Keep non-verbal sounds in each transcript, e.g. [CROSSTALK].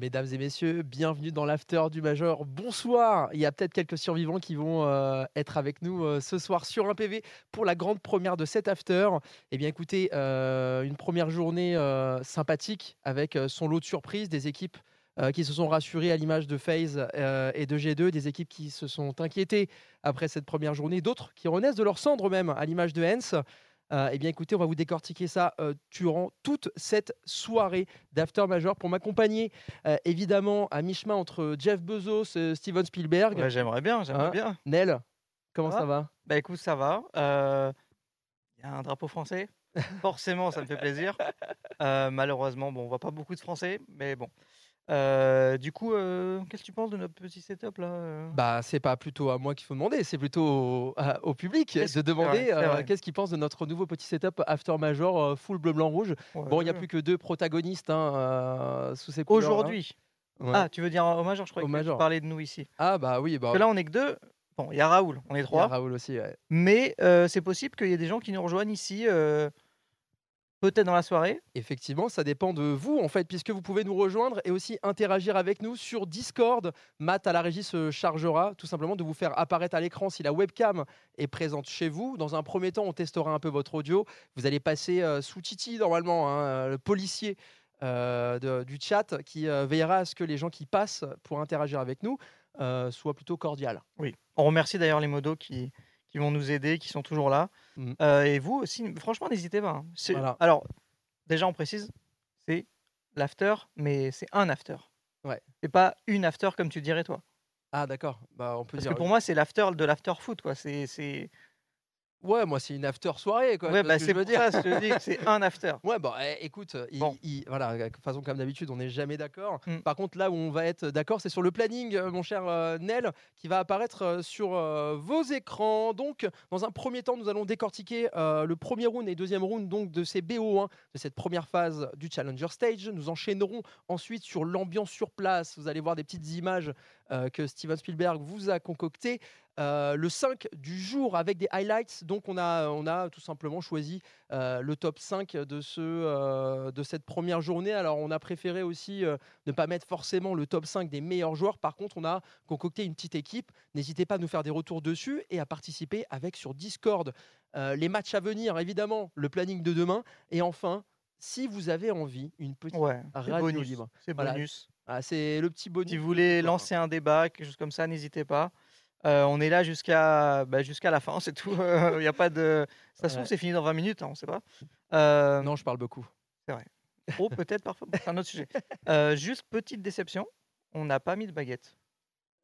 Mesdames et messieurs, bienvenue dans l'after du Major. Bonsoir. Il y a peut-être quelques survivants qui vont euh, être avec nous euh, ce soir sur un PV pour la grande première de cet after. Eh bien, écoutez, euh, une première journée sympathique avec son lot de surprises, des équipes qui se sont rassurées à l'image de FaZe et de G2, des équipes qui se sont inquiétées après cette première journée, d'autres qui renaissent de leur cendre même, à l'image de Hens. Euh, eh bien, écoutez, on va vous décortiquer ça euh, durant toute cette soirée d'After Major pour m'accompagner, euh, évidemment, à mi-chemin entre Jeff Bezos et Steven Spielberg. Ouais, j'aimerais bien, j'aimerais Hein? bien. Nel, comment Ça ça va? Bah écoute, ça va. Il y a un drapeau français? Forcément, ça me fait plaisir. Malheureusement, bon, on voit pas beaucoup de Français, mais bon. Euh, du coup, euh, qu'est-ce que tu penses de notre petit setup là euh? Bah, c'est pas plutôt à moi qu'il faut demander, c'est plutôt au, à- au public de demander euh, qu'est-ce qu'il pense de notre nouveau petit setup After Major full bleu, blanc, rouge. Bon, il n'y a plus que deux protagonistes hein, sous ces couleurs. hein. Aujourd'hui? Ouais. Ah, tu veux dire au major Je crois que major. tu parlais de nous ici. Ah, bah oui, bah, Parce que là, on est que deux. Bon, il y a Raoul, on est il y a trois. Raoul aussi. ouais. Mais c'est possible qu'il y ait des gens qui nous rejoignent ici, peut-être dans la soirée? Effectivement, ça dépend de vous, en fait, puisque vous pouvez nous rejoindre et aussi interagir avec nous sur Discord. Matt à la régie se chargera tout simplement de vous faire apparaître à l'écran si la webcam est présente chez vous. Dans un premier temps, on testera un peu votre audio. Vous allez passer euh, sous Titi, normalement, hein, le policier euh, de- du chat, qui euh, veillera à ce que les gens qui passent pour interagir avec nous euh, soient plutôt cordiales. Oui. On remercie d'ailleurs les modos qui, qui vont nous aider, qui sont toujours là. Mhm. Euh, et vous aussi, franchement, n'hésitez pas. hein. Voilà. Alors, déjà, on précise, c'est l'after, mais c'est un after. Ouais. C'est pas une after comme tu dirais toi. Ah, d'accord. Bah, on peut Parce dire. que pour moi, c'est l'after de l'after foot, quoi. C'est, c'est... Ouais, moi, c'est une after soirée, quoi. Ouais, bah, c'est pour dire? ça, je te dis que c'est un after. [LAUGHS] Ouais, bon, eh, écoute, il- Bon. il- voilà, de toute façon, comme d'habitude, on n'est jamais d'accord. Mm. Par contre, là où on va être d'accord, c'est sur le planning, euh, mon cher euh, Nel, qui va apparaître euh, sur euh, vos écrans. Donc, dans un premier temps, nous allons décortiquer euh, le premier round et deuxième round donc, de ces BO1 de cette première phase du Challenger Stage. Nous enchaînerons ensuite sur l'ambiance sur place. Vous allez voir des petites images euh, que Steven Spielberg vous a concoctées. Euh, le 5 du jour avec des highlights. Donc, on a, on a tout simplement choisi euh, le top 5 de, ce, euh, de cette première journée. Alors, on a préféré aussi ne pas mettre forcément le top 5 des meilleurs joueurs. Par contre, on a concocté une petite équipe. N'hésitez pas à nous faire des retours dessus et à participer avec sur Discord. Les matchs à venir, évidemment, le planning de demain. Et enfin, si vous avez envie, une petite. Ouais, Radio bonus. libre. C'est Voilà. bonus. Ah, c'est le petit bonus. Si vous voulez lancer un débat, quelque chose comme ça, n'hésitez pas. Euh, on est là jusqu'à bah, jusqu'à la fin, [LAUGHS] c'est tout. Il y a pas de. Ça se trouve, Ouais. c'est fini dans 20 minutes, hein, on sait pas. Euh, Non, je parle beaucoup. Trop peut-être parfois, c'est un autre sujet. Euh, juste petite déception, on n'a pas mis de baguette.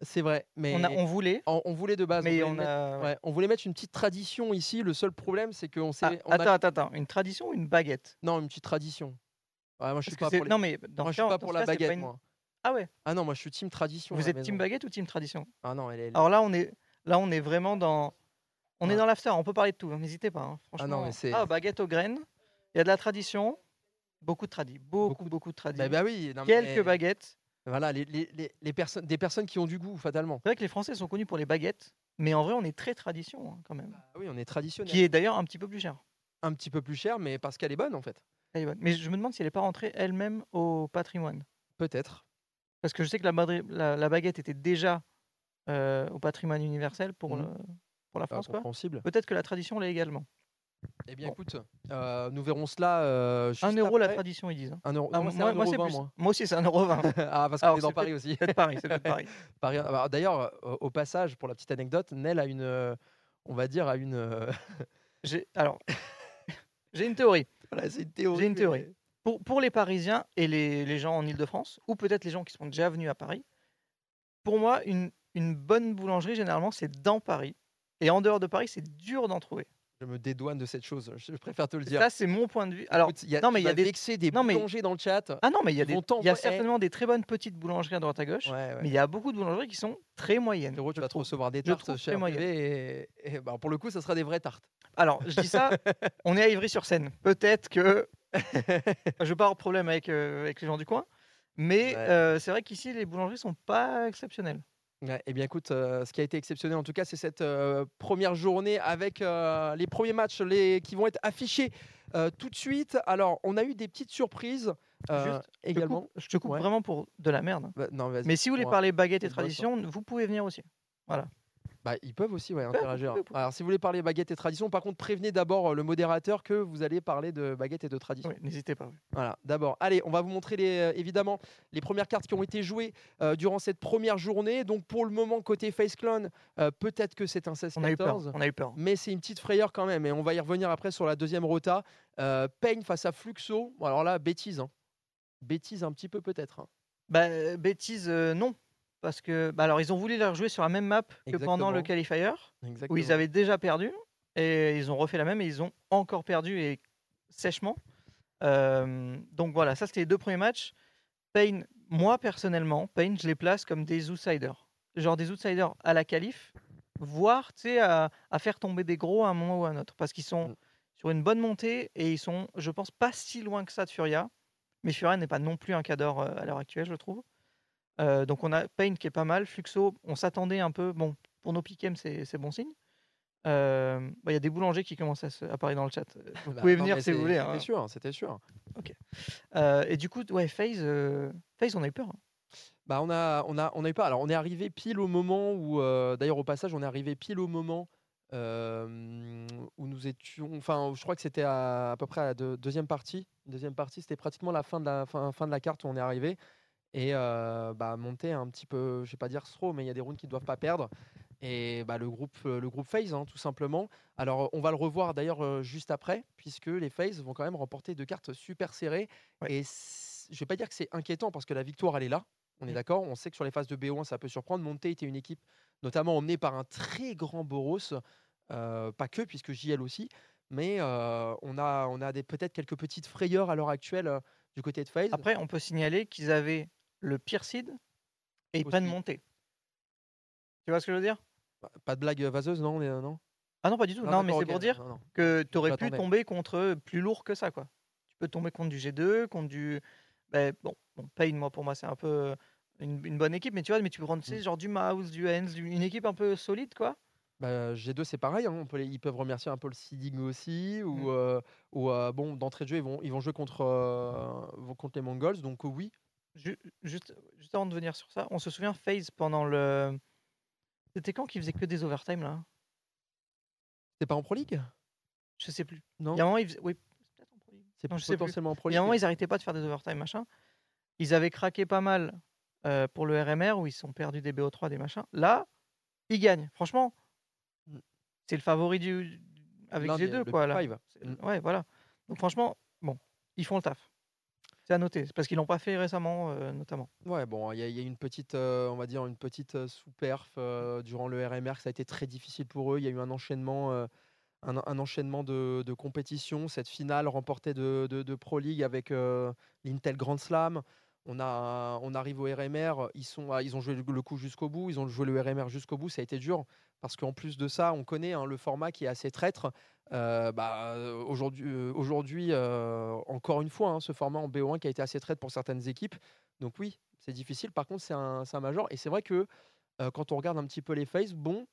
C'est vrai, mais On, a, on voulait, on, on voulait de base. mais on mettre- a. ouais, on voulait mettre une petite tradition ici. Le seul problème, c'est qu'on s'est. Ah, on a- attends, attends, attends, une tradition ou une baguette? Non, une petite tradition. Ouais, moi, je suis Parce pas que c'est- pour les- Non, mais dans Moi, ce je suis pas pour la c'est pas baguette, une- moi. Ah ouais Ah non, moi, je suis team tradition. Vous êtes team baguette ou team tradition? Ah non, elle est. Alors là, on est, là, on est vraiment dans. On est dans l'after, on peut parler de tout, hein, n'hésitez pas. hein, Ah non, franchement. mais c'est- Ah, baguette aux graines, il y a de la tradition, beaucoup de tradis, beaucoup, beaucoup, de tradis. Bah, bah oui. non, Quelques mais- baguettes. Voilà, les, les, les, les personnes, des personnes qui ont du goût, fatalement. C'est vrai que les Français sont connus pour les baguettes, mais en vrai, on est très tradition hein, quand même. Ah oui, on est traditionnel. Qui est d'ailleurs un petit peu plus cher. un petit peu plus cher, mais parce qu'elle est bonne, en fait. Elle est bonne. Mais je me demande si elle n'est pas rentrée elle-même au patrimoine. Peut-être. Parce que je sais que la, badri- la, la baguette était déjà euh, au patrimoine universel pour, Mhm. le- pour la France. Peut-être que la tradition l'est également. Eh bien, Bon. écoute, euh, nous verrons cela. euh, juste Un euro la tradition, ils disent. hein. Un euro. Ah, non, moi, c'est moi, un moi, moi. moi aussi, c'est un euro vingt. [LAUGHS] ah, parce qu'on est dans Paris aussi. Paris, c'est Paris. [LAUGHS] Paris- D'ailleurs, euh, au passage, pour la petite anecdote, Nel a une, euh, on va dire, a une. euh, [LAUGHS] J'ai- Alors, j'ai une théorie. voilà, c'est une théorie. J'ai une mais- théorie. Pour, pour les Parisiens et les, les gens en Ile-de-France, ou peut-être les gens qui sont déjà venus à Paris, pour moi, une, une bonne boulangerie, généralement, c'est dans Paris. Et en dehors de Paris, c'est dur d'en trouver. Je me dédouane de cette chose. Je préfère te le dire. Ça, c'est mon point de vue. Alors, Écoute, il y a, non, mais il y a des- vexer des non, mais- boulangers dans le chat. ah non, mais il y a, des, il y a certainement des très bonnes petites boulangeries à droite à gauche, Ouais, ouais. mais il y a beaucoup de boulangeries qui sont très moyennes. Frérot, tu vas trouve. recevoir des tartes privé et, et bah, pour le coup, ça sera des vraies tartes. Alors, je dis ça, [LAUGHS] on est à Ivry-sur-Seine. Peut-être que je vais pas avoir de problème avec, euh, avec les gens du coin, mais Ouais. euh, c'est vrai qu'ici, les boulangeries sont pas exceptionnelles. Ouais, eh bien, écoute, euh, ce qui a été exceptionnel en tout cas, c'est cette euh, première journée avec euh, les premiers matchs les, qui vont être affichés tout de suite. Alors, on a eu des petites surprises Juste, Je te également. coupe, je te coupe Ouais. vraiment pour de la merde. hein. Bah, non, Mais si vous voulez parler baguette et tradition, vous pouvez venir aussi. Voilà. Bah, ils peuvent aussi ouais, interagir. Alors, si vous voulez parler baguette et tradition, par contre, prévenez d'abord euh, le modérateur que vous allez parler de baguette et de tradition. Oui, N'hésitez pas. oui. Voilà, d'abord. Allez, on va vous montrer les, euh, évidemment les premières cartes qui ont été jouées euh, durant cette première journée. Donc, pour le moment, côté Face Clone, euh, peut-être que c'est un 16-14. On a eu peur. On a eu peur. mais c'est une petite frayeur quand même. Et on va y revenir après sur la deuxième rota. Euh, Payne face à Fluxo. Alors là, bêtise. hein. Bêtise un petit peu peut-être. hein. Bah, bêtise, non. Parce que, bah, alors, ils ont voulu la rejouer sur la même map que pendant le Exactement. qualifier, où ils avaient déjà perdu. Et ils ont refait la même et ils ont encore perdu et sèchement. Euh, donc voilà, ça c'était les deux premiers matchs. Payne, moi personnellement, Payne, je les place comme des outsiders. Genre des outsiders à la qualif, voire tu sais, à, à faire tomber des gros à un moment ou à un autre. Parce qu'ils sont Mm. sur une bonne montée et ils sont, je pense, pas si loin que ça de Furia. Mais Furia n'est pas non plus un cador euh, à l'heure actuelle, je trouve. Euh, donc on a Payne qui est pas mal, Fluxo, on s'attendait un peu, bon, pour nos piquems c'est bon signe. Euh, bah, Il y a des boulangers qui commencent à se- apparaître dans le chat. [LAUGHS] Vous Bah, pouvez non, venir si vous voulez. C'était hein. sûr, c'était sûr. Euh, et du coup, ouais, euh, FaZe, on a eu peur. hein. Bah, on a, on a, on a eu pas. Alors, on est arrivé pile au moment où, d'ailleurs, au passage, on est arrivé pile au moment euh, où nous étions. Enfin, je crois que c'était à, à peu près à la deux- deuxième partie. Deuxième partie, c'était pratiquement la fin de la fin, fin de la carte où on est arrivé. Et bah, monter un petit peu, je vais pas dire throw, mais il y a des rounds qui ne doivent pas perdre. Et bah, le groupe, le groupe hein, tout simplement. Alors, on va le revoir d'ailleurs juste après, puisque les FaZe vont quand même remporter deux cartes super serrées. Ouais. Et je vais pas dire que c'est inquiétant parce que la victoire, elle est là. On est Mm. d'accord. On sait que sur les phases de BO1, ça peut surprendre. Monté était une équipe notamment emmenée par un très grand Boros, euh, pas que, puisque JL aussi. Mais euh, on a, on a peut-être quelques petites frayeurs à l'heure actuelle euh, du côté de FaZe. Après, on peut signaler qu'ils avaient le pire seed et ils prennent Aussi. montée. Tu vois ce que je veux dire? Bah, Pas de blague vaseuse, non, euh, non? Ah non, pas du tout. Non, mais c'est pour dire non, non. que tu aurais pu tomber contre plus lourd que ça, quoi. Tu peux tomber contre du G2, contre du. Ben, bon, bon, Payne, moi, pour moi, c'est un peu une, une bonne équipe, mais tu vois, mais tu peux prendre, tu sais, genre du Mouse, du Hens, une équipe un peu solide, quoi. Bah, G2, c'est pareil. hein, on peut les- ils peuvent remercier un peu le seeding aussi. Ou, Mm. euh, ou euh, bon, d'entrée de jeu, ils vont, ils vont jouer contre, euh, contre les Mongols. Donc, euh, oui. Ju- juste, juste avant de venir sur ça, on se souvient FaZe pendant le. C'était quand qu'ils faisaient que des overtime là? C'est pas en Pro League? Je sais plus. Non Il y a un moment, ils faisaient. Oui, peut-être en Pro League. C'est potentiellement en Pro Il y a un League. moment, ils arrêtaient pas de faire des overtime machin. Ils avaient craqué pas mal euh, pour le RMR où ils sont perdus des BO3, des machins. Là, ils gagnent. Franchement, Mm. c'est le favori du avec L'un des- G2 le quoi là. Mm. Ouais, voilà. Donc franchement, bon, ils font le taf. C'est à noter, c'est parce qu'ils l'ont pas fait récemment, euh, notamment. Ouais, bon, il y, y a une petite, euh, on va dire, une petite euh, sous-perf euh, durant le RMR. Ça a été très difficile pour eux. Il y a eu un enchaînement, un, un enchaînement de, de compétitions. Cette finale remportée de, de- de Pro League avec l'Intel Grand Slam. On, a, on arrive au RMR. Ils, sont, ils ont joué le coup jusqu'au bout. Ils ont joué le RMR jusqu'au bout. Ça a été dur parce qu'en plus de ça, on connaît hein, le format qui est assez traître. Euh, bah, euh, aujourd'hui, euh, aujourd'hui, euh, encore une fois, hein, ce format en BO1 qui a été assez traître pour certaines équipes. Donc oui, c'est difficile. Par contre, c'est un, major. Et c'est vrai que quand on regarde un petit peu les phases, bon,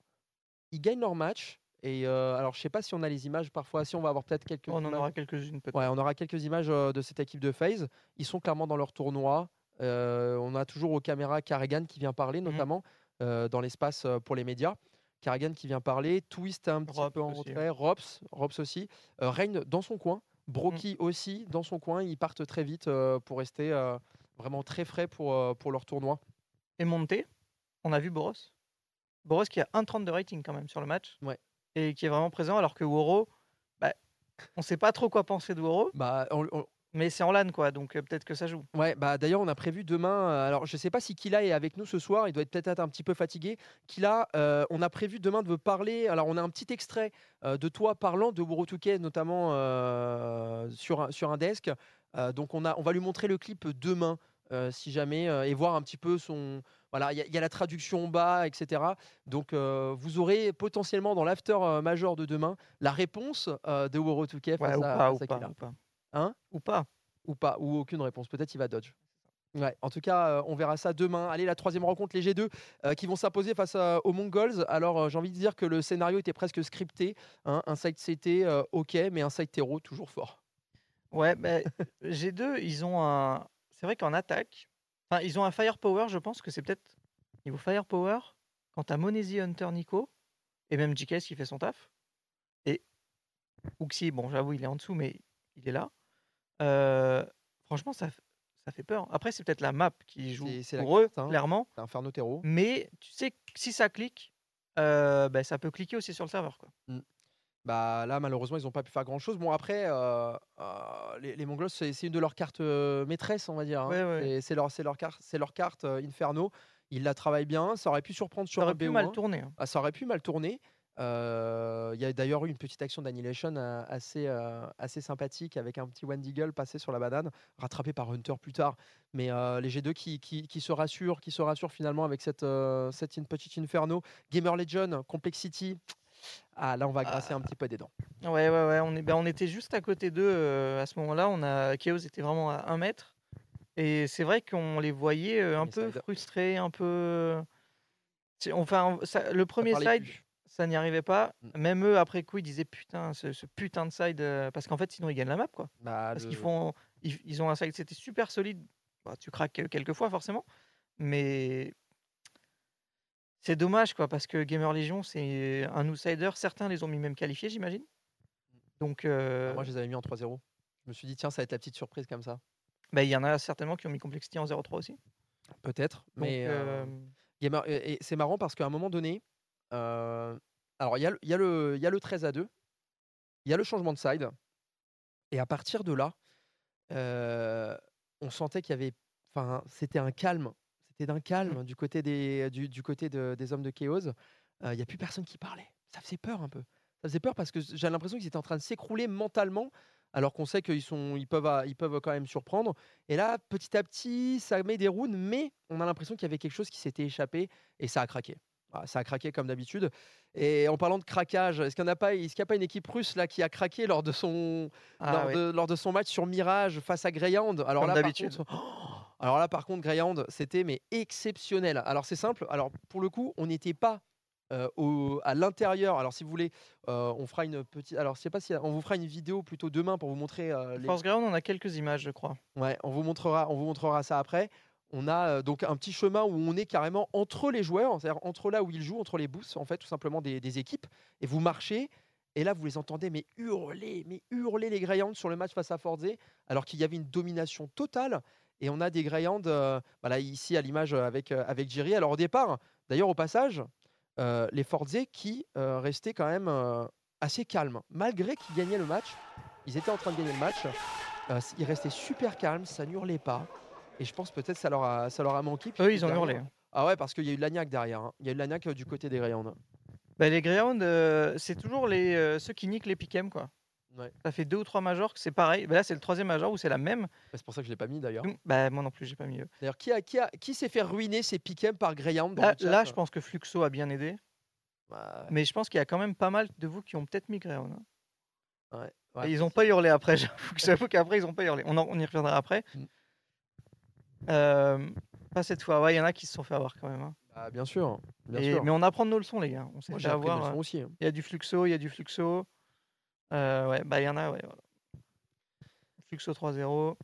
ils gagnent leur match. Et alors, je sais pas si on a les images parfois. Si on va avoir peut-être quelques. On en aura quelques-unes peut-être. Ouais, on aura quelques images de cette équipe de FaZe. Ils sont clairement dans leur tournoi. On a toujours aux caméras Carrigan qui vient parler, Mhm. notamment dans l'espace pour les médias. Carrigan qui vient parler, Twist un petit peu en aussi, retrait, Rops, Rops aussi, euh, Reign dans son coin, Broky aussi dans son coin. Ils partent très vite euh, pour rester euh, vraiment très frais pour, pour leur tournoi. Et monté, on a vu Boros. Boros qui a 1,30 de rating quand même sur le match. Ouais. Et qui est vraiment présent, alors que Woro, bah, on sait pas trop quoi penser de Woro, Bah, on- on- mais c'est en LAN quoi, donc euh, peut-être que ça joue. Ouais, bah d'ailleurs, on a prévu demain. euh, alors, je sais pas si Kila est avec nous ce soir. Il doit être peut-être un petit peu fatigué. Kila, euh, on a prévu demain de vous parler. Alors, on a un petit extrait euh, de toi parlant de Wurotuke, notamment euh, sur, un, sur un desk. Euh, donc, on, a, on va lui montrer le clip demain, euh, si jamais, euh, et voir un petit peu son. Voilà, il y, a- il y a la traduction en bas, etc. Donc, euh, vous aurez potentiellement dans l'after major de demain la réponse euh, de Wurotuke face Ouais, ou à, pas, face ou à pas, Kila. ou pas. Hein? Ou pas. ou pas, ou aucune réponse. Peut-être il va dodge. Ouais, en tout cas, euh, on verra ça demain. Allez, la troisième rencontre, les G2 euh, qui vont s'imposer face à- aux Mongols. Alors, euh, j'ai envie de dire que le scénario était presque scripté. hein. un side CT, euh, ok, mais un side terreau, toujours fort. Ouais, bah, [LAUGHS] G2, ils ont un. C'est vrai qu'en attaque, enfin, ils ont un firepower. Je pense que c'est peut-être niveau firepower. Quand t'as Monesi, Hunter, Nico, et même JKS qui fait son taf, et Uxi, bon, j'avoue, il est en dessous, mais il est là. Euh, franchement, ça, ça fait peur. Après, c'est peut-être la map qui joue C'est- c'est la pour eux, carte, hein. clairement. C'est Inferno Terreau. Mais tu sais que si ça clique, euh, bah, ça peut cliquer aussi sur le serveur. Quoi. Bah là, malheureusement, ils n'ont pas pu faire grand-chose. Bon, après, euh, euh, les, les Mongols, c'est c'est une de leurs cartes maîtresses, on va dire. hein. Ouais, ouais. C'est- C'est leur, c'est leur, carte, c'est leur carte Inferno. Ils la travaillent bien. Ça aurait pu surprendre sur Ça aurait un pu BO1. mal tourner. hein. Ah, ça aurait pu mal tourner. Euh, Il y a d'ailleurs eu une petite action d'Annihilation euh, assez, euh, assez sympathique avec un petit Deagle passé sur la banane, rattrapé par Hunter plus tard. Mais euh, les G2 qui, qui, qui se rassurent, qui se rassurent finalement avec cette, cette in- petite Inferno. Gamer Legion, Complexity. Ah, là, on va grasser un petit peu des dents. Ouais, ouais, ouais. On, est, ben, on était juste à côté d'eux à ce moment-là. On a Chaos était vraiment à un mètre. Et c'est vrai qu'on les voyait un peu frustrés, un peu. Enfin, ça- le premier plus. Ça n'y arrivait pas. Mm. Même eux, après coup, ils disaient putain, ce, ce putain de side. euh, Parce qu'en fait, sinon, ils gagnent la map, quoi. Bah, Parce le- qu'ils font, ils, ils ont un side, c'était super solide. Bah, tu craques euh, quelques fois forcément, mais c'est dommage quoi, parce que Gamer Legion c'est un outsider. Certains les ont mis même qualifiés, j'imagine. Donc, Ah, euh, Moi, je les avais mis en 3-0. Je me suis dit, tiens, ça va être la petite surprise comme ça. bah, il y en a certainement qui ont mis Complexity en 0-3 aussi. Peut-être. Mais euh, euh, Gamer- et et c'est marrant parce qu'à un moment donné, euh, alors il y, a le- il y, a le- il y a le 13 à 2, il y a le changement de side, et à partir de là, euh, on sentait qu'il y avait, enfin, c'était un calme, c'était d'un calme du côté des, du, du côté de- des hommes de Chaos. Euh, Il n'y a plus personne qui parlait. Ça faisait peur un peu. Ça faisait peur parce que j'ai l'impression qu'ils étaient en train de s'écrouler mentalement, alors qu'on sait qu'ils sont, ils peuvent, ils peuvent quand même surprendre. Et là, petit à petit, ça met des runes, mais on a l'impression qu'il y avait quelque chose qui s'était échappé et ça a craqué. Voilà, ça a craqué comme d'habitude. Et en parlant de craquage, est-ce qu'il n'y a, pas- a une équipe russe là qui a craqué lors de son, ah lors, ouais. de, lors de son match sur Mirage face à Greyhound? Alors Comme là, par d'habitude. contre, oh, [GASPS] alors là, par contre, Greyhound, c'était mais exceptionnel. Alors c'est simple. Alors pour le coup, on n'était pas euh, au- à l'intérieur. Alors si vous voulez, euh, on fera une petite. Alors je sais pas si on vous fera une vidéo plutôt demain pour vous montrer euh, les, Force Ground, on a quelques images, je crois. Ouais, on vous montrera, on vous montrera ça après. On a euh, donc un petit chemin où on est carrément entre les joueurs, c'est-à-dire entre là où ils jouent, entre les booths, en fait, tout simplement des, équipes. Et vous marchez, et là vous les entendez mais hurler, mais hurler les Greyhounds sur le match face à Forze, alors qu'il y avait une domination totale. Et on a des Greyhounds, euh, voilà, ici à l'image euh, avec, Jerry. Alors au départ, d'ailleurs au passage, les Forze qui restaient quand même assez calmes, malgré qu'ils gagnaient le match. Ils étaient en train de gagner le match. Ils restaient super calmes, ça n'hurlait pas. Et je pense peut-être ça leur a, ça leur a manqué. Eux, ils ont hurlé. hein. Ah ouais, parce qu'il y a eu de l'agnac derrière. hein. Il y a eu de l'agnac euh, du côté des Greyhounds. Bah, les Greyhound, euh, c'est toujours les, euh, ceux qui niquent les piquem, quoi. Ouais. Ça fait deux ou trois majors que c'est pareil. Bah, là, c'est le troisième major où c'est la même. Bah, C'est pour ça que je l'ai pas mis d'ailleurs. Donc, Bah, moi non plus, j'ai pas mis eux. D'ailleurs, qui, a, qui, a, qui s'est fait ruiner ses pick'em par Greyhound dans Là, le chat là, je pense que Fluxo a bien aidé. Bah, Mais je pense qu'il y a quand même pas mal de vous qui ont peut-être mis Greyhound. hein. ouais, Et ils n'ont pas hurlé après. [LAUGHS] J'avoue que- j'avoue qu'après, ils n'ont pas hurlé. On, en- on y reviendra après. Mm. Euh, pas cette fois. Ouais, il y en a qui se sont fait avoir quand même. hein. Bah, bien sûr. Bien Et- sûr. mais on apprend de nos leçons, les gars. On s'est Moi, fait j'ai appris de avoir. leçons euh, aussi. hein. Il y a du Fluxo, il y a du Fluxo. Euh, ouais, bah il y en a, ouais. voilà. Fluxo 3-0.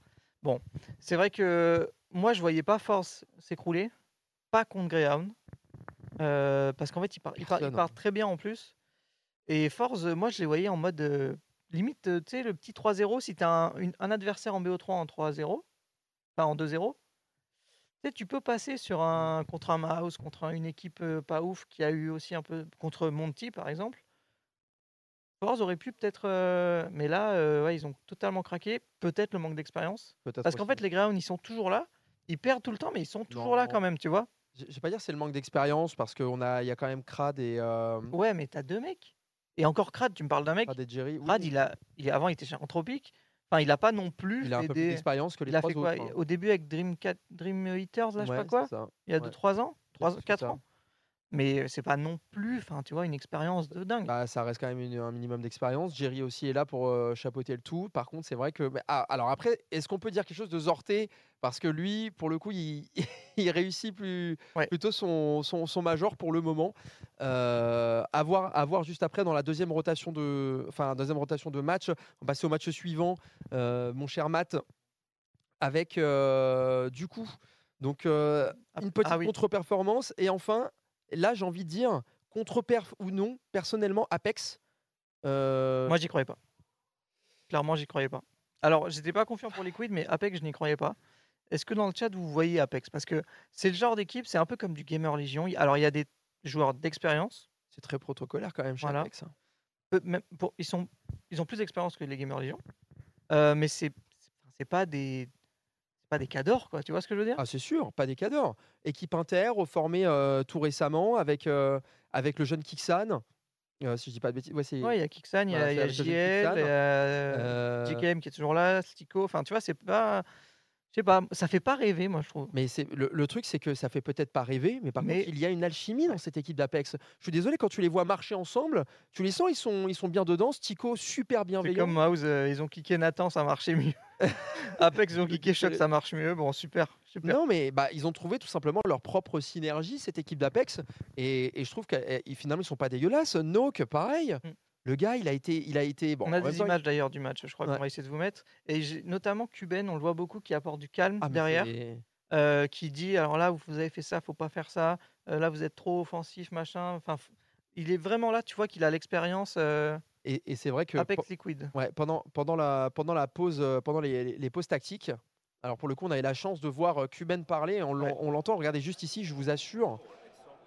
Bon, c'est vrai que moi, je voyais pas Force s'écrouler. Pas contre Greyhound. Euh, parce qu'en fait, ils, Personne. partent très bien en plus. Et Force, euh, moi, je les voyais en mode. euh, limite, euh, tu sais, le petit 3-0, si tu as un, une- un adversaire en BO3 en 3-0, enfin en 2-0, tu sais, tu peux passer sur un contre un mouse, contre un- une équipe euh, pas ouf qui a eu aussi un peu contre Monty par exemple. Force aurait pu peut-être, euh, mais là, euh, ouais, ils ont totalement craqué. Peut-être le manque d'expérience, parce qu'en fait les Greyhounds ils sont toujours là, ils perdent tout le temps, mais ils sont toujours là quand même, tu vois. Je vais pas dire c'est le manque d'expérience parce qu'il a, il y a quand même Crad et, Ouais, mais t'as deux mecs. Et encore Crad, tu me parles d'un mec. Crad et Jerry. Oui, Crad, il a, il avant il était chez Anthropic. Enfin, il a pas non plus. il a un plus d'expérience que les Il a fait quoi? hein. Au début avec Dream, 4, Dream Eaters, là, je sais pas quoi? Il y a Ouais. 2-3 ans, 3, c'est 4 ça. ans? Mais c'est pas non plus, enfin, tu vois, une expérience de dingue. Bah, ça reste quand même une- un minimum d'expérience. Jerry aussi est là pour euh, chapeauter le tout. Par contre, c'est vrai que. bah, ah, alors après, est-ce qu'on peut dire quelque chose de Zorté? Parce que lui, pour le coup, il, [LAUGHS] il réussit plus, Ouais. plutôt son, son, son major pour le moment. Euh, à, voir, à voir juste après dans la deuxième rotation de, enfin, deuxième rotation de match. On va passer au match suivant, euh, mon cher Matt, avec du coup. Donc, Ah- une petite ah oui. contre-performance. Et enfin, là, j'ai envie de dire, contre-perf ou non, personnellement, Apex. euh, Moi, j'y croyais pas. Clairement, j'y croyais pas. Alors, j'étais pas confiant pour Liquid, mais Apex, je n'y croyais pas. Est-ce que dans le chat, vous voyez Apex? Parce que c'est le genre d'équipe, c'est un peu comme du Gamer Legion. Alors, il y a des joueurs d'expérience. c'est très protocolaire quand même chez Voilà. Apex. hein. peu- même pour- Ils, sont, ils ont plus d'expérience que les Gamer Legion. Euh, mais c'est pas des pas des cadors, quoi. Tu vois ce que je veux dire? Ah, c'est sûr, pas des cadors. Équipe inter, formée euh, tout récemment avec, euh, avec le jeune Kixan. euh, si je dis pas de bêtises. Ouais, il y a Kixan, il y Voilà, y a JL, Kixan. il y a JKM qui est toujours là, Stico. Enfin, tu vois, c'est pas. Je sais pas, ça fait pas rêver, moi, je trouve. Mais c'est le, le truc, c'est que ça fait peut-être pas rêver, mais par Mais- contre, il y a une alchimie dans cette équipe d'Apex. Je suis désolé, quand tu les vois marcher ensemble, tu les sens, ils sont, ils sont bien dedans. Stico, super C'est bienveillant. comme Mouse, euh, ils ont kické Nathan, ça marchait mieux. [LAUGHS] Apex, ils ont kické Shock, ça marche mieux. Bon, super. super. Non, mais bah, ils ont trouvé tout simplement leur propre synergie, cette équipe d'Apex. Et, et je trouve que finalement, ils sont pas dégueulasses. Nook, pareil. Mm. Le gars, il a été. Il a été bon, on a des il- images d'ailleurs du match, je crois Ouais. qu'on va essayer de vous mettre. Et notamment Cuben, on le voit beaucoup, qui apporte du calme Ah, derrière, euh, qui dit alors là, vous avez fait ça, faut pas faire ça. euh, là, vous êtes trop offensif, machin. Enfin, il est vraiment là, tu vois qu'il a l'expérience euh, Et, et c'est vrai que. Apex Liquid. Ouais, pendant, pendant, la, pendant la pause, euh, pendant les, les- les pauses tactiques, alors pour le coup, on avait la chance de voir Cuben parler, on l'en- Ouais. on l'entend, regardez juste ici, je vous assure,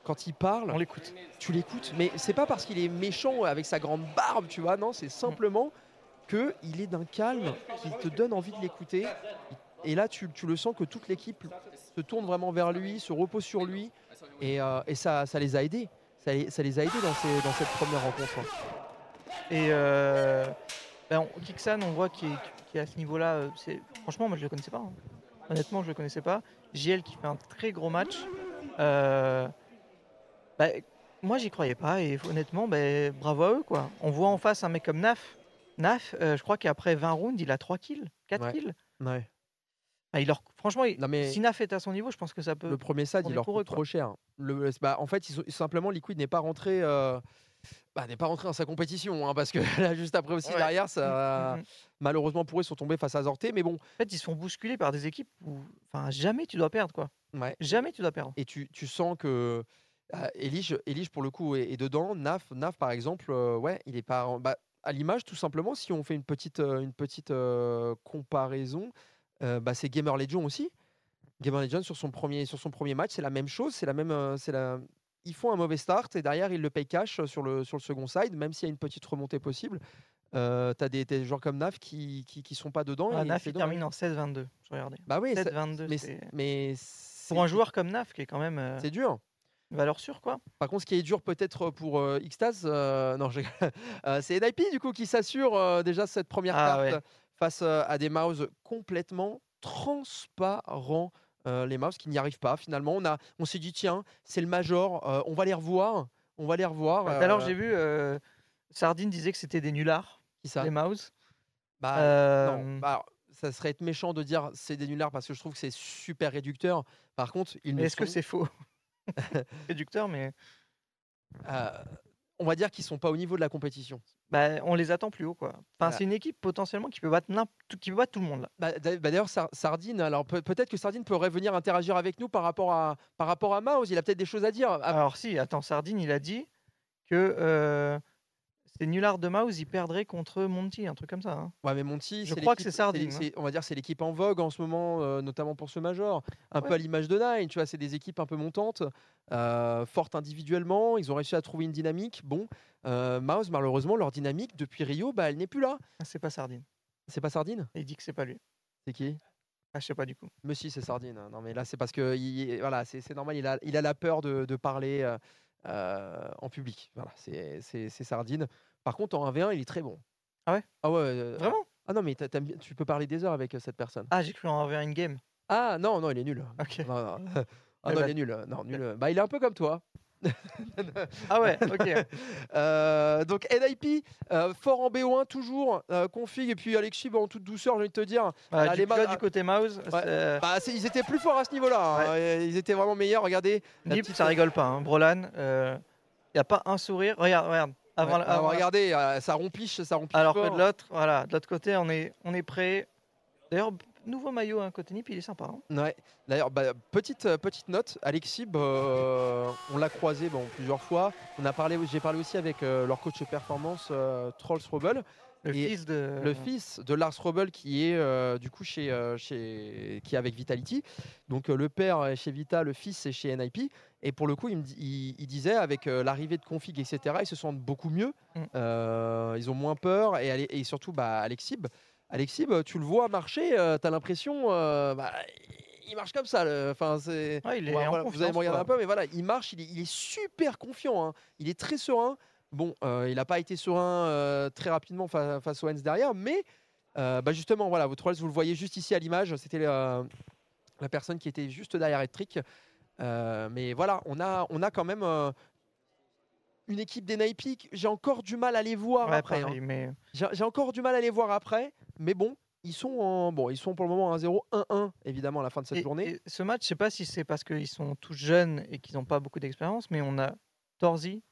quand il parle, On l'écoute. tu l'écoutes, mais c'est pas parce qu'il est méchant avec sa grande barbe, tu vois, non, c'est simplement que il est d'un calme qui te donne envie de l'écouter. Et là, tu, tu le sens que toute l'équipe se tourne vraiment vers lui, se repose sur lui, et, euh, et ça, ça les a aidés. Ça, les- ça les a aidés dans, ces- dans cette première rencontre. Et euh, ben, on- Kixan, on voit qu'il est, à ce niveau-là. euh, Franchement, moi, je le connaissais pas. hein. Honnêtement, je le connaissais pas. JL qui fait un très gros match. Euh, bah, moi, j'y croyais pas. Et honnêtement, ben, bravo à eux. Quoi. On voit en face un mec comme Naf. Naf, euh, je crois qu'après 20 rounds, il a 3 kills, 4 Ouais. kills. Ouais. Ah, il leur... Franchement, il- Non, mais- si Naf est à son niveau, je pense que ça peut. Le premier SAD, il leur coûte eux, trop cher. Le, bah, en fait, ils simplement, Liquid n'est pas rentré. euh, bah, n'est pas rentré dans sa compétition, hein, parce que [LAUGHS] là, juste après aussi Ouais. derrière, ça, Mm, mm. malheureusement pour eux, ils sont tombés face à Zorté, mais bon, En fait, ils se font bousculer par des équipes où enfin, jamais tu dois perdre. quoi. ouais. Jamais tu dois perdre. Et tu, tu sens que Elige, Elige, pour le coup, est, est dedans. Naf, Naf, par exemple, euh, ouais, il est pas. en- bah, à l'image, tout simplement, si on fait une petite, euh, une petite euh, comparaison, bah, c'est Gamer Legion aussi. Gamer Legion sur son premier, sur son premier match, c'est la même chose, c'est la même, c'est la. Ils font un mauvais start et derrière ils le payent cash sur le, sur le second side, même s'il y a une petite remontée possible. Euh, T'as des, des joueurs comme Naf qui, qui, qui sont pas dedans. Ah, et Naf, il termine en 16-22. Je regardais. Bah oui, ça- 7-22, mais, mais Pour un joueur comme Naf, qui est quand même euh, c'est dur. Une valeur sûre, quoi. Par contre, ce qui est dur peut-être pour euh, Xtaz, euh, non, je- [LAUGHS] euh, c'est NIP du coup qui s'assure euh, déjà cette première Ah, carte ouais. face euh, à des mouse complètement transparents. euh, les mouse qui n'y arrivent pas finalement. On, a, on s'est dit tiens, c'est le major, euh, on va les revoir, on va les revoir. L'heure, euh, j'ai vu euh, Sardine disait que c'était des nullards, qui ça? les mouse. Bah, Euh, non, bah, alors, ça serait être méchant de dire c'est des nullards parce que je trouve que c'est super réducteur. Par contre, ils mais ne est-ce que c'est faux? [LAUGHS] Réducteur, mais euh, on va dire qu'ils sont pas au niveau de la compétition. bah, on les attend plus haut, quoi. Enfin, Voilà. c'est une équipe potentiellement qui peut battre, qui peut battre tout le monde, là. Bah, bah, D'ailleurs, Sar- Sardine, alors peut- peut-être que Sardine pourrait venir interagir avec nous par rapport à, par rapport à Mouse. Il a peut-être des choses à dire. Ah, Alors, si, attends, Sardine, il a dit que euh, ces nullards de mouse, ils perdraient contre Monty, un truc comme ça. hein. ouais, mais Monty, je c'est crois que c'est Sardine, hein. c'est- On va dire c'est l'équipe en vogue en ce moment, euh, notamment pour ce major. Un peu à l'image de Nine, tu vois, c'est des équipes un peu montantes, euh, fortes individuellement. Ils ont réussi à trouver une dynamique. Bon, euh, Mouse, malheureusement, leur dynamique depuis Rio, bah, elle n'est plus là. Ah, C'est pas Sardine. C'est pas Sardine? Il dit que c'est pas lui. C'est qui? Ah, je sais pas du coup. Mais si, c'est Sardine. Non, mais là, c'est parce que il- voilà, c'est c'est normal. Il a, il a la peur de, de parler euh, en public. Voilà, c'est c'est- c'est Sardine. Par contre, en 1v1, il est très bon. Ah ouais? Ah ouais. euh, Vraiment? Ah non, mais t'a- t'aimes bien- tu peux parler des heures avec euh, cette personne. Ah, j'ai cru en envers une game. Ah non, non, il est nul. Ok. Non, non. [LAUGHS] Ah Eh non, bah- il est nul. Non, nul. Bah, il est un peu comme toi. Ah ouais, [LAUGHS] ok. Euh, donc NIP, euh, fort en BO1 toujours, euh, config, et puis Alexis, bah, en toute douceur, j'ai envie de te dire. Ah, Ah, du, les du côté mouse, c'est- Bah, c'est- ils étaient plus forts à ce niveau-là. hein, Ils étaient vraiment meilleurs. Regardez. la Nip, petite- ça rigole pas. Hein. Brolan, il n'y a pas un sourire. Regarde, regarde. Avant, Ouais, avant regardez, euh, ça rompiche, ça rompiche. Alors que de l'autre, voilà, de l'autre côté, on est, on est prêt. D'ailleurs, nouveau maillot hein, côté Nip, il est sympa. hein. Ouais. D'ailleurs, bah, petite, euh, petite note, Alexis, bah, euh, on l'a croisé bon, plusieurs fois. On a parlé, j'ai parlé aussi avec leur coach performance, euh, Trolls Rebel, Le Et fils de. le fils de Lars Rebel qui est euh, du coup chez, euh, chez, qui est avec Vitality. Donc euh, le père est chez Vita, le fils est chez NIP. Et pour le coup, il, me di- il- il disait avec l'arrivée de config, etc., ils se sentent beaucoup mieux. Mm. Ils ont moins peur et, surtout bah, Alexib. Alexib, tu le vois marcher, tu as l'impression, bah, il marche comme ça. le- Enfin, c'est. Ouais, Voilà, vous allez me regarder un peu, mais voilà, il marche, il est, il est super confiant, hein. il est très serein. Bon, euh, il n'a pas été serein euh, très rapidement fa- face au Hens derrière, mais euh, bah, justement, voilà, vous Trolls, vous le voyez juste ici à l'image, c'était la, personne qui était juste derrière Etric. Euh, mais voilà, on a, on a quand même une équipe des Naipic. J'ai encore du mal à les voir Ouais, après. hein. mais J'ai encore du mal à les voir après, mais bon, ils sont, en, bon, ils sont pour le moment 1-0, 1-1 évidemment à la fin de cette Et- journée. et ce match, je sais pas si c'est parce qu'ils sont tous jeunes et qu'ils n'ont pas beaucoup d'expérience, mais on a Torzi,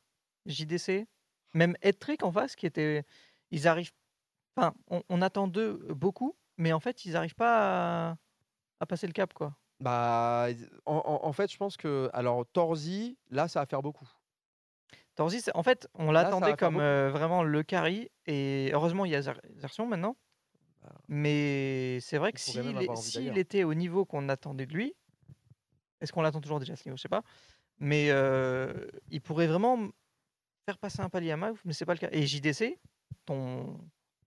JDC, même Edtrick en face qui était. Ils arrivent. Enfin, on, on attend d'eux beaucoup, mais en fait, ils n'arrivent pas à, à passer le cap, quoi. Bah, en, fait, je pense que alors Torzi, là, ça va faire beaucoup. Torzi, en fait, on l'attendait comme euh, vraiment le carry, et heureusement, il y a Zer- Zersion maintenant. Bah, Mais c'est vrai que s'il était au niveau qu'on attendait de lui, est-ce qu'on l'attend toujours déjà à ce niveau? Je sais pas. Mais euh, il pourrait vraiment faire passer un palier à Mav, mais c'est pas le cas. Et JDC, ton,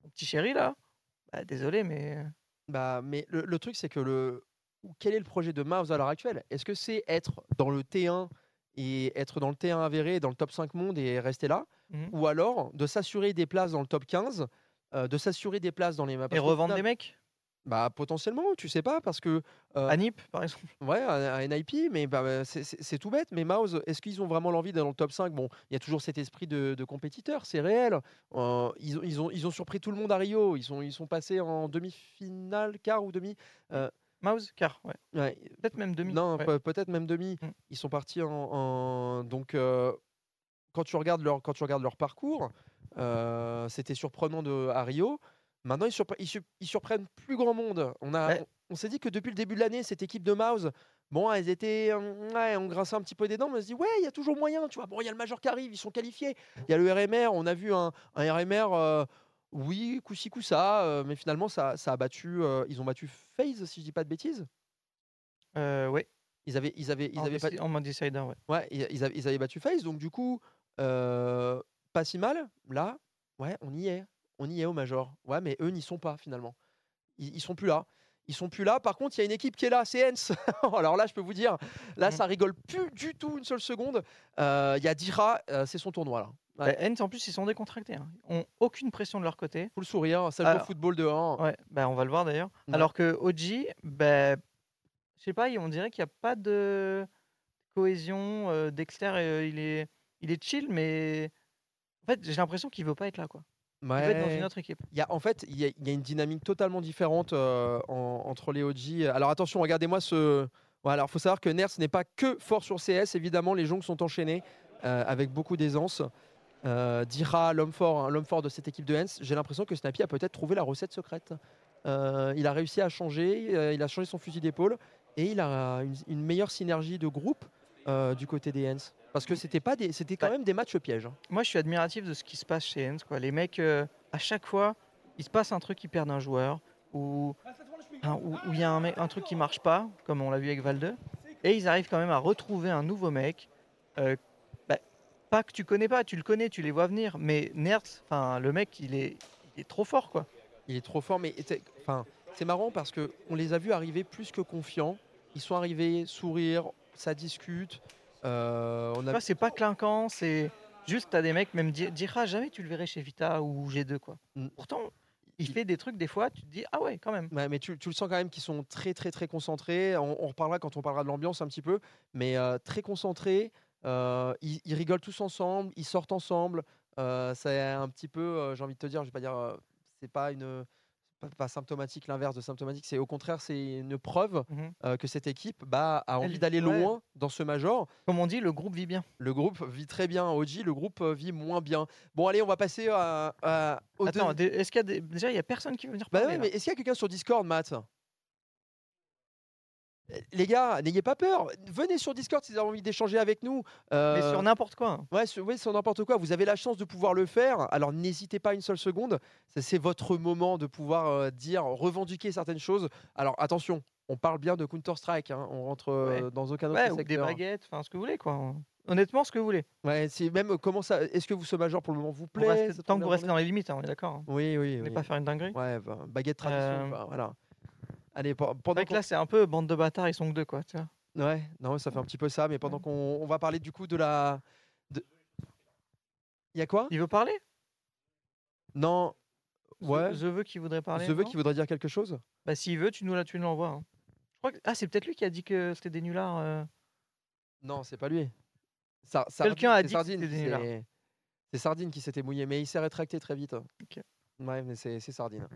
ton petit chéri là, bah, désolé, mais Bah, mais le, le truc, c'est que le quel est le projet de Mouse à l'heure actuelle? Est-ce que c'est être dans le T1 et être dans le T1 avéré, dans le top 5 monde et rester là? Mhm. Ou alors de s'assurer des places dans le top 15 euh, de s'assurer des places dans les parce et revendre des mecs? Bah potentiellement, tu sais pas parce que euh, à Nip par exemple. [LAUGHS] Ouais, un NIP, mais bah, bah, c'est- tout bête. Mais Mouse, est-ce qu'ils ont vraiment l'envie d'être dans le top 5 Bon, il y a toujours cet esprit de, de compétiteur, c'est réel. Euh, ils, ont, ils, ont, ils ont surpris tout le monde à Rio. Ils sont, ils sont passés en demi-finale, quart ou demi. Mouse, car ouais. Ouais, peut-être même demi. non, ouais. peut-être même demi. Mm. Ils sont partis en. en- donc, euh, quand, tu regardes leur, quand tu regardes leur parcours, euh, c'était surprenant de, à Rio. Maintenant, ils, surpre- ils, su- ils surprennent plus grand monde. On, a, Ouais. on, on s'est dit que depuis le début de l'année, cette équipe de Mouse, bon, elles étaient. euh, ouais, on grinçait un petit peu des dents, mais on se dit, ouais, il y a toujours moyen. Tu vois, bon, il y a le Major qui arrive, ils sont qualifiés. Il y a le RMR, on a vu un, un RMR. euh, oui, coup ci, coup ça, euh, mais finalement, ça, ça a battu. euh, ils ont battu FaZe, si je dis pas de bêtises. Euh, ouais. Ils avaient, ils avaient, ils en, avaient pas, en decider, ouais. Ouais, ils, ils avaient, ils avaient battu Face, donc du coup, pas si mal. Là, ouais, on y est. On y est au Major. Ouais, mais eux n'y sont pas finalement. Ils, ils sont plus là. Ils sont plus là. Par contre, il y a une équipe qui est là, c'est Hens. [LAUGHS] Alors là, je peux vous dire, là, Mhm. ça rigole plus du tout une seule seconde. Euh, Il y a Dira, euh, c'est son tournoi là. Ouais. Bah, Hens, en plus, ils sont décontractés. Hein. Ils ont aucune pression de leur côté. Faut le sourire, ça joue au football dehors. Ouais, bah, on va le voir d'ailleurs. Ouais. Alors que OG, bah, je sais pas, on dirait qu'il n'y a pas de cohésion. euh, Dexter, il, est, il est chill, mais en fait, j'ai l'impression qu'il veut pas être là. Quoi. Il être dans Ouais. une autre équipe. Y a, en fait, il y, a, il y a une dynamique totalement différente euh, en- entre les OG. Alors attention, regardez-moi ce. Voilà, alors faut savoir que Nerf n'est pas que fort sur CS. Évidemment, les jongs sont enchaînés euh, avec beaucoup d'aisance. Euh, Dira, l'homme fort, hein, l'homme fort de cette équipe de Hens. J'ai l'impression que Snappy a peut-être trouvé la recette secrète. Il a réussi à changer, il a changé son fusil d'épaule et il a une, une meilleure synergie de groupe euh, du côté des Hens. Parce que c'était pas des, c'était quand Ouais. même des matchs pièges. hein. Moi, je suis admiratif de ce qui se passe chez Hens. Quoi. Les mecs, euh, à chaque fois, il se passe un truc, ils perdent un joueur, ou enfin, ou- il y a un, mec- un truc qui marche pas, comme on l'a vu avec Valde, et ils arrivent quand même à retrouver un nouveau mec. euh, bah, pas que tu connais pas, tu le connais, tu les vois venir, mais Nerds, enfin, le mec, il est, il est trop fort, quoi. Il est trop fort, mais c'est- enfin, c'est marrant parce que on les a vus arriver plus que confiants. Ils sont arrivés, sourire, ça discute. Euh, on a... c'est pas clinquant, c'est juste, t'as des mecs, même Di- Dira, jamais tu le verrais chez Vita ou G2, quoi. Mm. Pourtant, il fait des trucs, des fois, tu te dis, ah ouais, quand même. Ouais, mais tu, tu le sens quand même qu'ils sont très très très concentrés. On, on reparlera quand on parlera de l'ambiance un petit peu, mais euh, très concentrés. Euh, ils, ils rigolent tous ensemble, ils sortent ensemble. Euh, c'est un petit peu, euh, j'ai envie de te dire, je vais pas dire, c'est pas une, pas, pas symptomatique, l'inverse de symptomatique. C'est au contraire, c'est une preuve Mhm. euh, que cette équipe bah, a envie d'aller ouais. loin dans ce major. Comme on dit, le groupe vit bien. Le groupe vit très bien. OG, le groupe euh, vit moins bien. Bon, allez, on va passer à, Attends, deux- est-ce qu'il y a des... déjà il y a personne qui veut venir Bah parler ouais, là mais est-ce qu'il y a quelqu'un sur Discord, Matt? Les gars, n'ayez pas peur. Venez sur Discord si vous avez envie d'échanger avec nous. Mais Euh, sur n'importe quoi. Ouais, sur, oui, sur n'importe quoi. Vous avez la chance de pouvoir le faire. Alors n'hésitez pas une seule seconde. C'est votre moment de pouvoir euh, dire, revendiquer certaines choses. Alors attention, on parle bien de Counter-Strike. hein. On rentre euh, dans aucun autre Ouais, ou des secteur. baguettes, enfin ce que vous voulez quoi. Honnêtement, ce que vous voulez. Ouais, c'est même comment ça. Est-ce que vous ce major pour le moment vous plaît? tant que vous restez dans les limites, hein, on est d'accord. hein. Oui, oui, voulez oui. pas faire une dinguerie. Ouais, bah, baguette tradition. Quoi, voilà. Allez, pendant que là, c'est un peu bande de bâtards, ils sont que deux quoi. Tu vois. Ouais, non, ça fait un petit peu ça, mais pendant qu'on on va parler du coup de la. de- Il y a quoi? Il veut parler? Non. Ouais. The veut qui voudrait parler. Je veux non? qui voudrait dire quelque chose? Bah s'il veut, tu nous l'envoies. hein. Je que... Ah, c'est peut-être lui qui a dit que c'était des nullards. euh. Non, c'est pas lui. Quelqu'un a dit que Sardine c'était qui des nullards. s'est- C'est Sardine qui s'était mouillé, mais il s'est rétracté très vite. Ok. Ouais, mais c'est c'est Sardine.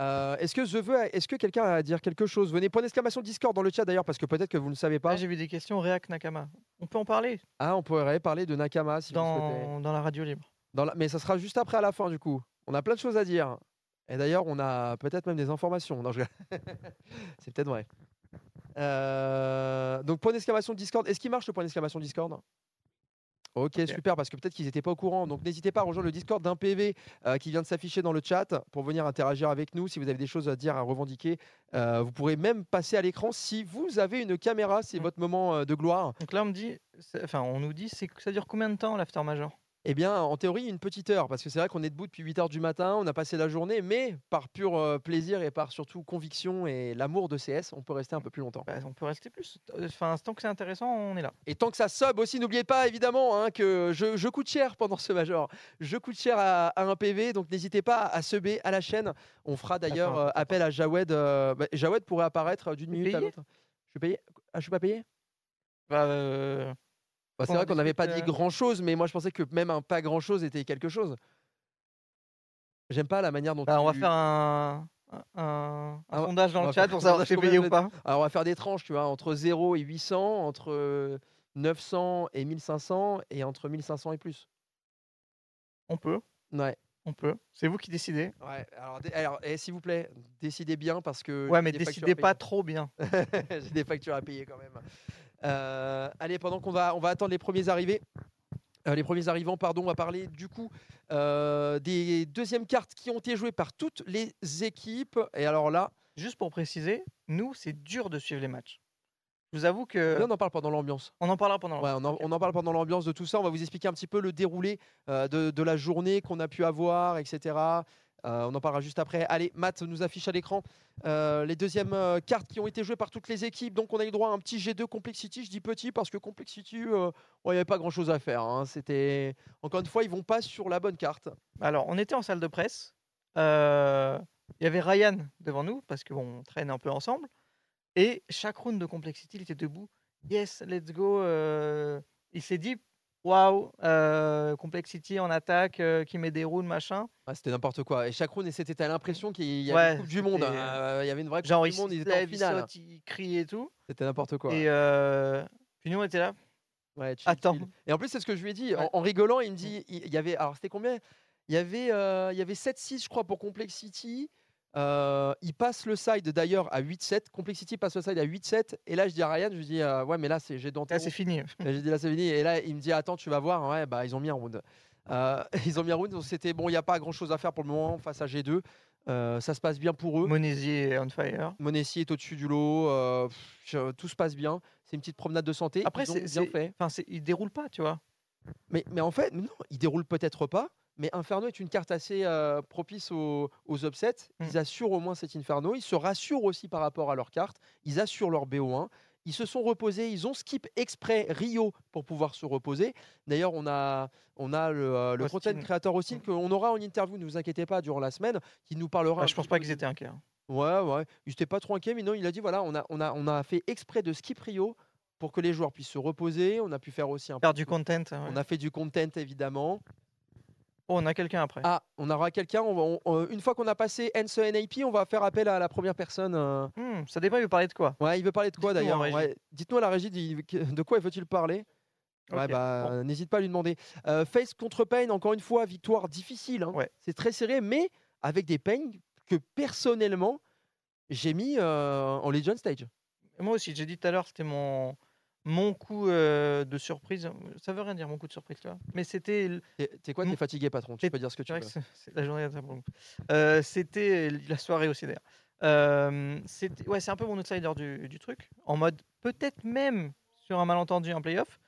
Euh, est-ce que je veux, est-ce que quelqu'un a à dire quelque chose? Venez, point d'exclamation Discord dans le chat d'ailleurs, parce que peut-être que vous ne le savez pas. Ah, j'ai vu des questions React Nakama. On peut en parler? Ah, on pourrait parler de Nakama si vous souhaitez. dans... dans la radio libre. Dans la- Mais ça sera juste après à la fin du coup. On a plein de choses à dire. Et d'ailleurs, on a peut-être même des informations. Non, je... [LAUGHS] c'est peut-être vrai. Euh, Donc point d'exclamation Discord. Est-ce qu'il marche le point d'exclamation Discord? Ok, super, parce que peut-être qu'ils n'étaient pas au courant. Donc n'hésitez pas à rejoindre le Discord d'un PV euh, qui vient de s'afficher dans le chat pour venir interagir avec nous. Si vous avez des choses à dire, à revendiquer, Euh, vous pourrez même passer à l'écran si vous avez une caméra. C'est Mm. votre moment euh, de gloire. Donc là, on me dit, c'est- enfin, on nous dit, c'est que ça dure combien de temps l'after major? Eh bien, en théorie, une petite heure, parce que c'est vrai qu'on est debout depuis 8 heures du matin, on a passé la journée, mais par pur euh, plaisir et par surtout conviction et l'amour de CS, on peut rester un peu plus longtemps. Bah, On peut rester plus. Enfin, tant que c'est intéressant, on est là. Et tant que ça sub aussi, n'oubliez pas évidemment hein, que je, je coûte cher pendant ce major. Je coûte cher à, à un PV, donc n'hésitez pas à subber à la chaîne. On fera d'ailleurs euh, appel à Jawed. euh, bah, Jawed pourrait apparaître d'une minute à l'autre. Je suis payé? Ah, je suis pas payé? Bah, euh, Bah, C'est vrai qu'on n'avait pas dit discute, euh. grand chose, mais moi je pensais que même un pas grand chose était quelque chose. J'aime pas la manière dont bah, on va faire un, un, un Ah, sondage dans le chat pour savoir si c'est payé ou pas. Alors on va faire des tranches, tu vois, entre 0 et 800, entre euh, 900 et 1500 et entre 1500 et plus. On peut, Ouais. on peut. C'est vous qui décidez. Ouais, alors, et s'il vous plaît, décidez bien parce que. Ouais, mais décidez pas trop bien. [LAUGHS] j'ai des factures à payer quand même. Euh, allez, pendant qu'on va, on va attendre les premiers arrivés. euh, les premiers arrivants, pardon, on va parler du coup euh, des deuxièmes cartes qui ont été jouées par toutes les équipes. Et alors là, Juste pour préciser, nous, c'est dur de suivre les matchs. Je vous avoue que là, on en parle pendant l'ambiance. on en parlera pendant. Ouais, on, en, on en parle pendant l'ambiance de tout ça. On va vous expliquer un petit peu le déroulé euh, de, de la journée qu'on a pu avoir, etc. Euh, on en parlera juste après. Allez, Matt nous affiche à l'écran euh, les deuxièmes euh, cartes qui ont été jouées par toutes les équipes. Donc, on a eu droit à un petit G2 Complexity. Je dis petit parce que Complexity, il n'y avait pas grand chose à faire. hein. C'était encore une fois, ils vont pas sur la bonne carte. Alors, on était en salle de presse. Il y avait Ryan devant nous parce que traîne un peu ensemble. Et chaque round de Complexity, il était debout. Yes, let's go. Il s'est dit, waouh, euh, Complexity en attaque, euh, qui met des rounds, machin. Ah, c'était n'importe quoi. Et chaque round, et c'était à l'impression qu'il y avait Ouais, une Coupe du Monde. hein. Il y avait une vraie Coupe Genre, du il Monde. Ils étaient en finale. saute, il crie et tout. C'était n'importe quoi. Et euh, puis nous, on était là. Ouais, chill, Attends. chill. Et en plus, c'est ce que je lui ai dit. En, Ouais. en rigolant, il me dit il il y avait. Alors, c'était combien? Il y avait, euh, il y avait 7-6, je crois, pour Complexity. Euh, il passe le side d'ailleurs à 8-7. Complexity passe le side à 8-7. Et là, je dis à Ryan, je lui dis euh, Ouais, mais là, c'est j'ai Là, denté. c'est fini. [LAUGHS] J'ai dit là, c'est fini. Et là, il me dit Attends, tu vas voir. Ouais, bah, ils ont mis un round. Euh, [LAUGHS] ils ont mis un round. donc C'était bon, il n'y a pas grand chose à faire pour le moment face à G2. Euh, ça se passe bien pour eux. Monesier est on fire. Monessier est au-dessus du lot. pff, tout se passe bien. C'est une petite promenade de santé. Après, Ils c'est, bien c'est- fait. enfin, c'est, il déroule pas, tu vois. Mais, mais en fait, non, il déroule peut-être pas. Mais Inferno est une carte assez euh, propice aux, aux upsets. Mm. Ils assurent au moins cet Inferno. Ils se rassurent aussi par rapport à leur carte. Ils assurent leur BO1. Ils se sont reposés. Ils ont skip exprès Rio pour pouvoir se reposer. D'ailleurs, on a, on a le, euh, le Austin. content créateur Austin Mm. qu'on aura en interview, ne vous inquiétez pas, durant la semaine, qui nous parlera. Ah, je pense pas qu'ils étaient inquiets. hein. Ouais, ouais. Il n'était pas trop inquiet, mais non, il a dit voilà, on a, on a, on a fait exprès de skip Rio pour que les joueurs puissent se reposer. On a pu faire aussi un Faire peu du content. ouais. On a fait du content évidemment. Oh, on a quelqu'un après. Ah, on aura quelqu'un. on on- une fois qu'on a passé Hens NAP, on va faire appel à la première personne. euh. Hmm, ça dépend, il veut parler de quoi? Ouais, il veut parler de quoi d'ailleurs? Ouais, Dites-nous à la régie de quoi veut-il parler? Ouais, bah, bon. n'hésite pas à lui demander. Euh, Face contre Pain, encore une fois, victoire difficile. hein. Ouais. C'est très serré, mais avec des Pain que personnellement, j'ai mis euh, en Legion Stage. Moi aussi, j'ai dit tout à l'heure, c'était mon, mon coup euh, de surprise. Ça veut rien dire, mon coup de surprise, tu vois. Mais c'était. l- T'es quoi? T'es fatigué, patron? Tu peux dire ce que C'est tu vrai veux. que c'est c'est la journée. très. Euh, c'était la soirée aussi, d'ailleurs. Euh, c'était- ouais, c'est un peu mon outsider du, du truc. En mode, peut-être même sur un malentendu en playoff.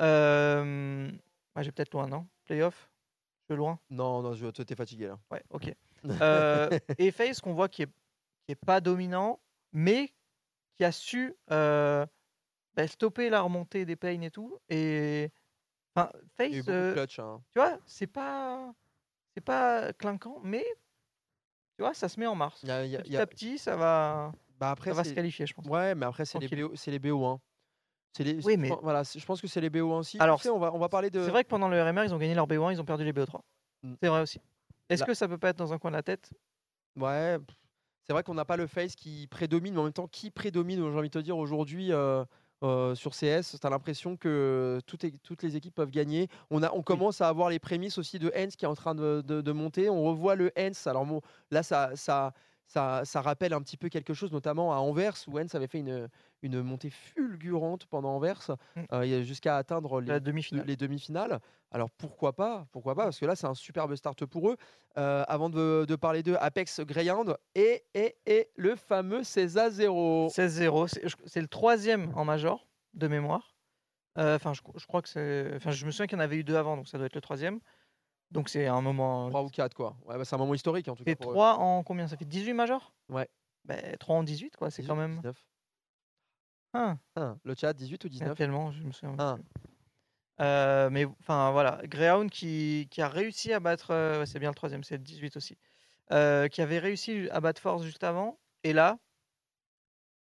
Euh, ouais, j'ai peut-être loin, non? Playoff? Je suis loin? Non, non, je- toi, t'es fatigué là. Ouais, ok. [LAUGHS] Euh, et Face, qu'on voit qui est, qui est pas dominant, mais qui a su euh, bah, stopper la remontée des Pain et tout. Et enfin, Face, euh, clutch. hein. tu vois, c'est pas, c'est pas clinquant, mais tu vois, ça se met en mars. Y a- il y a- il Petit y a- à petit, ça va, bah, après, ça va se qualifier, je pense. Ouais, mais après, c'est les. BO, c'est les BO1. C'est les, Oui, mais- voilà, je pense que c'est les BO1 aussi. Tu Alors, sais, on va, on va parler de. C'est vrai que pendant le RMR, ils ont gagné leur BO1, ils ont perdu les BO3. Mm. C'est vrai aussi. Est-ce Là- que ça peut pas être dans un coin de la tête? Ouais, c'est vrai qu'on n'a pas le face qui prédomine, mais en même temps, qui prédomine, j'ai envie de te dire, aujourd'hui euh, euh, sur CS Tu as l'impression que toutes, les- toutes les équipes peuvent gagner. On, a, on commence à avoir les prémices aussi de Hens qui est en train de, de- de monter. On revoit le Hens. Alors, bon, là, ça, ça, ça, ça rappelle un petit peu quelque chose, notamment à Anvers, où Hens avait fait une, une montée fulgurante pendant Anvers, Mm. euh, jusqu'à atteindre les, demi-finale. les demi-finales. Alors pourquoi pas Pourquoi pas Parce que là, c'est un superbe start pour eux. Euh, avant de, de parler d'eux, Apex Greyhound et, et, et le fameux César 0. 16-0, c'est le troisième en major de mémoire. Euh, Enfin, je, je crois que c'est. Enfin, je me souviens qu'il y en avait eu deux avant, donc ça doit être le troisième. Donc c'est un moment. 3 ou 4, quoi. Ouais, bah, c'est un moment historique, en tout cas. C'est pour eux. 3 en combien? Ça fait 18 majors? Ouais. Ben, 3 en 18, quoi. C'est 18, quand même. 19. Ah, Un. Le chat, 18 ou 19 tellement, je me souviens. Un. plus. Euh, mais enfin voilà, Greyhound qui, qui a réussi à battre, euh, c'est bien le troisième, c'est le 18 aussi, euh, qui avait réussi à battre Force juste avant, et là,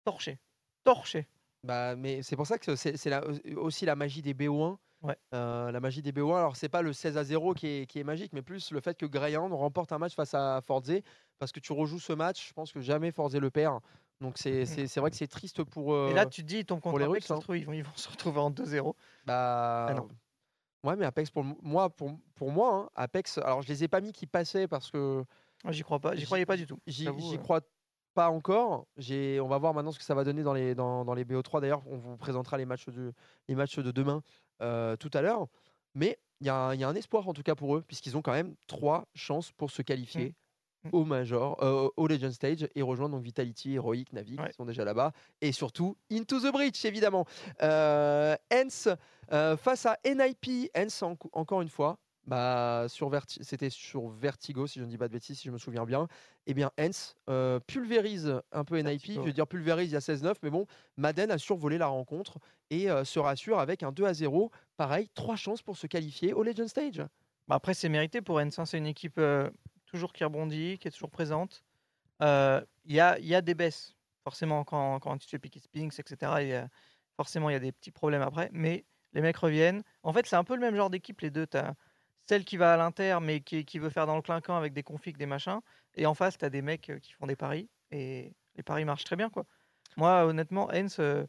torché, torché. Bah, mais c'est pour ça que c'est aussi la magie des BO1. Ouais. Euh, la magie des BO1. Alors, c'est pas le 16 à 0 qui est, qui est magique, mais plus le fait que Greyhound remporte un match face à Forze. Parce que tu rejoues ce match, je pense que jamais Forze le perd. Donc, c'est c'est- c'est vrai que c'est triste pour. Mm. Et là, euh, tu te dis, pour contre les Apex, Russes, ça se hein. ils vont, ils vont [LAUGHS] se retrouver en 2-0. Bah, Ah non. Ouais, mais Apex, pour moi, pour, pour moi hein, Apex, alors je les ai pas mis qui passaient parce que Ah, J'y crois pas, j'y croyais pas du tout. j'y euh. crois pas encore. On va voir maintenant ce que ça va donner dans les, dans, dans les BO3. D'ailleurs, on vous présentera les matchs de, les matchs de demain euh, tout à l'heure. Mais il y, a un- il y a un espoir en tout cas pour eux, puisqu'ils ont quand même trois chances pour se qualifier. Mm. Au Major, euh, au Legend Stage et rejoindre donc Vitality, Heroic, Navi Ouais. qui sont déjà là-bas et surtout Into the Breach évidemment. Euh, Hens euh, face à NIP, Hens en- encore une fois, bah, sur Verti- c'était sur Vertigo si je ne dis pas de bêtises, si je me souviens bien. Eh bien Hens euh, pulvérise un peu NIP, Vertigo, je veux dire pulvérise il y a 16-9, mais bon, Madden a survolé la rencontre et euh, se rassure avec un 2 à 0. Pareil, trois chances pour se qualifier au Legend Stage. Bah, après, c'est mérité pour N5, c'est une équipe euh, toujours qui rebondit, qui est toujours présente. Il y, y a des baisses, forcément, quand, quand tu fais piquer Spinks, etc. il y a- forcément, il y a des petits problèmes après, mais les mecs reviennent. En fait, c'est un peu le même genre d'équipe, les deux. Tu as celle qui va à l'inter, mais qui, qui veut faire dans le clinquant avec des configs, des machins. Et en face, tu as des mecs euh, qui font des paris, et les paris marchent très bien. quoi. Moi, honnêtement, Hens, euh,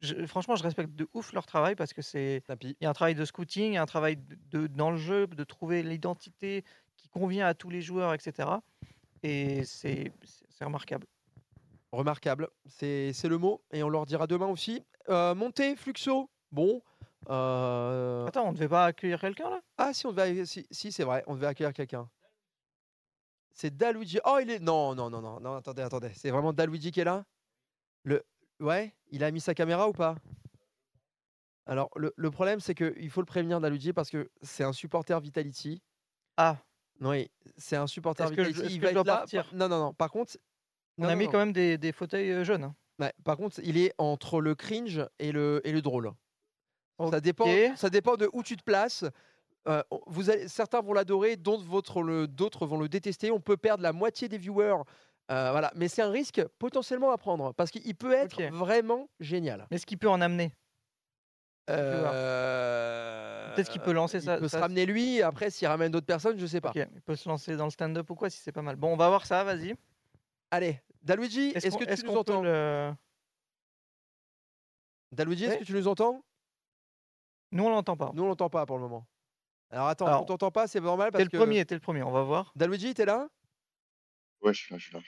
je- franchement, je respecte de ouf leur travail parce que c'est il y a un travail de scouting, il y a un travail de, de- dans le jeu, de trouver l'identité qui convient à tous les joueurs, etc. Et c'est remarquable. Remarquable, c'est le mot, et on leur dira demain aussi. Euh, montée, Fluxo, bon. Euh, Attends, on ne devait pas accueillir quelqu'un là? Ah si, on devait, si, si, c'est vrai, on devait accueillir quelqu'un. C'est Daluigi. Oh, il est... Non, non, non, non, non, attendez, attendez. C'est vraiment Daluigi qui est là? Le... Ouais, il a mis sa caméra ou pas? Alors, le, le problème, c'est qu'il faut le prévenir, Daluigi, parce que c'est un supporter Vitality. Ah, Oui, c'est un supporter Est-ce que je- Vitality. il que va je être là. partir? Par- Non, non, non. Par contre... on non, a non, mis non. quand même des, des fauteuils euh, jeunes. hein. Ouais, par contre, il est entre le cringe et le, et le drôle. Ça, dépend, ça dépend de où tu te places. Euh, vous allez, certains vont l'adorer, d'autres vont le détester. On peut perdre la moitié des viewers Euh, voilà, mais c'est un risque potentiellement à prendre parce qu'il peut être vraiment génial. Mais ce qu'il peut en amener? Euh, Peut-être qu'il peut lancer il ça- peut se ramener lui. Après, s'il ramène d'autres personnes, je sais pas. Il peut se lancer dans le stand-up ou quoi si c'est pas mal. Bon, on va voir ça, vas-y. Allez, Daluigi, est-ce qu'on- que tu est-ce nous entends? Daluigi, est-ce que tu nous entends? Nous, on l'entend pas. Nous, on l'entend pas pour le moment. Alors attends, Alors, on t'entend pas, c'est normal T'es parce le que. premier, t'es le premier, on va voir. Daluigi, t'es là? Ouais, je suis là, je suis là.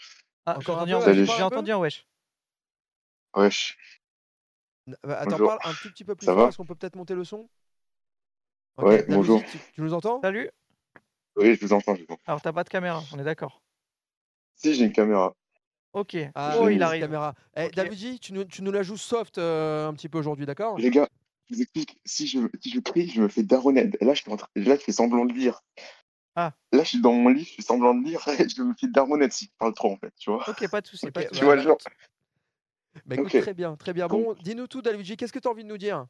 Ah, j'ai Encore un entendu un wesh. J'ai entendu un wesh. Wesh. Bah, Attends, Bonjour. parle un tout petit peu plus Ça fort, va? est-ce qu'on peut peut-être monter le son? Ouais, Daluigi, bonjour. Tu, tu nous entends? Salut. Oui, je vous entends, je vous entends. Alors, t'as pas de caméra, on est d'accord. Si, j'ai une caméra. Ok. Ah, oh, oui, il arrive. Caméra. Eh. Daluigi, tu nous, tu nous la joues soft euh, un petit peu aujourd'hui, d'accord? Les gars, je vous explique, si je, si je crie, je me fais daronner. Là, je, là, je fais semblant de lire. Ah. Là, je suis dans mon lit, je fais semblant de lire, et je me fais daronner si je parle trop, en fait, tu vois. Ok, pas de soucis, pas de soucis. Tu vois le genre Bah écoute, Ok. très bien, très bien. Bon, dis-nous tout, Daluigi, qu'est-ce que tu as envie de nous dire?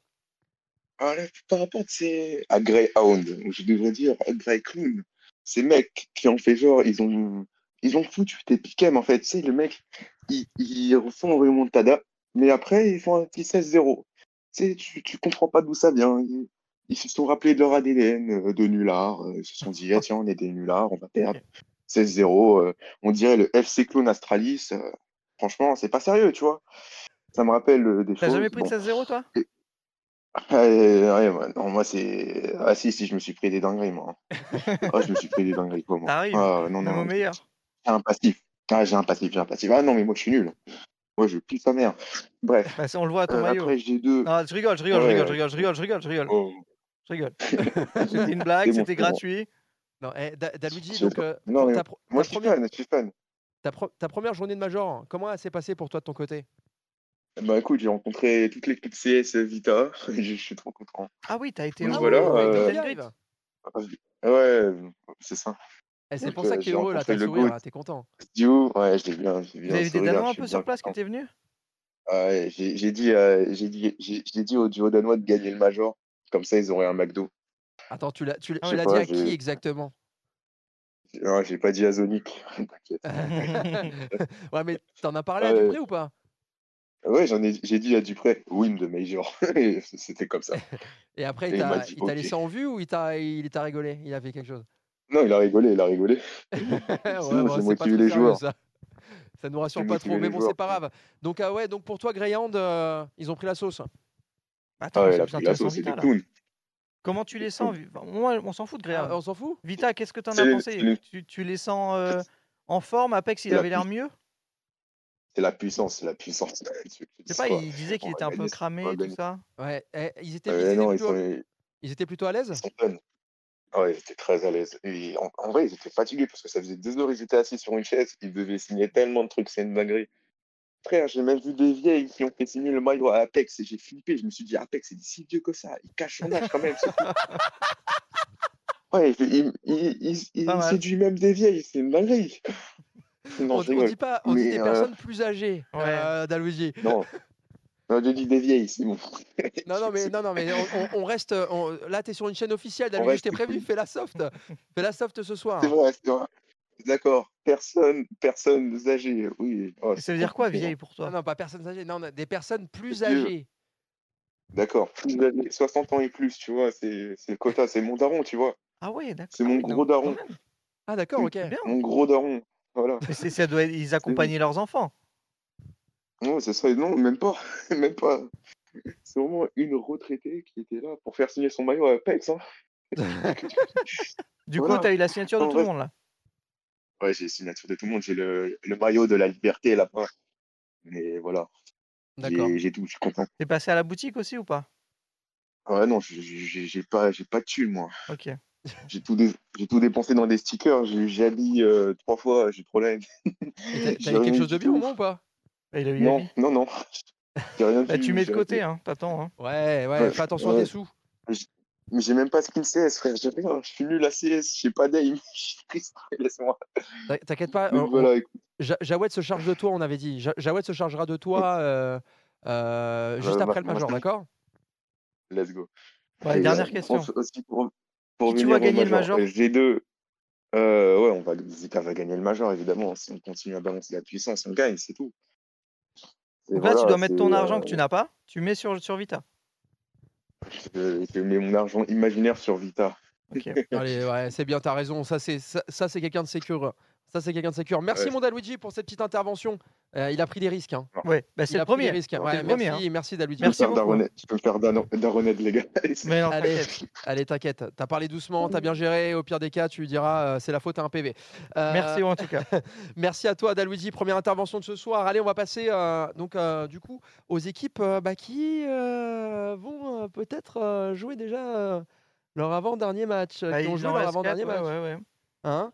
Ah, là, par rapport sais, à Greyhound, ou je devrais dire à Grey Clown, ces mecs qui ont fait genre, ils ont, ils ont foutu tes piquets, en fait. Tu sais, le mec, ils, ils font un remontada, mais après, ils font un petit 16-0. Tu comprends pas d'où ça vient. Ils, ils se sont rappelés de leur ADN euh, de nullards. euh, Ils se sont dit, ah, tiens, on est des nullards, on va perdre. [LAUGHS] 16-0. euh, on dirait le FC Clown Astralis. franchement, c'est pas sérieux, tu vois. Ça me rappelle des T'as choses. jamais pris de bon. 16-0, toi? Ouais, ouais, ouais, non, moi c'est. Ah si, si, je me suis pris des dingueries, moi. [LAUGHS] Ah, je me suis pris des dingueries, quoi, moi. Ah, non, non, au meilleur. j'ai un passif. Ah, j'ai un passif, j'ai un passif. Ah non, mais moi je suis nul. Moi je pue sa mère. Bref, Bah, on le voit à ton euh, maillot. après j'ai deux. Non, je rigole, je rigole, je Ouais, rigole, je rigole, je rigole, je rigole, je rigole. Oh, Je rigole. [LAUGHS] C'était une blague, bon, c'était bon. gratuit. Non, eh, Da- Daluigi, donc euh, Non, mais ta, moi je suis première, fan, je suis fan. ta, pro- ta première journée de major, comment elle s'est passée pour toi de ton côté? Bah écoute, j'ai rencontré toute l'équipe CS Vita. Je, [LAUGHS] je suis trop content. Ah oui, t'as été Donc voilà, euh, Greet. Greet. Ouais, c'est ça. C'est pour ça euh, est j'ai heureux, là, t'as le sourire, là, t'es content. Stu, ouais, je l'ai bien, je l'ai Vous bien avez des Danois un peu sur place content. étaient venus Ouais, j'ai dit, euh, j'ai dit, au duo danois de gagner le Major. Comme ça, ils auraient un McDo. Attends, tu l'as tu tu l'as dit à qui exactement? Non, j'ai pas dit à Zonic. [LAUGHS] T'inquiète. [LAUGHS] Ouais, mais t'en as parlé à. Dupré ou pas? Ouais, j'en ai, j'ai dit à Dupré, win de Major. [LAUGHS] C'était comme ça. Et après, il t'a laissé en vue ou il t'a il t'a rigolé? Il a fait quelque chose? Non, il a rigolé, il a rigolé. [LAUGHS] Ouais, [LAUGHS] bon, j'ai c'est motivé les joueurs. ça. Ça nous rassure pas trop, mais bon, c'est pas grave. Donc, ah ouais, donc pour toi, Greyhound, euh, ils ont pris la sauce. Attends, Ah ouais, c'est la sauce, Vita. Comment tu les sens Moi, on s'en fout de Ah, Graham. on s'en fout Vita, qu'est-ce que t'en C'est as pensé? tu, tu les sens euh, en forme? Apex, il avait l'air mieux? C'est la puissance, c'est la puissance. [LAUGHS] Je sais pas, il disait qu'il était un peu cramé, tout ça. Ouais, eh, ils, étaient, ils, étaient plutôt, à l'aise? Ils sont fun. Ouais, ils étaient très à l'aise. Et en, en vrai, ils étaient fatigués parce que ça faisait deux heures, ils étaient assis sur une chaise, ils devaient signer tellement de trucs, c'est une dinguerie. Frère, j'ai même vu des vieilles qui ont fait signer le maillot à Apex et j'ai flippé. Je me suis dit, Apex, c'est si vieux que ça. Il cache son âge quand même. [LAUGHS] ouais, il, il, il, séduit même des vieilles, c'est une dinguerie. Non, on, rigole. dit pas, on dit Mais, des euh, personnes plus âgées, Ouais. euh, Daluigi. Non. Non, je dis des vieilles, c'est bon. Non, non, mais, non, non, mais on, reste. on- là, t'es sur une chaîne officielle, Daluigi, je t'ai prévenu, fais la soft. Fais la soft ce soir. C'est vrai, c'est vrai. D'accord. Personne, personnes âgées, oui. Oh, ça veut dire quoi, vieille pour toi? Non, non, pas personnes âgées, non, non, des personnes plus Vieux. âgées. D'accord. Plus âgées, 60 ans et plus, tu vois, c'est c'est le quota, c'est mon daron, tu vois. Ah ouais, d'accord. C'est Ah mon gros non, quand daron. Ah, d'accord, ok. Mon gros daron. Voilà. Ça doit être- ils accompagnaient leurs enfants. Non, c'est ça. Non, même pas. [LAUGHS] Même pas. C'est vraiment une retraitée qui était là pour faire signer son maillot à Apex. Hein. [LAUGHS] Du coup, t'as eu la signature de En tout le monde là. Ouais, j'ai signature de tout le monde. J'ai le, le maillot de la liberté là-bas. Mais voilà. D'accord. J'ai tout, je suis content. T'es passé à la boutique aussi ou pas? Ouais, non, j'ai- pas, j'ai pas de thune, moi. Ok. [LAUGHS] J'ai tout, dé- tout dépensé dans des stickers. Habillé euh, trois fois, j'ai trop la t'as- eu quelque chose de bien au moins ou pas? Il a eu Non, non, non. Rien Bah, vu, tu mets de côté, hein. T'attends. Hein. Ouais, ouais, Ouais, fais attention à ouais. tes sous. Mais j'ai même pas skin CS, frère. J'ai rien. Je suis nul à CS. J'ai pas d'aim. Je suis triste. [LAUGHS] Laisse-moi. T'in- T'inquiète pas, Donc on- voilà, Jawed se charge de toi, on avait dit. Ja- Jawed se chargera de toi [LAUGHS] euh, euh, juste Euh, après le ma- major, ma- d'accord? Let's go. Ouais, Et, dernière question. enf- aussi pour, pour Qui tu au gagner le major euh, G2. Euh, ouais, on va, Zika va gagner le major, évidemment. Si on continue à balancer la puissance, on gagne, c'est tout. Donc là, tu dois mettre ton argent que euh, tu n'as pas, tu mets sur, sur Vita. je, je mets mon argent imaginaire sur Vita. Ok. [LAUGHS] Allez, ouais, c'est bien, t'as raison. Ça, c'est ça, ça, c'est quelqu'un de sécure. Ça, c'est quelqu'un de sécure. Merci, Ouais. mon Daluigi, pour cette petite intervention. Euh, il a pris des risques. hein. Ouais, bah, Il c'est le des premier. risques. C'est Ouais, le premier, merci, hein. merci, Daluigi. Je peux Merci faire je peux Daronette légal. Mais non, [LAUGHS] Allez. t'inquiète. T'as parlé doucement, t'as bien géré. Au pire des cas, tu lui diras euh, c'est la faute à un PV. Euh, Merci en tout cas. [LAUGHS] Merci à toi, Daluigi. Première intervention de ce soir. Allez, on va passer euh, donc euh, du coup aux équipes euh, bah, qui euh, vont euh, peut-être euh, jouer déjà euh, leur avant-dernier match. Bah, qui ont joué leur avant-dernier match. ouais, ouais, ouais. Hein?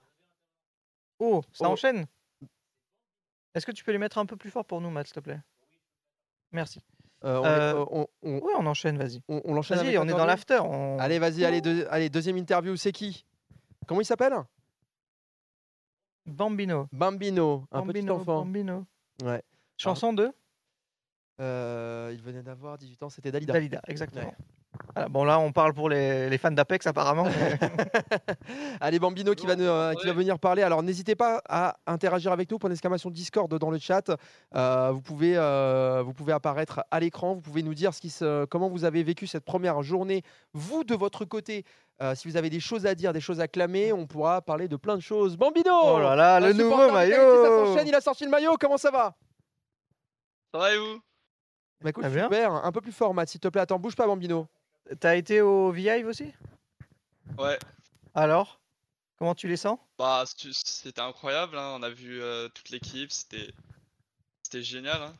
Oh, ça Oh. enchaîne Est-ce que tu peux les mettre un peu plus fort pour nous, Matt, s'il te plaît? Merci. Euh, on, Euh, est- on- on- Ouais, on enchaîne, vas-y. on- on l'enchaîne Vas-y, on est dans l'after. on- Allez, vas-y, allez, deux- allez, deuxième interview. C'est qui? Comment il s'appelle? Bambino. Bambino, un petit Bambino, enfant. Bambino. Ouais. Chanson de? Euh, il venait d'avoir 18 ans, c'était Dalida. Dalida, exactement. Voilà, bon, là, on parle pour les, les fans d'Apex, apparemment. [LAUGHS] Allez, Bambino qui va, nous- euh, qui va venir parler. Alors, n'hésitez pas à interagir avec nous. Point d'exclamation Discord dans le chat. Euh, vous, pouvez, euh, vous pouvez apparaître à l'écran. Vous pouvez nous dire ce qui se, comment vous avez vécu cette première journée. Vous, de votre côté, euh, si vous avez des choses à dire, des choses à clamer, on pourra parler de plein de choses. Bambino oh là là, le nouveau maillot s'enchaîne, il a sorti le maillot. Comment ça va? Ça va et vous? Bah, écoute, Très bien. super. Un peu plus fort, Matt, s'il te plaît. Attends, bouge pas, Bambino. T'as été au V-Hive aussi? Ouais, Alors? Comment tu les sens? Bah c'était incroyable, hein, On a vu euh, toute l'équipe, c'était c'était génial, hein.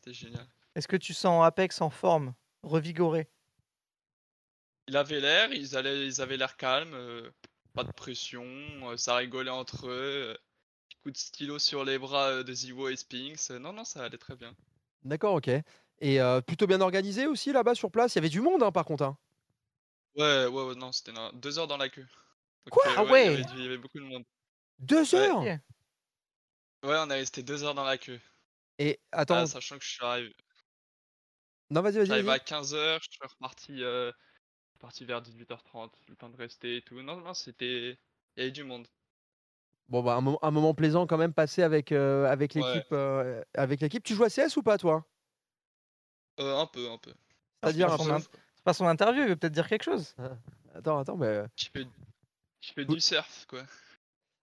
C'était génial. Est-ce que tu sens Apex en forme, revigoré? Il avait l'air, ils allaient, ils avaient l'air calmes, euh, pas de pression, euh, ça rigolait entre eux. euh, petit coup de stylo sur les bras euh, de Zivo et Spinks. euh, non, non, ça allait très bien. D'accord, ok. Et euh, plutôt bien organisé aussi là-bas sur place? Il y avait du monde, hein, par contre. hein? Ouais, ouais, ouais, non, c'était deux heures dans la queue. Donc, Quoi? euh, Ah il y ouais avait il y avait beaucoup de monde. Deux Ouais. heures? Ouais, on est resté deux heures dans la queue. Et attends, Ah, sachant que je suis arrivé, non, vas-y, vas-y. J'arrive vas-y. à 15h, je suis reparti, euh, reparti vers 18h30, le temps de rester et tout. Non, non, c'était. Il y avait du monde. Bon, bah, un, moment, un moment plaisant quand même passé avec, euh, avec Ouais. l'équipe. euh, avec l'équipe. Tu joues à CS ou pas, toi? Euh, un peu, un peu. C'est-à-dire pas son peu. in- C'est pas son interview, il veut peut-être dire quelque chose. Attends, attends, mais. Je fais, je fais du surf, quoi.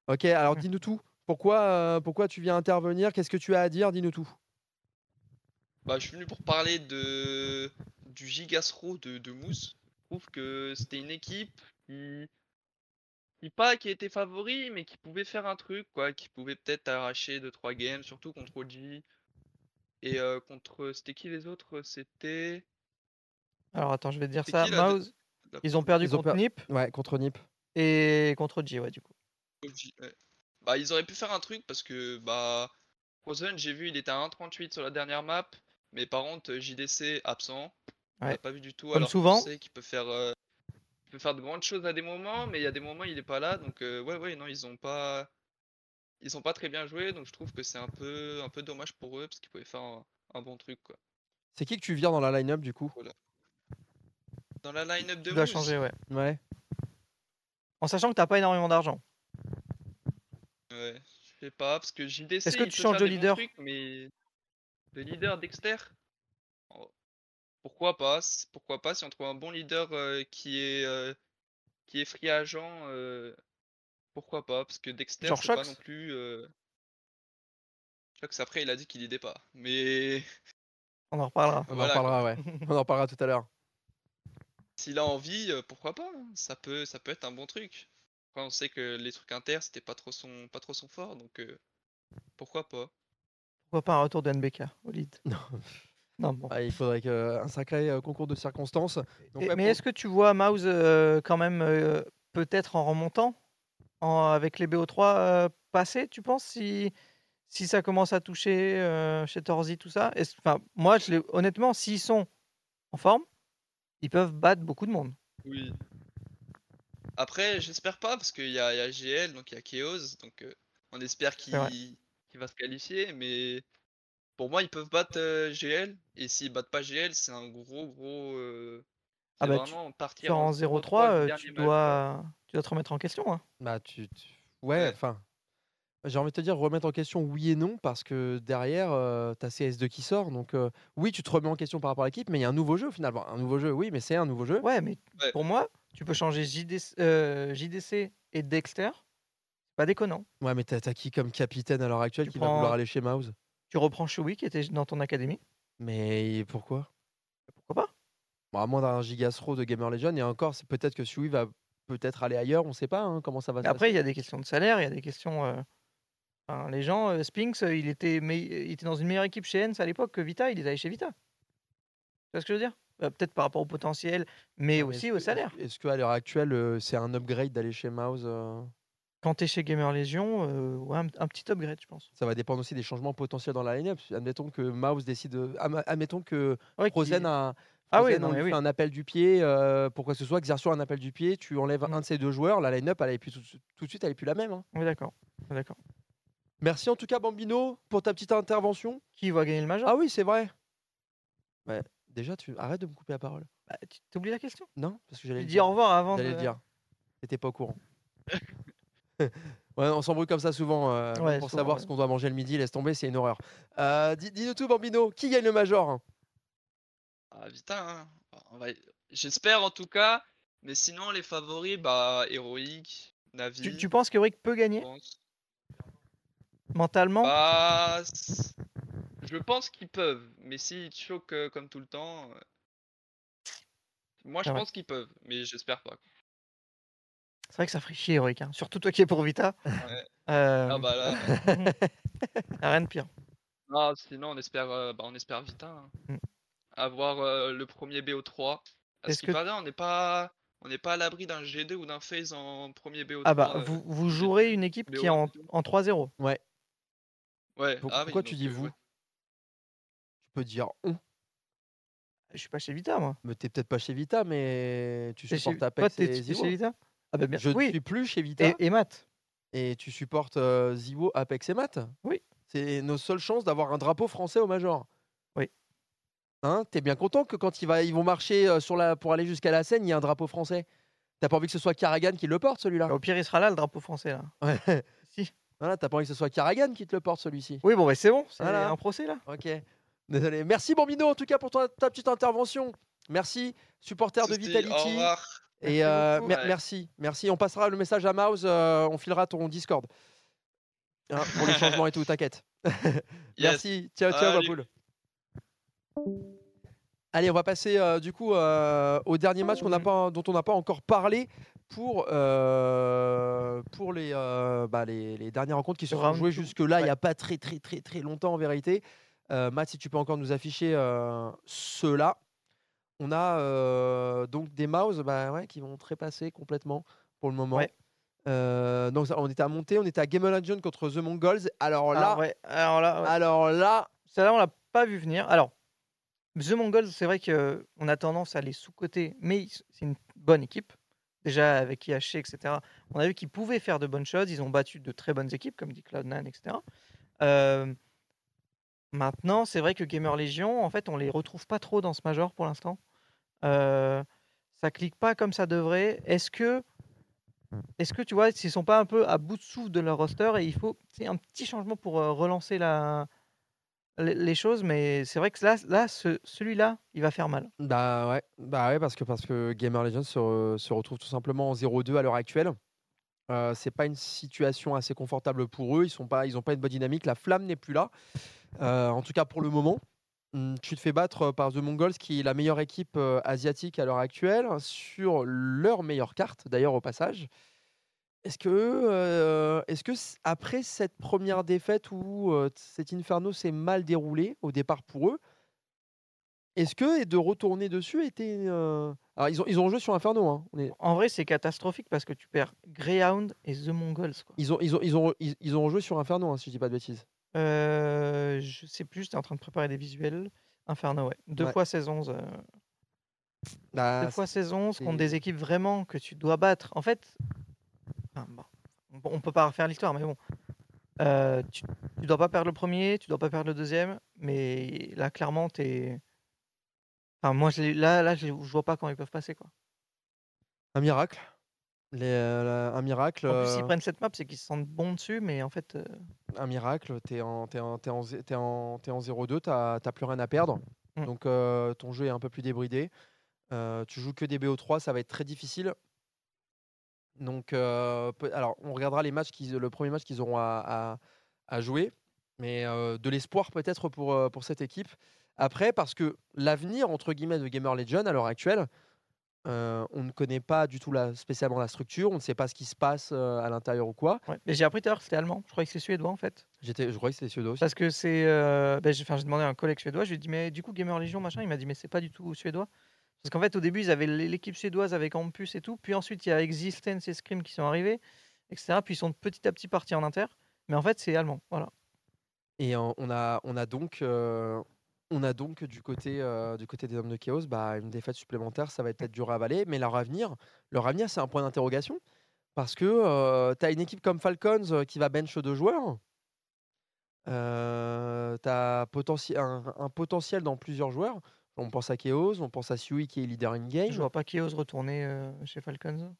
Ok, alors dis-nous tout. Pourquoi, euh, pourquoi tu viens intervenir? Qu'est-ce que tu as à dire? Dis-nous tout. Bah, je suis venu pour parler de du Gigasro de, de Mousse. Je trouve que c'était une équipe qui, qui pas qui était favori, mais qui pouvait faire un truc, quoi, qui pouvait peut-être arracher 2-3 games, surtout contre OG. Et euh, contre. C'était qui les autres? C'était. Alors attends, je vais te dire ça. qui, là, de- Mouse, ils ont perdu Ils ont contre per- Nip Ouais, contre Nip. et contre G, ouais, du coup. Ouais. Bah, ils auraient pu faire un truc parce que, bah, Frozen, j'ai vu, il était à 1.38 sur la dernière map, mais par contre, JDC absent. On l'a Ouais. pas vu du tout. Comme alors souvent. sait qu'il peut faire, euh, il peut faire de grandes choses à des moments, mais il y a des moments il est pas là. Donc, euh, ouais, ouais, non, ils ont pas, ils ont pas très bien joué. Donc, je trouve que c'est un peu, un peu dommage pour eux parce qu'ils pouvaient faire un, un bon truc, quoi. C'est qui que tu vires dans la line-up du coup? Dans la line-up de Tu dois Moose, changer, ouais. Ouais. En sachant que t'as pas énormément d'argent. Ouais, je sais pas, parce que JDC. Est-ce que il tu peut changes faire de des bons leader? trucs, mais de leader Dexter? Oh, Pourquoi pas c- Pourquoi pas si on trouve un bon leader euh, qui est euh, qui est free agent euh, Pourquoi pas Parce que Dexter Genre c'est pas non plus. Euh... Shox après il a dit qu'il lidait pas, mais On en reparlera. On Voilà, en reparlera, ouais. [LAUGHS] On en reparlera tout à l'heure. s'il a envie, euh, pourquoi pas Ça peut ça peut être un bon truc. Après on sait que les trucs inter c'était pas trop son pas trop son fort, donc euh, pourquoi pas Pourquoi pas un retour de NBK au lead Non. [LAUGHS] Non, bon. Ah, il faudrait que, un sacré euh, concours de circonstances. Donc, Et- ouais, mais pour- est-ce que tu vois Mouse euh, quand même euh, peut-être en remontant? En- avec les BO3 euh, passés, tu penses si, si ça commence à toucher chez Torzi, tout ça? Enfin, moi, je honnêtement, s'ils sont en forme, ils peuvent battre beaucoup de monde. Oui. Après, j'espère pas, parce qu'il y a, il y a GL, donc il y a Chaos, donc euh, on espère qu'il va se qualifier, mais pour moi, ils peuvent battre euh, GL, et s'ils battent pas GL, c'est un gros, gros. euh, Ah bah, tu- partir en 0-3 0-3, du euh, dernier tu match, dois, tu dois te remettre en question. hein. Bah, tu, tu- Ouais, Ouais. enfin. J'ai envie de te dire remettre en question oui et non parce que derrière euh, t'as CS2 qui sort donc euh, oui tu te remets en question par rapport à l'équipe mais il y a un nouveau jeu finalement un nouveau jeu oui mais c'est un nouveau jeu Ouais, mais Ouais. pour moi, tu peux changer JDC, euh, JDC et Dexter. C'est pas déconnant. ouais mais t'as qui comme capitaine à l'heure actuelle Tu qui va vouloir aller chez Mouse? Tu reprends Chewie qui était dans ton académie. mais pourquoi? Pourquoi pas? Bon, à moins d'un gigasro de Gamer Legend et encore c'est peut-être que Sui va peut-être aller ailleurs on sait pas hein, comment ça va se Après, passer. il y a des questions de salaire, il y a des questions. euh, enfin, les gens, euh, Spinks, euh, il était, mais, il était dans une meilleure équipe chez Hens à l'époque que Vita, il est allé chez Vita. Tu vois ce que je veux dire? Euh, Peut-être par rapport au potentiel, mais aussi au que- salaire. est-ce qu'à l'heure actuelle euh, c'est un upgrade d'aller chez Mouse Quand tu es chez Gamer Legion, euh, ouais, un, un petit upgrade, je pense. ça va dépendre aussi des changements potentiels dans la line-up admettons que Mouse décide de- adm- admettons que Ouais, Frozen a Ah oui, non, mais un appel du pied, euh, pour quoi que ce soit, Xerxio a un appel du pied, tu enlèves Mm. un de ces deux joueurs, la line-up, elle est plus tout, tout de suite, elle est plus la même. hein. Oui, d'accord. D'accord. Merci en tout cas, Bambino, pour ta petite intervention. Qui va gagner le major Ah oui, c'est vrai. Ouais, déjà, tu arrêtes de me couper la parole. Bah, Tu t'oublies la question? Non, parce que j'allais dis au revoir avant J'allais de... dire. T'étais pas au courant. [LAUGHS] ouais, on s'embrouille comme ça souvent euh, Ouais, pour souvent, savoir ouais. ce qu'on doit manger le midi. Laisse tomber, c'est une horreur. Euh, dis- Dis-nous tout, Bambino. Qui gagne le major? Ah, Vita, hein. On va... J'espère en tout cas. Mais sinon, les favoris, bah, Héroïque, Navi. Tu, tu penses que Rick peut gagner? mentalement? Bah, je pense qu'ils peuvent. Mais s'ils choquent euh, comme tout le temps. euh, Moi, je Ah ouais. pense qu'ils peuvent. Mais j'espère pas. C'est vrai que ça ferait chier, Eric. hein. Surtout toi qui es pour Vita. Ouais. [LAUGHS] Euh, Ah bah là. [LAUGHS] rien de pire. Non, sinon on espère, euh, bah, on espère vite hein. Mm. Avoir euh, le premier BO3. Parce Est-ce qu'il que- paraît, on n'est pas, on n'est pas à l'abri d'un G2 ou d'un phase en premier BO3. Ah bah, euh, vous, vous jouerez une équipe qui est en, BO1. en 3-0. Ouais. Ouais. Pour- ah oui, Pourquoi tu dis vous? Ouais. Tu peux dire on. Je suis pas chez Vita, moi. Mais t'es peut-être pas chez Vita, mais tu supportes Toi, Apex et chez Vita? Ah bah bien. Je ne oui. suis plus chez Vita Et, et Matt? et tu supportes euh, Zivo, Apex et Math. Oui. C'est nos seules chances d'avoir un drapeau français au Major. Hein T'es bien content que quand ils, va, ils vont marcher euh, sur la, pour aller jusqu'à la scène, il y a un drapeau français? T'as pas envie que ce soit Karagan qui le porte celui-là? Au pire, il sera là, le drapeau français, là. Ouais. [LAUGHS] Si. Voilà, t'as pas envie que ce soit Karagan qui te le porte celui-ci? Oui, bon, bah, c'est bon. C'est Voilà. un procès, là. Ok. Désolé. Merci Bambino en tout cas pour ta, ta petite intervention. Merci, supporter de Vitality. Au revoir. Et Merci euh, beaucoup. mer- Ouais. merci, merci. On passera le message à Mouse, euh, on filera ton Discord. Hein, pour les [LAUGHS] changements et tout, t'inquiète. [LAUGHS] Yes. Merci, ciao, ciao, Salut. Allez, on va passer euh, du coup euh, au dernier match pas, dont on n'a pas encore parlé pour, euh, pour les, bah, les, les dernières rencontres qui se sont jouées jusque-là, il n'y a pas très très très très longtemps en vérité. Matt, si tu peux encore nous afficher ceux-là. On a donc des mouse bah, ouais, qui vont trépasser complètement pour le moment. Ouais. Donc on était à monter, on était à Game contre The Mongols. Alors là, Ah. Alors là, alors là, Celle-là, on l'a pas vu venir. Alors, The Mongols, c'est vrai qu'on a tendance à les sous-coter, mais c'est une bonne équipe. Déjà, avec IHC, etc. On a vu qu'ils pouvaient faire de bonnes choses. Ils ont battu de très bonnes équipes, comme dit Cloud9, etc. Maintenant, c'est vrai que Gamer Legion, en fait, on les retrouve pas trop dans ce major pour l'instant. Euh, ça clique pas comme ça devrait. Est-ce que, est-ce que tu vois, s'ils sont pas un peu à bout de souffle de leur roster et il faut un petit changement pour euh, relancer la, les choses, mais c'est vrai que là, là ce- celui-là, il va faire mal. bah ouais, bah ouais parce que parce que Gamer Legends se, se retrouve tout simplement en 0-2 à l'heure actuelle. Euh, c'est pas une situation assez confortable pour eux. Ils sont pas, ils pas une bonne dynamique. La flamme n'est plus là. Euh, en tout cas pour le moment. Hum, Tu te fais battre par The Mongols, qui est la meilleure équipe euh, asiatique à l'heure actuelle, sur leur meilleure carte, d'ailleurs au passage. Est-ce que, euh, est-ce que c- après cette première défaite où euh, cet Inferno s'est mal déroulé au départ pour eux, est-ce que de retourner dessus était. euh, Alors ils ont, ils ont joué sur Inferno. hein, on est- En vrai, c'est catastrophique parce que tu perds Greyhound et The Mongols. Quoi. Ils ont, ils ont, ils ont, ils, ils ont joué sur Inferno, hein, si je dis pas de bêtises. Euh, je sais plus, j'étais en train de préparer des visuels. Inferno, ouais. Deux Ouais. fois 16-11. euh, Bah, deux fois 16-11 contre c'est- des équipes vraiment que tu dois battre. En fait, enfin, bon, on, on peut pas refaire l'histoire, mais bon. Euh, tu, tu dois pas perdre le premier, tu dois pas perdre le deuxième, mais là, clairement, t'es. Enfin, moi, je là, là, je, je vois pas quand ils peuvent passer, quoi. un miracle. Les, euh, un miracle. En plus, euh, s'ils prennent cette map, c'est qu'ils se sentent bons dessus, mais en fait, euh, un miracle, t'es en, t'es en, en, en, t'es en 0-2, t'as plus rien à perdre. Mm. Donc euh, ton jeu est un peu plus débridé. Tu joues que des BO3, ça va être très difficile. Donc, euh, alors, on regardera les matchs le premier match qu'ils auront à, à- à jouer. Mais euh, de l'espoir peut-être pour, euh, pour cette équipe. Après, parce que l'avenir, entre guillemets, de Gamer Legion à l'heure actuelle, euh, on ne connaît pas du tout la, spécialement la structure, on ne sait pas ce qui se passe euh, à l'intérieur ou quoi. ouais. Mais j'ai appris tout à l'heure que c'était allemand. Je croyais que c'est suédois en fait. J'étais, je croyais que c'était suédois aussi. Parce que c'est. euh, ben, j'ai demandé à un collègue suédois, je lui ai dit, mais du coup, Gamer Legion, machin, il m'a dit, mais c'est pas du tout suédois. Parce qu'en fait, au début, ils avaient l'é- l'équipe suédoise avec Campus et tout. Puis ensuite, il y a Existence et Scream qui sont arrivés, etc. Puis ils sont petit à petit partis en inter. Mais en fait, c'est allemand. Voilà. Et euh, on, a, on, a donc, euh, on a donc du côté, euh, du côté des hommes de Chaos bah, une défaite supplémentaire, ça va être peut-être dur à avaler, mais leur avenir, leur avenir c'est un point d'interrogation. Parce que tu as une équipe comme Falcons euh, qui va bench deux joueurs. tu as un potentiel dans plusieurs joueurs. On pense à Chaos, on pense à Sui qui est leader in game. Je vois pas Chaos retourner euh, chez Falcons.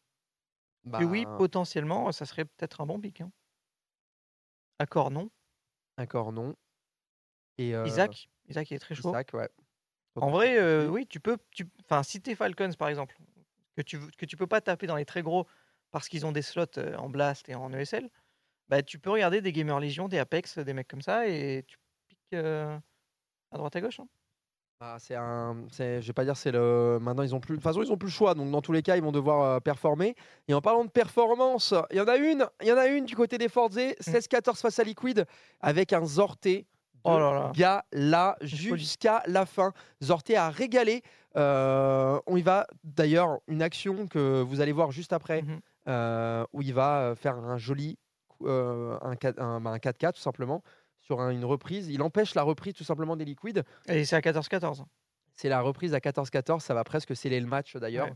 Bah, Et oui, potentiellement, ça serait peut-être un bon pic. Hein. Accord, non. D'accord, non. Et, euh, Isaac, Isaac il est très chaud. Isaac, ouais. En vrai, euh, Oui. tu peux. Tu... Enfin, si t'es Falcons, par exemple, que tu, que tu peux pas taper dans les très gros parce qu'ils ont des slots en Blast et en ESL, bah, tu peux regarder des Gamer Legion, des Apex, des mecs comme ça, et tu piques euh, à droite à gauche. hein. Ah, c'est un, je vais pas dire c'est le. Maintenant ils ont plus, de toute façon ils ont plus le choix, donc dans tous les cas ils vont devoir euh, performer. Et en parlant de performance, il y en a une, il y en a une du côté des Forze, 16-14 face à Liquid avec un Zorté Oh là là. gala folie. jusqu'à la fin. Zorté a régalé. Euh, on y va d'ailleurs une action que vous allez voir juste après Mhm. euh, où il va faire un joli un, 4 un, bah, un 4K tout simplement sur un- une reprise. Il empêche la reprise tout simplement des Liquids. Et c'est à 14-14. C'est la reprise à 14-14, ça va presque sceller le match d'ailleurs.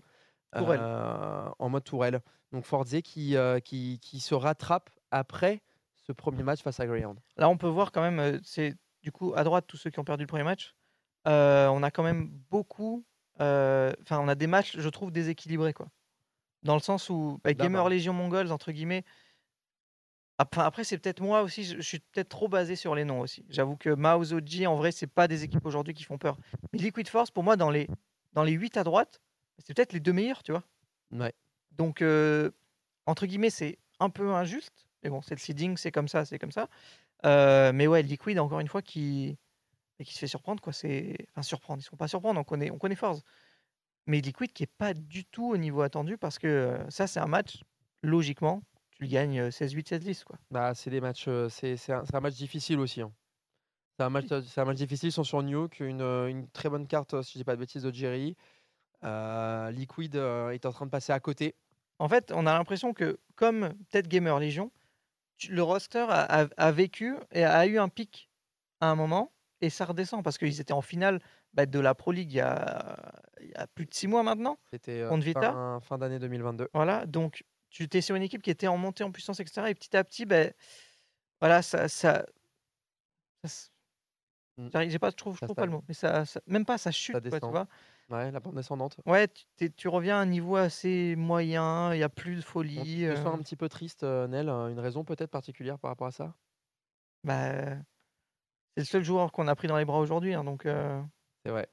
Ouais. Euh, en mode tourelle. Donc Forze qui, euh, qui, qui se rattrape après ce premier match face à Greyhound. Là, on peut voir quand même, euh, c'est du coup à droite tous ceux qui ont perdu le premier match. euh, on a quand même beaucoup. Enfin, on a des matchs, je trouve, déséquilibrés quoi. Dans le sens où bah, Gamer. Legion Mongols entre guillemets. Ap- Enfin, après, c'est peut-être moi aussi, je, je suis peut-être trop basé sur les noms aussi. J'avoue que Mao's OG, en vrai, c'est pas des équipes aujourd'hui qui font peur. Mais Liquid Force, pour moi, dans les, dans les 8 à droite, c'est peut-être les deux meilleurs, tu vois. Ouais. Donc, euh, entre guillemets, c'est un peu injuste. Mais bon, c'est le seeding, c'est comme ça, c'est comme ça. Euh, mais ouais, Liquid, encore une fois, qui, et qui se fait surprendre. Quoi. C'est... Enfin, surprendre, ils ne sont pas surprendre, on connaît, on connaît Force. Mais Liquid qui est pas du tout au niveau attendu parce que euh, ça, c'est un match, logiquement, tu le gagnes euh, 16-8, 16-10. Quoi. Bah, c'est des matchs, c'est, un, match difficile aussi. hein. C'est un match, c'est un match difficile. Ils sont sur Nuke, une, une très bonne carte, si je dis pas de bêtises, de Jerry. Euh, Liquid est en train de passer à côté. En fait, on a l'impression que, comme peut-être Gamer Legion, le roster a, a- a vécu et a eu un pic à un moment et ça redescend parce qu'ils étaient en finale bah, de la Pro League il y, a, il y a plus de six mois maintenant. C'était euh, Vita fin, fin d'année 2022. Voilà, donc tu étais sur une équipe qui était en montée en puissance, etc. Et petit à petit, ben, voilà, ça. ça, ça Mm. j'arrive- J'ai pas, je trouve, je Ça trouve pas le mot, mais ça, ça- même pas, ça chute, quoi, tu vois? Ouais, la bande descendante. Ouais, tu, tu reviens à un niveau assez moyen, il y a plus de folie. te euh, sens un petit peu triste, euh, Nel. euh, Une raison peut-être particulière par rapport à ça? Bah, c'est le seul joueur qu'on a pris dans les bras aujourd'hui, hein, donc euh, C'est vrai.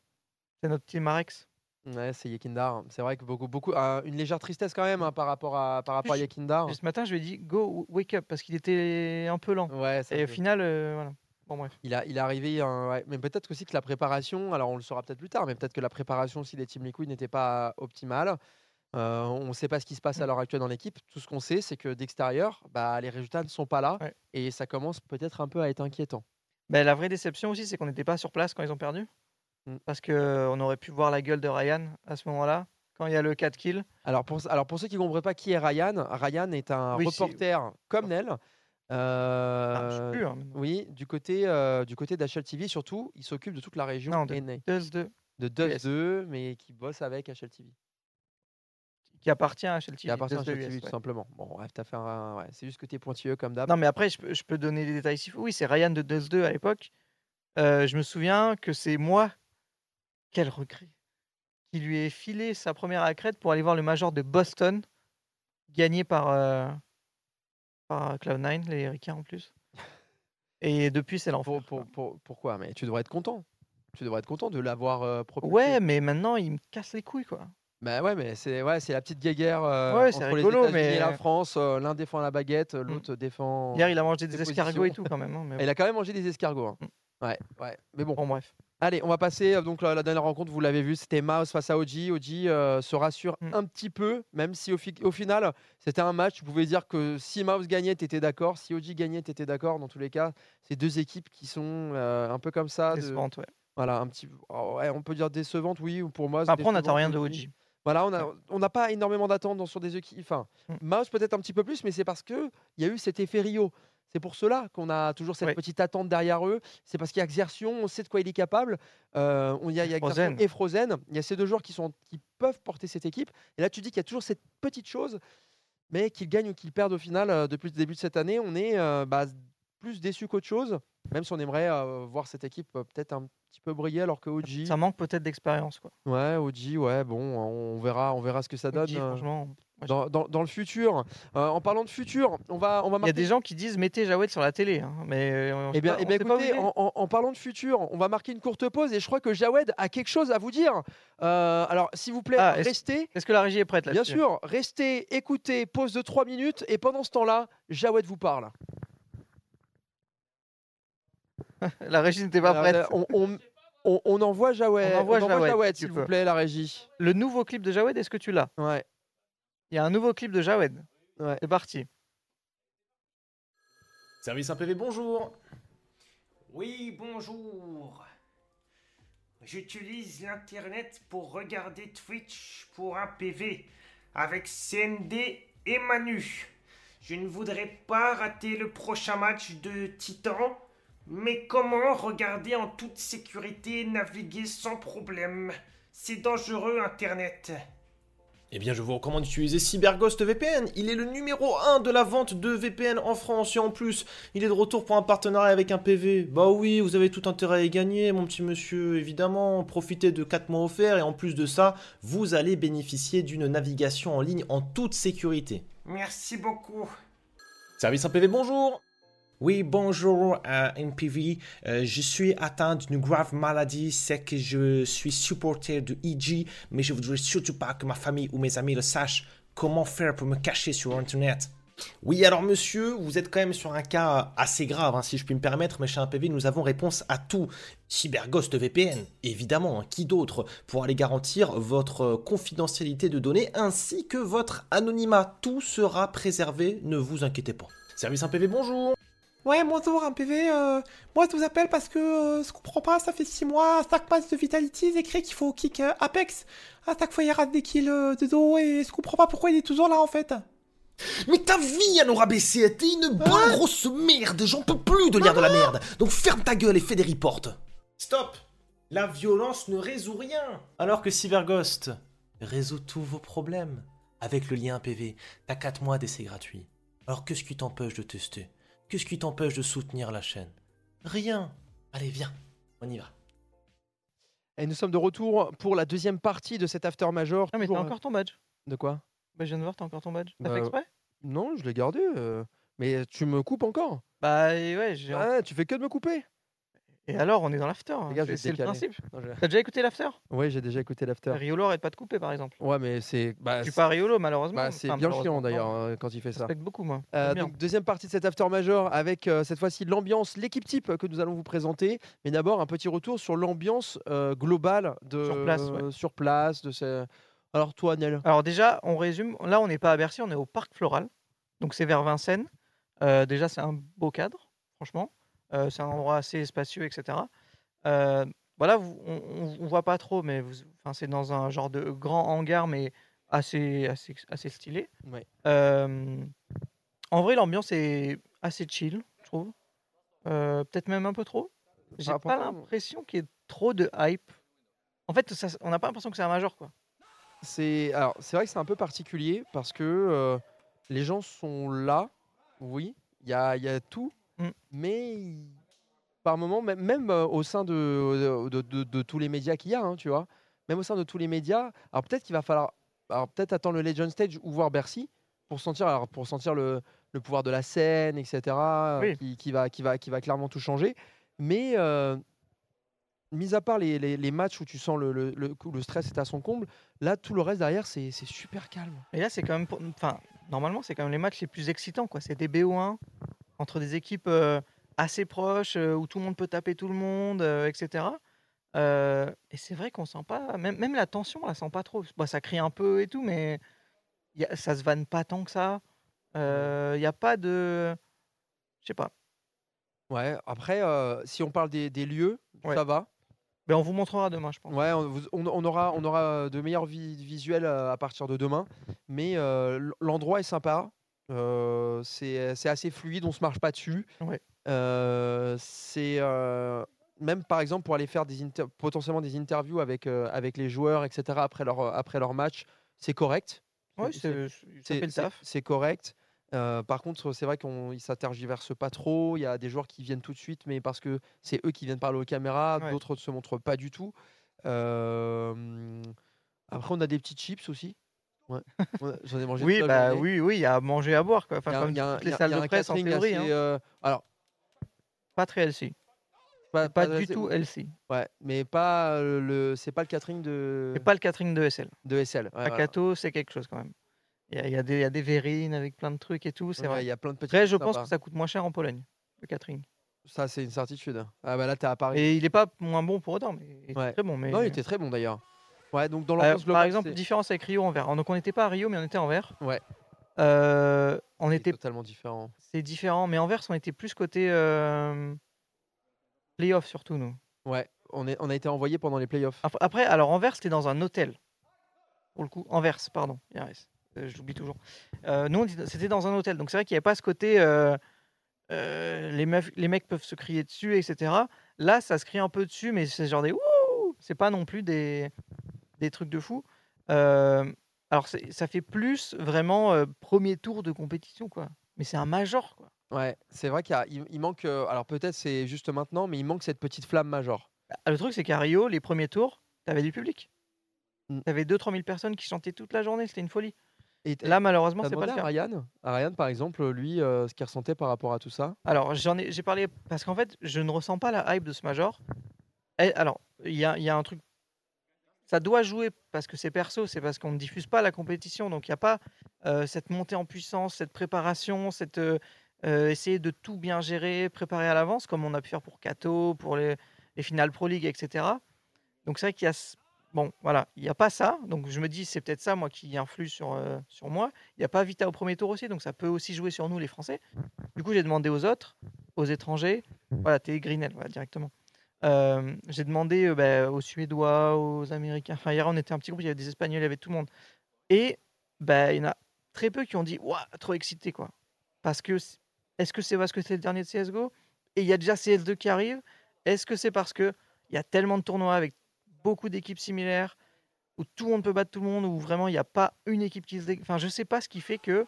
c'est notre team Marex. Ouais, c'est Yekindar. C'est vrai que beaucoup, beaucoup, une légère tristesse quand même hein, par rapport à, par rapport à Yekindar. Et Ce matin, je lui ai dit go wake up parce qu'il était un peu lent. Ouais, Et au final, euh, voilà. Bon, bref. il, a, il est arrivé, hein, ouais. mais peut-être aussi que la préparation, alors on le saura peut-être plus tard, mais peut-être que la préparation aussi des Team Liquid n'était pas optimale. Euh, on ne sait pas ce qui se passe à Mm. l'heure actuelle dans l'équipe. Tout ce qu'on sait, c'est que d'extérieur, bah, les résultats ne sont pas là Ouais. et ça commence peut-être un peu à être inquiétant. Ben, la vraie déception aussi, c'est qu'on n'était pas sur place quand ils ont perdu. Mm. Parce qu'on aurait pu voir la gueule de Ryan à ce moment-là, quand il y a le 4 kills. Alors pour, alors pour ceux qui ne comprennent pas qui est Ryan, Ryan est un Oui, reporter comme Nel. Ah, je sais euh, plus. hein. Oui, du côté, euh, du côté d'HL TV, surtout, il s'occupe de toute la région Non, de. Dust 2, de Dust US. 2, mais qui bosse avec HL TV. qui appartient à HL Qui appartient à HL 2 TV, US, tout ouais. simplement. Bon, bref, t'as fait un. Ouais, c'est juste que t'es pointilleux comme d'hab. Non, mais après, je peux, je peux donner les détails faut. Oui, c'est Ryan de Dust 2 à l'époque. Euh, je me souviens que c'est moi, quel regret, qui lui ai filé sa première accrète pour aller voir le Major de Boston gagné par, euh, par Cloud9, les Ricains en plus. Et depuis, c'est l'enfer. Pour- pour- pour- pourquoi? Mais tu devrais être content. Tu devrais être content de l'avoir euh, propulsé. Ouais, mais maintenant, ils me cassent les couilles, quoi. Bah ouais, mais c'est ouais, c'est la petite guéguerre euh, Ouais, c'est entre rigolo, les États-Unis et mais- la France. euh, L'un défend la baguette, l'autre défend. Hier, il a mangé des Des escargots et tout, quand même. hein, mais Et Il a quand même mangé des escargots. hein. Mm. Ouais, ouais. Mais bon. bon, bref. Allez, on va passer euh, donc la, la dernière rencontre. Vous l'avez vu, c'était Maus face à Oji. Oji euh, se rassure Mm. un petit peu, même si au, fi- au final c'était un match. Tu pouvais dire que si Maus gagnait, t'étais d'accord. Si Oji gagnait, t'étais d'accord. Dans tous les cas, c'est deux équipes qui sont euh, un peu comme ça. de- ouais. Voilà, un petit. oh, ouais, on peut dire décevante, oui. ou Pour moi, Après, on n'attend rien de. OG. Voilà, on n'a pas énormément d'attentes sur des équipes. Enfin, Mm. Mouse peut-être un petit peu plus, mais c'est parce que il y a eu cet effet Rio. C'est pour cela qu'on a toujours cette petite attente derrière eux. C'est parce qu'il y a Xertion, on sait de quoi il est capable. Euh, on- il y a, il y a Xertion Frozen. et Frozen. Il y a ces deux joueurs qui, sont, qui peuvent porter cette équipe. Et là, tu dis qu'il y a toujours cette petite chose, mais qu'ils gagnent ou qu'ils perdent au final, euh, depuis le début de cette année, on est euh, bah, plus déçu qu'autre chose. Même si on aimerait euh, voir cette équipe euh, peut-être un petit peu briller, alors que OG, Ça manque peut-être d'expérience, quoi. ouais, OG, ouais, bon, on verra, on verra ce que ça donne. OG, euh, franchement. dans, dans- dans le futur. Euh, en parlant de futur, on va, on va Il y a des gens qui disent mettez Jawed sur la télé, hein, mais on Eh bien, pas- eh bien, écoutez, en, en- en parlant de futur, on va marquer une courte pause et je crois que Jawed a quelque chose à vous dire. Euh, alors, s'il vous plaît, Ah, restez. Est-ce que la régie est prête là Bien sûr, restez, écoutez, pause de 3 minutes et pendant ce temps-là, Jawed vous parle. [LAUGHS] La régie n'était pas Alors, prête. euh, on, on- on- on envoie Jawed, On envoie Jawed, s'il vous plaît, la régie. Le nouveau clip de Jawed, est-ce que tu l'as? Ouais. Il y a un nouveau clip de Jawed. Ouais. C'est parti. Service IPV, bonjour. Oui, bonjour. J'utilise l'Internet pour regarder Twitch pour un PV avec CND et Manu. Je ne voudrais pas rater le prochain match de Titan, mais comment regarder en toute sécurité et naviguer sans problème? C'est dangereux Internet. Eh bien, je vous recommande d'utiliser CyberGhost VPN. Il est le numéro 1 de la vente de VPN en France. Et en plus, il est de retour pour un partenariat avec un PV. Bah oui, vous avez tout intérêt à y gagner, mon petit monsieur, évidemment. Profitez de 4 mois offerts. Et en plus de ça, vous allez bénéficier d'une navigation en ligne en toute sécurité. Merci beaucoup. Service IPV, bonjour. Oui, bonjour euh, NPV. Euh, je suis atteint d'une grave maladie. C'est que je suis supporter de EG, mais je voudrais surtout pas que ma famille ou mes amis le sachent. Comment faire pour me cacher sur Internet? Oui, alors monsieur, vous êtes quand même sur un cas assez grave, hein, si je puis me permettre, mais chez un PV, nous avons réponse à tout. CyberGhost VPN, évidemment, hein, qui d'autre pour aller garantir votre confidentialité de données ainsi que votre anonymat? Tout sera préservé, ne vous inquiétez pas. Service 1 PV, bonjour Ouais, bonjour, un PV. euh, moi, je vous appelle parce que euh, je comprends pas. Ça fait 6 mois, 5 matchs de Vitality, c'est écrit qu'il faut kick euh, Apex. À chaque fois, il rate des kills euh, de dos et je comprends pas pourquoi il est toujours là en fait. Mais ta vie, elle aura baissé, t'es une bonne grosse merde, j'en peux plus de lire de la merde. Donc ferme ta gueule et fais des reports. Stop La violence ne résout rien. Alors que CyberGhost résout tous vos problèmes. Avec le lien PV, t'as 4 mois d'essai gratuit. Alors qu'est-ce qui t'empêche de tester? Qu'est-ce qui t'empêche de soutenir la chaîne? Rien. Allez, viens, on y va. Et nous sommes de retour pour la deuxième partie de cet After Major. Ah, mais t'as euh, encore ton badge. De quoi? Bah, je viens de voir, t'as encore ton badge. T'as Bah, fait exprès? Non, je l'ai gardé. euh, Mais tu me coupes encore? Bah, ouais, j'ai. Ah, tu fais que de me couper. Et alors, on est dans l'after. hein. Regarde, je vais C'est le décaler. principe. Non, je- T'as déjà écouté l'after? Ouais, j'ai déjà écouté l'after. Riolo arrête pas de couper, par exemple. Ouais, mais c'est. Bah, Je suis c'est- pas Riolo, malheureusement. bah, c'est Enfin, bien malheureusement, chiant d'ailleurs non. hein, quand il fait Je ça. respecte beaucoup, moi. Euh, J'aime bien. donc, deuxième partie de cet after major avec euh, cette fois-ci l'ambiance, l'équipe type que nous allons vous présenter. Mais d'abord, un petit retour sur l'ambiance euh, globale de, Sur place, ouais. sur place, de ces- Alors, toi, Nel? Alors déjà, on résume. Là, on n'est pas à Bercy, on est au Parc Floral. Donc c'est vers Vincennes. Euh, déjà, c'est un beau cadre, franchement. Euh, c'est un endroit assez spacieux, etc. Euh, voilà, vous- on, on, voit pas trop, mais vous- enfin, c'est dans un genre de grand hangar, mais assez, assez, assez stylé. Ouais. En vrai, l'ambiance est assez chill, je trouve. Euh, Peut-être même un peu trop. J'ai Ah, pas l'impression qu'il y ait trop de hype. En fait, ça- on n'a pas l'impression que c'est un major, quoi. C'est alors c'est vrai que c'est un peu particulier parce que euh, les gens sont là, oui, il y a, il y a tout, Mm. mais par moment, même, même euh, au sein de, de, de- de tous les médias qu'il y a, hein, tu vois, même au sein de tous les médias, alors peut-être qu'il va falloir, alors peut-être attendre le Legend Stage ou voir Bercy pour sentir, alors, pour sentir le, le pouvoir de la scène, etc., euh, Oui. qui, qui va, qui, va, qui va clairement tout changer. Mais, euh, mis à part les, les- les matchs où tu sens le, le- le- où le stress est à son comble, là, tout le reste derrière, c'est super calme. Et là, c'est quand même. pour- Enfin, normalement, c'est quand même les matchs les plus excitants. quoi. C'est des BO1 entre des équipes euh, assez proches euh, où tout le monde peut taper tout le monde, etc. Et c'est vrai qu'on sent pas. Même, même la tension, on la sent pas trop. Bon, ça crie un peu et tout, mais y a- ça se vanne pas tant que ça. Il n'y a pas de. Je sais pas. Ouais, après, si on parle des, des lieux, Ouais. ça va. Mais on vous montrera demain, je pense. Ouais, on, aura, on aura de meilleurs vi- visuels à partir de demain. Mais euh, l'endroit est sympa. Euh, c'est assez fluide, on se marche pas dessus. Ouais. Euh, c'est euh, même par exemple pour aller faire des potentiellement des interviews avec, avec les joueurs, etc. après leur, après leur match, c'est correct. Ouais, C'est- correct. Par contre, c'est vrai qu'on ne s'intergiverse pas trop. Il y a des joueurs qui viennent tout de suite, mais parce que c'est eux qui viennent parler aux caméras. Ouais. D'autres ne se montrent pas du tout. Après, on a des petites chips aussi. Ouais. [LAUGHS] Ouais, J'en ai mangé Oui, bah journée. oui, oui, il y a à manger, à boire. Quoi. Enfin, y a- comme y a toutes y les a- salles il y a de presse en théorie. assez, hein. euh, alors, Pas très healthy. pas, Pas pas du assez- tout healthy. Ouais, mais pas euh, le. C'est pas le catering de, C'est pas le catering de SL. de SL. Ouais, voilà. Akato, c'est quelque chose quand même. Il y y a des, il y a des verrines avec plein de trucs et tout, c'est Ouais, vrai. Il y a plein de petits. Après, je pense sympas. que ça coûte moins cher en Pologne, le catering. Ça, c'est une certitude. Ah bah là, t'es à Paris. Et il est pas moins bon pour autant, mais il Ouais. très bon. Mais... Non, il était très bon d'ailleurs. Ouais, donc dans Euh, l'ambiance globale. par exemple, différence avec Rio en vert. Donc on n'était pas à Rio, mais on était en vert. Ouais. Euh, on c'est était, totalement différent. c'est différent, mais en vert, on était plus côté euh, playoff surtout nous. Ouais, on, est, on a été envoyé pendant les playoffs. Après, alors Anvers, c'était dans un hôtel. Pour le coup, Anvers, pardon. IRS. Euh, je l'oublie toujours. Euh, nous, c'était dans un hôtel. Donc c'est vrai qu'il n'y avait pas ce côté. euh, les, meufs, les mecs peuvent se crier dessus, etc. Là, ça se crie un peu dessus, mais c'est genre des C'est pas non plus des, des trucs de fou. Euh, alors ça fait plus vraiment euh, premier tour de compétition, quoi. Mais c'est un major, quoi. Ouais, c'est vrai qu'il il, il manque. euh, alors peut-être c'est juste maintenant, mais il manque cette petite flamme major. Ah, Le truc, c'est qu'à Rio, les premiers tours, t'avais du public. Mm. T'avais 2-3 000 personnes qui chantaient toute la journée, c'était une folie. Et t- Là, malheureusement, t'as c'est pas demandé le à cas. Ryan, à Ryan par exemple, lui, euh, ce qu'il ressentait par rapport à tout ça? Alors, j'en ai, j'ai parlé parce qu'en fait, je ne ressens pas la hype de ce major. Et, alors, il y a, il y a un truc. Ça doit jouer parce que c'est perso, c'est parce qu'on ne diffuse pas la compétition, donc il n'y a pas cette montée en puissance, cette préparation, cette essayer de tout bien gérer, préparer à l'avance, comme on a pu faire pour Kato, pour les, les finales Pro League, etc. Donc c'est vrai qu'il y a bon, voilà, il n'y a pas ça. Donc je me dis c'est peut-être ça moi qui influe sur sur moi. Il n'y a pas Vita au premier tour aussi, donc ça peut aussi jouer sur nous les Français. Du coup j'ai demandé aux autres, aux étrangers, voilà, t'es Greenel, voilà, directement. Euh, j'ai demandé euh, bah, aux Suédois, aux Américains. Enfin hier on était un petit groupe, il y avait des Espagnols, il y avait tout le monde. Et bah, il y en a très peu qui ont dit trop excité quoi. Parce que est-ce que c'est parce que c'est le dernier de CSGO et il y a déjà CS2 qui arrive Est-ce que c'est parce que il y a tellement de tournois avec beaucoup d'équipes similaires où tout le monde peut battre tout le monde, où vraiment il n'y a pas une équipe qui se dé... Enfin, je sais pas ce qui fait que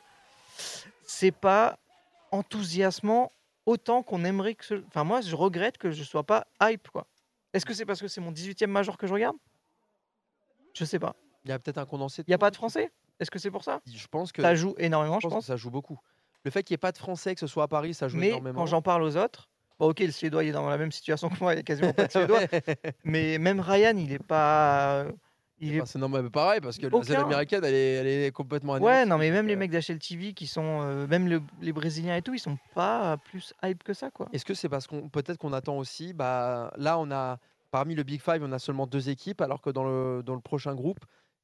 c'est pas enthousiasmant autant qu'on aimerait que ce... Enfin, moi, je regrette que je sois pas hype, quoi. Est-ce que c'est parce que c'est mon 18e major que je regarde? Je sais pas. Il y a peut-être un condensé. Il n'y a pas de français? Est-ce que c'est pour ça? Je pense que Ça joue énormément, je je pense que ça joue beaucoup. Le fait qu'il n'y ait pas de français, que ce soit à Paris, ça joue Mais énormément. quand j'en parle aux autres, bon, ok, le Suédois il est dans la même situation que moi, il n'y a quasiment pas de [LAUGHS] Suédois. mais même Ryan, il est pas. Il est... Enfin, c'est normal, mais pareil, parce que la américaine, elle est, elle est complètement Ouais, anéantie, non, mais même les euh, mecs d'HL TV qui sont. euh, même le- les Brésiliens et tout, ils sont pas plus hype que ça, quoi. Est-ce que c'est parce qu'on peut-être qu'on attend aussi bah, Là, on a parmi le Big Five, on a seulement deux équipes, alors que dans le, dans le prochain groupe,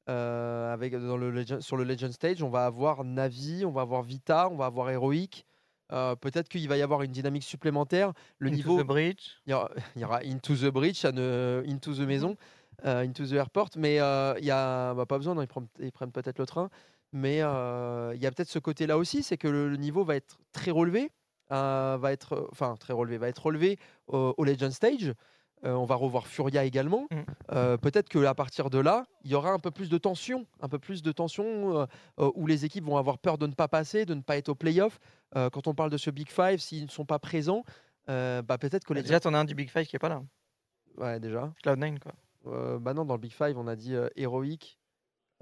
euh, avec, dans le Legend- sur le Legend Stage, on va avoir Navi, on va avoir Vita, on va avoir Heroic. Euh, peut-être qu'il va y avoir une dynamique supplémentaire. Le Into niveau, the Bridge. il y, aura, [LAUGHS] il y aura Into the Bridge, ne- Into the Maison, euh, Into the Airport, mais euh, il y a bah, pas besoin, non, ils prennent, peut-être le train, mais euh, il y a peut-être ce côté-là aussi, c'est que le, le niveau va être très relevé, euh, va être, euh, enfin très relevé, va être relevé au, au Legend Stage. Euh, on va revoir Furia également. Mm. Euh, peut-être que à partir de là, il y aura un peu plus de tension, un peu plus de tension euh, euh, où les équipes vont avoir peur de ne pas passer, de ne pas être au playoff. Euh, quand on parle de ce Big Five, s'ils ne sont pas présents, euh, bah, peut-être que les Déjà, t'en as un du Big Five qui est pas là. Ouais, déjà. Cloud9, quoi. Euh, bah non, dans le Big Five, on a dit euh, Heroic,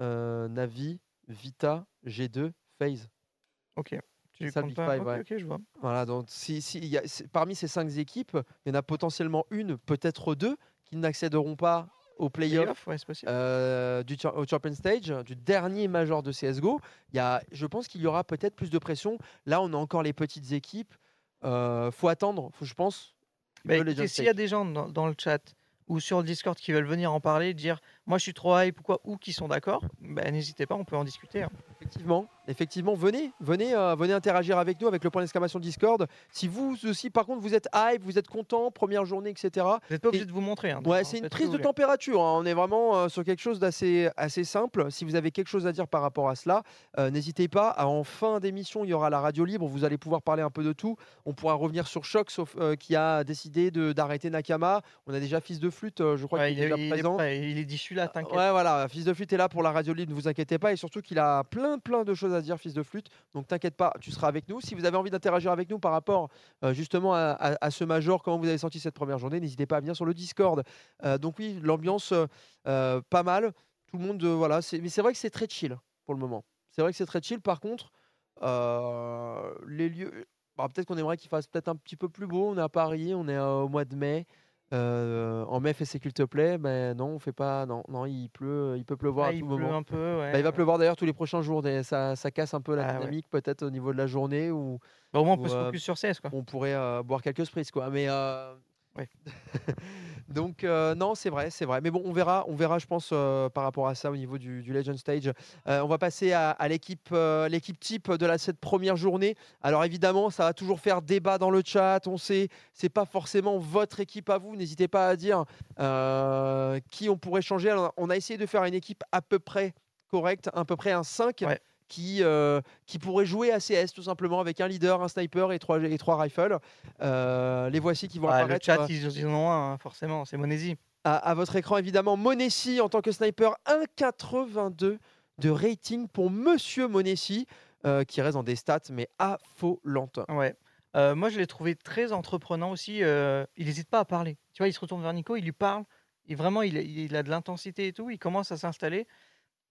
euh, Navi, Vita, G2, FaZe. Ok. Tu ça, comptes Big pas Five, Ok, ouais. ok, je vois. Voilà, donc si, si, il y a- c'est- parmi ces cinq équipes, il y en a potentiellement une, peut-être deux, qui n'accéderont pas aux playoffs Playoff, ouais, possible. euh, du au Champion Stage, du dernier major de CSGO. Il y a, je pense qu'il y aura peut-être plus de pression. Là, on a encore les petites équipes. Euh, faut attendre, faut- je pense. Legends s'il y a des gens dans, dans le chat? Ou sur le Discord qui veulent venir en parler, dire moi je suis trop hype ou quoi, ou qui sont d'accord, bah, n'hésitez pas, on peut en discuter. hein. Effectivement, effectivement, venez, venez, euh, venez interagir avec nous avec le point d'exclamation Discord. Si vous aussi, par contre, vous êtes hype, vous êtes content, première journée, etc. Vous n'êtes pas obligé Et- de vous montrer. hein, Ouais, c'est une prise de température. hein. On est vraiment euh, sur quelque chose d'assez assez simple. Si vous avez quelque chose à dire par rapport à cela, euh, n'hésitez pas. À- En fin d'émission, il y aura la radio libre. Vous allez pouvoir parler un peu de tout. On pourra revenir sur Choc, sauf qui a décidé d'arrêter Nakama. On a déjà Fils de Flûte, je crois Ouais, qu'il est, il, est, déjà il est présent. prêt, il est je suis là, t'inquiète. Ouais, voilà, Fils de Flûte est là pour la radio libre, ne vous inquiétez pas. Et surtout qu'il a plein, plein de choses à dire, Fils de Flûte. Donc t'inquiète pas, tu seras avec nous. Si vous avez envie d'interagir avec nous par rapport euh, justement à, à- à ce major, comment vous avez senti cette première journée, n'hésitez pas à venir sur le Discord. Euh, donc oui, l'ambiance euh, pas mal. Tout le monde, voilà. c'est- Mais c'est vrai que c'est très chill pour le moment. C'est vrai que c'est très chill. Par contre, les lieux. bah, peut-être qu'on aimerait qu'il fasse peut-être un petit peu plus beau. On est à Paris, on est au mois de mai. Euh, en mai, fais s'il te plaît. Mais non, on fait pas. Non, non, il pleut. Il peut pleuvoir à il tout pleut moment. un peu. ouais. Bah, il va pleuvoir d'ailleurs tous les prochains jours. des- Ça, ça casse un peu la Ah ouais. dynamique, peut-être au niveau de la journée où Bah, au moins, on ou, peut se euh, focus sur CS. Quoi. on pourrait euh, boire quelques sprites, quoi. Mais euh, Ouais. [LAUGHS] donc euh, non, c'est vrai, c'est vrai. Mais bon, on verra, on verra, je pense, euh, par rapport à ça au niveau du, du Legend Stage. Euh, on va passer à, à l'équipe, l'équipe type de la cette première journée. Alors évidemment, ça va toujours faire débat dans le chat. On sait, c'est pas forcément votre équipe à vous. N'hésitez pas à dire qui on pourrait changer. Alors, on a essayé de faire une équipe à peu près correcte, à peu près un 5 Ouais. Qui, euh, qui pourrait jouer à CS tout simplement avec un leader, un sniper et trois, et trois rifles. Euh, les voici qui vont Ah, le apparaître chat, euh, ils, en ont un, hein, forcément. C'est Monesi. à, à votre écran évidemment. Monessi en tant que sniper, 1,82 de rating pour Monsieur Monessi, euh, qui reste dans des stats mais affolantes. Ouais. Moi, je l'ai trouvé très entreprenant aussi. il n'hésite pas à parler. Tu vois, il se retourne vers Nico, il lui parle. Vraiment, il, il a de l'intensité et tout. Il commence à s'installer.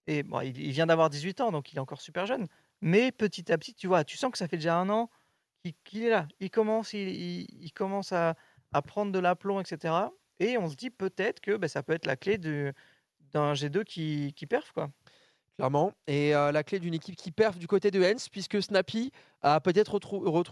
Et bon, il, vient d'avoir 18 ans, donc il est encore super jeune. Mais petit à petit, tu vois, tu sens que ça fait déjà un an qu'il est là. Il commence, il, commence à, prendre de l'aplomb, etc. Et on se dit peut-être que bah, ça peut être la clé d'un G2 qui, qui perf, quoi. Clairement. Et euh, la clé d'une équipe qui perf du côté de Hens, puisque Snappy a peut-être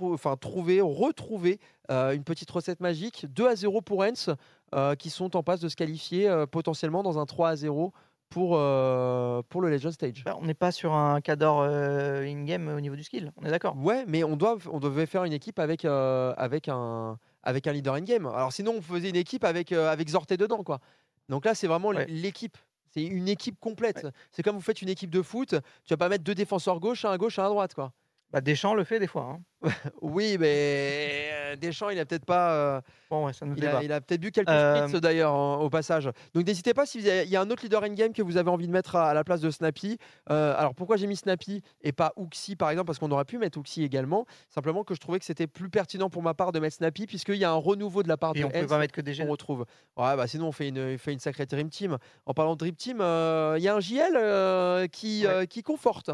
enfin, trouvé, retrouvé euh, une petite recette magique. 2 à 0 pour Hens, euh, qui sont en passe de se qualifier potentiellement dans un 3 à 0 pour, euh, pour le Legend Stage. Bah, on n'est pas sur un cador euh, in-game au niveau du skill, on est d'accord. Ouais, mais on, doit, on devait faire une équipe avec, euh, avec, un, avec un leader in-game. Alors sinon, on faisait une équipe avec, avec Zorté dedans. quoi. Donc là, c'est vraiment Ouais. l'équipe. C'est une équipe complète. C'est comme vous faites une équipe de foot, tu vas pas mettre deux défenseurs gauche, un à gauche, un à droite. quoi. Bah, Deschamps le fait des fois. hein. [LAUGHS] Oui, mais euh, Deschamps, il a peut-être pas... euh, Bon, ouais, ça nous il, débat. a, il a peut-être bu quelques Euh, spritz d'ailleurs en- au passage. Donc n'hésitez pas si vous avez- il y a un autre leader in-game que vous avez envie de mettre à, à la place de Snappy. Euh, alors pourquoi j'ai mis Snappy et pas Uxi par exemple Parce qu'on aurait pu mettre Uxi également. Simplement que je trouvais que c'était plus pertinent pour ma part de mettre Snappy puisqu'il y a un renouveau de la part Et de on peut Hens pas mettre que des qu'on jeunes. retrouve. Ouais, bah sinon on fait une, on fait une sacrée Dream Team. En parlant de Dream Team, euh, il y a un JL euh, qui, Ouais. euh, qui conforte.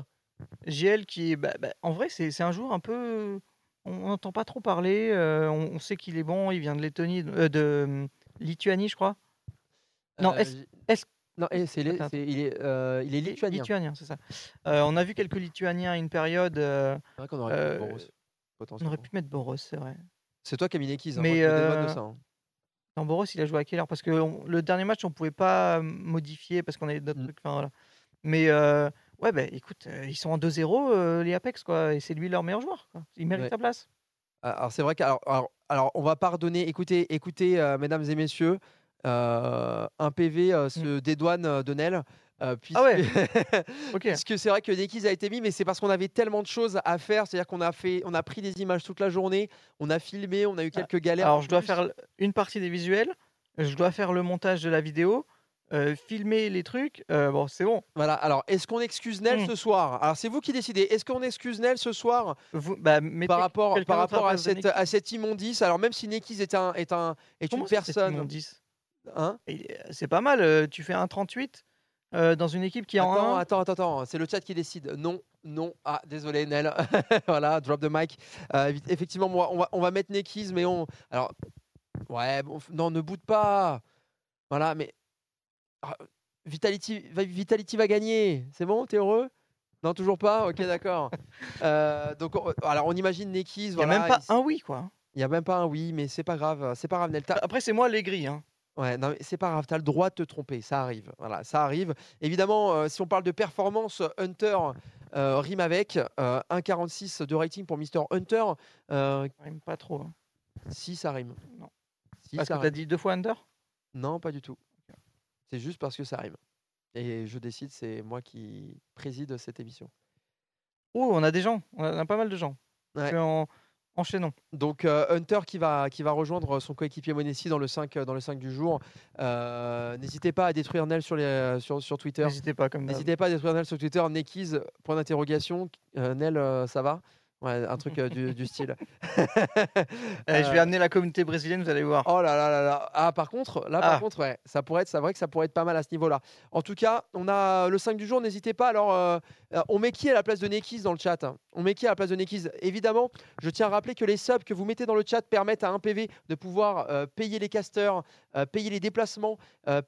JL qui est. bah, bah, en vrai, c'est un joueur un peu. On n'entend pas trop parler. euh, on, on sait qu'il est bon. Il vient de Lettonie, euh, de hum, Lituanie, je crois. Non, Euh, est-ce- j- est-ce- non, c'est- il est, euh, il est Li- lituanien. c'est ça. Euh, on a vu quelques Lituaniens à une période. euh, C'est vrai qu'on aurait pu Euh, mettre Boros, on aurait pu mettre Boros, c'est vrai. C'est toi qui as mis hein, Mais, moi, de euh, ça, hein. Non, Boros, il a joué à quelle heure? Parce que on- le dernier match, on pouvait pas euh, modifier parce qu'on avait d'autres Mm. trucs. Voilà. Mais euh, ouais, bah, écoute, euh, ils sont en 2-0, euh, les Apex, quoi. Et c'est lui leur meilleur joueur. Quoi. Il mérite Ouais. sa place. Ah, Alors c'est vrai qu'alors alors, alors, on va pardonner. Écoutez, écoutez, euh, mesdames et messieurs, euh, un PV euh, se dédouane euh, de Nel. euh, puisque. Ah ouais. [LAUGHS] Ok. puisque c'est vrai que Nekiz a été mis, mais c'est parce qu'on avait tellement de choses à faire. C'est-à-dire qu'on a fait, on a pris des images toute la journée, on a filmé, on a eu quelques galères. Ah, Alors, je dois plus. faire l- une partie des visuels, je dois faire le montage de la vidéo, euh, filmer les trucs. euh, bon, c'est bon. Voilà. Alors, est-ce qu'on excuse Nel Mm. ce soir? Alors, c'est vous qui décidez. Est-ce qu'on excuse Nel ce soir? Vous, bah, par rapport, par à rapport cette, Nekiz. à cette immondice Alors, même si Nekiz est un, est un, est Comment une personne, immondice? Hein? Euh, C'est pas mal. euh, tu fais un 38 euh, dans une équipe qui est en Attends, 1. attends, attends, attends, c'est le chat qui décide. Non, Non, ah désolé Nel. [LAUGHS] voilà, drop the mic. Effectivement, moi, on va, on va mettre Nekiz, mais on. Alors, ouais, bon, non, ne boude pas. Voilà, mais ah, Vitality, va- Vitality va gagner. C'est bon, t'es heureux? Non, toujours pas? Ok, [LAUGHS] d'accord. Euh, donc, on- alors, on imagine Nekiz. Il n'y a Voilà, même pas il- un oui, quoi. Il y a même pas un oui, mais c'est pas grave. C'est pas grave, Nel. T'as- Après, c'est moi l'aigri. Hein. Ouais, non, c'est pas grave, tu as le droit de te tromper, ça arrive. Voilà, ça arrive. Évidemment, euh, si on parle de performance, Hunter euh, rime avec euh, 1,46 de rating pour Mr. Hunter. Euh, Ça rime pas trop. hein. si ça rime. Non. Si, Parce que t'as dit deux fois under Non, pas du tout. C'est juste parce que ça rime. Et je décide, c'est moi qui préside cette émission. Oh, on a des gens. On a, on a pas mal de gens. Ouais. En- Enchaînons. Donc euh, Hunter qui va, qui va rejoindre son coéquipier Monesi dans le 5, euh, dans le 5 du jour. Euh, N'hésitez pas à détruire Nel sur, les, sur, sur Twitter. N'hésitez pas comme. N'hésitez pas à détruire Nel sur Twitter. Nekiz, point d'interrogation. Euh, Nel, ça va? Ouais, un truc euh, du, du style. [LAUGHS] Eh, je vais Euh, amener la communauté brésilienne, vous allez voir. Oh là là là là. Ah, par contre, là, par Ah. contre, ouais, ça pourrait être, c'est vrai que ça pourrait être pas mal à ce niveau-là. En tout cas, on a le 5 du jour. N'hésitez pas. Alors, euh, on met qui à la place de Nekiz dans le chat hein? On met qui à la place de Nekiz Évidemment, je tiens à rappeler que les subs que vous mettez dans le chat permettent à un PV de pouvoir euh, payer les casters, payer les déplacements,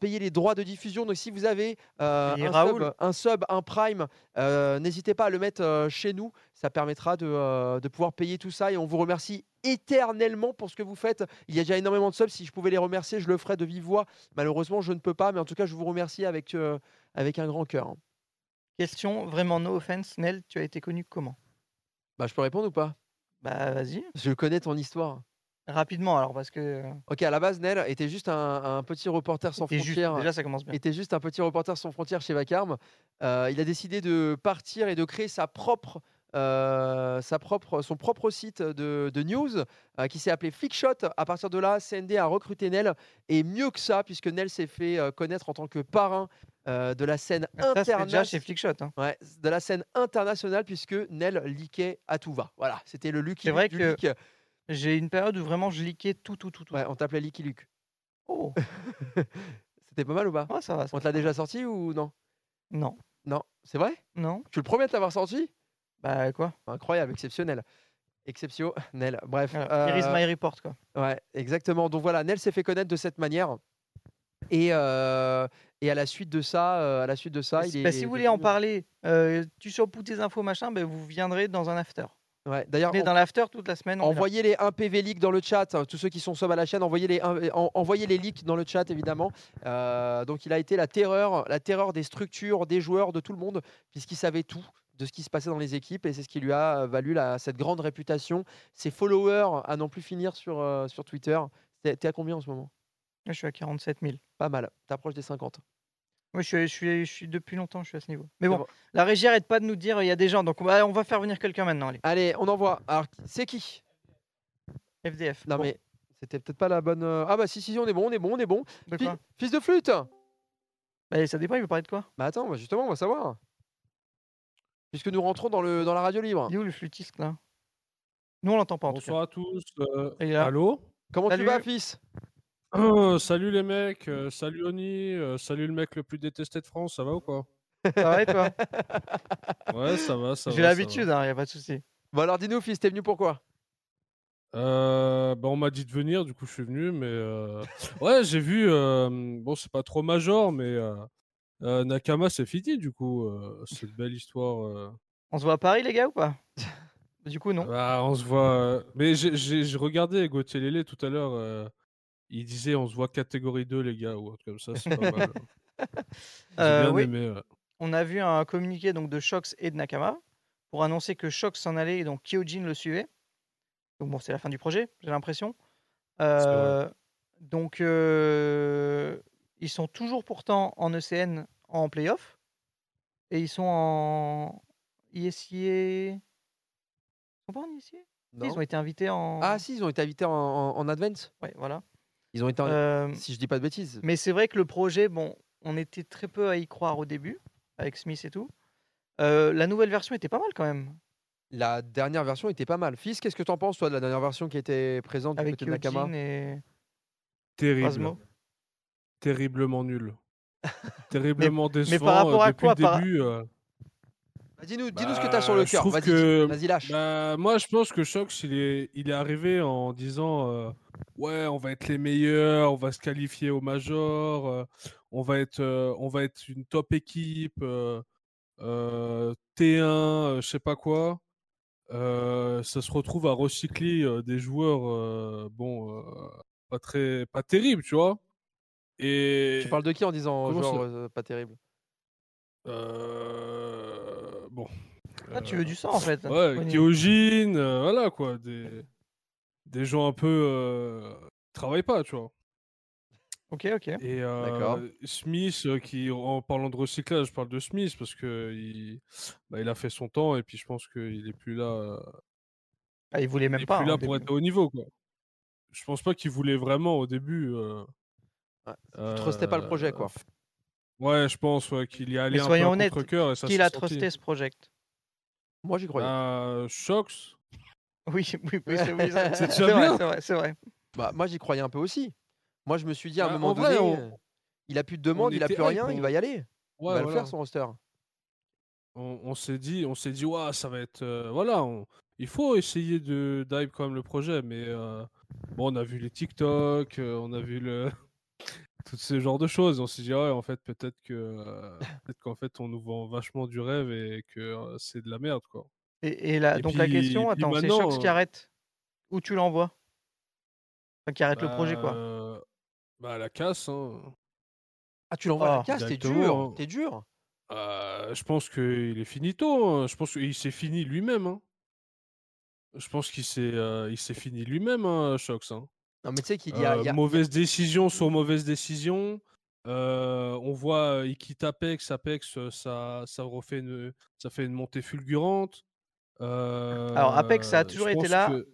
payer les droits de diffusion. Donc, si vous avez un, sub, un sub, un prime, n'hésitez pas à le mettre chez nous. Ça permettra de, euh, de pouvoir payer tout ça et on vous remercie éternellement pour ce que vous faites. Il y a déjà énormément de subs. Si je pouvais les remercier, je le ferais de vive voix. Malheureusement, je ne peux pas. Mais en tout cas, je vous remercie avec, euh, avec un grand cœur. Question, vraiment no offense, Nel, tu as été connu comment? Bah, je peux répondre ou pas? Bah vas-y. Je connais ton histoire. Rapidement alors, parce que. euh, Ok, à la base, Nel était juste un, un petit reporter sans juste- frontières. Déjà, ça commence bien. était juste un petit reporter sans frontières chez Vacarme. Euh, il a décidé de partir et de créer sa propre, euh, sa propre, son propre site de, de news euh, qui s'est appelé Flickshot. À partir de là, CND a recruté Nel et mieux que ça, puisque Nel s'est fait euh, connaître en tant que parrain de la scène déjà internationale. chez Flickshot. hein. Ouais, de la scène internationale puisque Nel leakait à tout va. Voilà, c'était le Lucky C'est vrai Luke du que- leak. J'ai une période où vraiment je liquais tout, tout, tout, tout. Ouais, on t'appelait Leaky Luke. Oh, [LAUGHS] C'était pas mal ou pas? Ouais, ça va. ça On te l'a déjà sorti ou non? Non, Non, c'est vrai? Non. Tu le premier à te l'avoir sorti? Bah quoi? Incroyable, exceptionnel. Exceptionnel. Bref. Voilà. Here is euh, my report, quoi. ouais, exactement. Donc voilà, Nel s'est fait connaître de cette manière. Et, euh, et à la suite de ça, euh, à la suite de ça, il est. Bah, si vous voulez en parler, euh, tu surpoutes tes infos, machin, bah, vous viendrez dans un after. Ouais, D'ailleurs, en- dans l'after toute la semaine. on envoyez les 1 PV leaks dans le chat. hein, Tous ceux qui sont sub à la chaîne, envoyez les, un- en- envoyez les leaks dans le chat évidemment. Euh, donc il a été la terreur, la terreur des structures, des joueurs, de tout le monde, puisqu'il savait tout de ce qui se passait dans les équipes et c'est ce qui lui a valu la- cette grande réputation. Ses followers à n'en plus finir sur, euh, sur Twitter. T'es à combien en ce moment? Je suis à 47 000. Pas mal. T'approches des 50. Oui, je suis, je, suis, je suis depuis longtemps, je suis à ce niveau. Mais bon, la régie arrête pas de nous dire il y a des gens, donc on va, on va faire venir quelqu'un maintenant. Allez, Allez, on envoie. Alors, c'est qui? FDF. Non Bon, mais c'était peut-être pas la bonne. euh, Ah bah si, si, on est bon, on est bon, on est bon. de Fi- quoi? fils de flûte Bah, Ça dépend, il veut parler de quoi? Bah attends, bah, justement, on va savoir. Puisque nous rentrons dans, le, dans la radio libre. Il est où le flûtiste là? Nous on l'entend pas en tout cas. Bonsoir à tous. euh, allô? Comment Salut. tu vas, fils? Oh, Salut les mecs, euh, salut Oni, euh, salut le mec le plus détesté de France, ça va ou quoi? Ça va et toi? [LAUGHS] Ouais, ça va, ça va. J'ai l'habitude, il n'y a pas de souci. Bon alors dis-nous, fils, t'es venu pourquoi Euh, bah, on m'a dit de venir, du coup je suis venu, mais euh, ouais, j'ai vu. euh, bon, c'est pas trop major, mais euh, euh, Nakama c'est fini, du coup. euh, cette belle histoire. euh. On se voit à Paris les gars ou pas? [LAUGHS] Du coup non. Bah, on se voit. euh, Mais j'ai- j'ai j'ai regardé Gauthier Lélé tout à l'heure. euh, il disait on se voit catégorie 2, les gars, ou un truc comme ça, c'est pas mal. [LAUGHS] J'ai Euh, bien oui. aimé. ouais. On a vu un communiqué donc de Shox et de Nakama pour annoncer que Shox s'en allait et donc Kyojin le suivait. Donc bon, c'est la fin du projet, j'ai l'impression. Euh, donc euh, ils sont toujours pourtant en ECN en playoff et ils sont en ISIA. Ils sont pas en ISIA Si, Ils ont été invités en. Ah si, ils ont été invités en, en, en advance. Ouais, voilà. Ils ont été en- Euh, Si je dis pas de bêtises. Mais c'est vrai que le projet, bon, on était très peu à y croire au début, avec Smith et tout. Euh, la nouvelle version était pas mal quand même, La dernière version était pas mal. Fils, qu'est-ce que t'en penses, toi, de la dernière version qui était présente du avec côté de Nakama? Et Terrible. Terriblement nul. [LAUGHS] Terriblement décevant. rapport euh, à depuis quoi, le par- début, euh, Dis-nous dis-nous ce que tu as sur le Bah, cœur. Vas-y, que- lâche. Bah, moi, je pense que Shox, il est, il est arrivé en disant euh, Ouais, on va être les meilleurs, on va se qualifier au Major, euh, on, va être, euh, on va être une top équipe, euh, euh, T1, euh, je sais pas quoi. Euh, ça se retrouve à recycler euh, des joueurs, euh, bon, euh, pas très, pas terribles, tu vois. Et Tu parles de qui en disant Comment genre euh, pas terrible? Euh, bon. Ah, tu euh, veux du sang en fait. Ouais, Pogny. Kyojin, euh, voilà quoi, des, des gens un peu euh, travaillent pas, tu vois. Ok, ok. Et euh, Smith, euh, qui en parlant de recyclage, je parle de Smith parce que il, bah, il a fait son temps et puis je pense qu'il est plus là, euh, Ah, il voulait il même est pas. plus hein, là pour début. être au niveau quoi. Je pense pas qu'il voulait vraiment au début. euh, Ouais, Tu trustais pas le projet, euh, quoi. f- Ouais, je pense ouais, qu'il y allait un peu soyons à honnêtes, contre-cœur et ça Qui l'a trusté ce project? Moi, j'y croyais. Bah, Shox? [LAUGHS] Oui, oui, oui, c'est oui, vrai, bien. c'est vrai, c'est vrai. Bah, moi, j'y croyais un peu aussi. Moi, je me suis dit à un Bah, moment vrai, donné, on- euh, il a plus de demande, il a plus rien, il va y aller. il Ouais, va le faire son roster. on, on s'est dit, on s'est dit, ouais, ça va être, euh, voilà, on- il faut essayer de d'hype quand même le projet, mais euh, bon, on a vu les TikTok, euh, on a vu le tout ce genre de choses, on s'est dit, ouais, en fait, peut-être que, euh, [COUGHS] peut-être qu'en fait, on nous vend vachement du rêve et que euh, c'est de la merde, quoi. Et, et là, Et donc la question, attends, c'est Shox qui arrête? Où tu l'envoies? Enfin, qui arrête le projet, quoi. Bah, à la casse, hein. Ah, tu l'envoies à la Oh, casse, t'es dur, hein. t'es dur. Euh, je pense qu'il est finito. hein. Je pense qu'il s'est fini lui-même. hein. Je pense qu'il s'est euh, il s'est fini lui-même, Shox. hein. Non, mais tu sais qu'il y a. Euh, il y a- mauvaise décision sur mauvaise décision. Euh, on voit, euh, il quitte Apex. Apex, euh, ça, ça refait une, ça fait une montée fulgurante. Alors, Apex, ça a Euh, toujours je été là. que-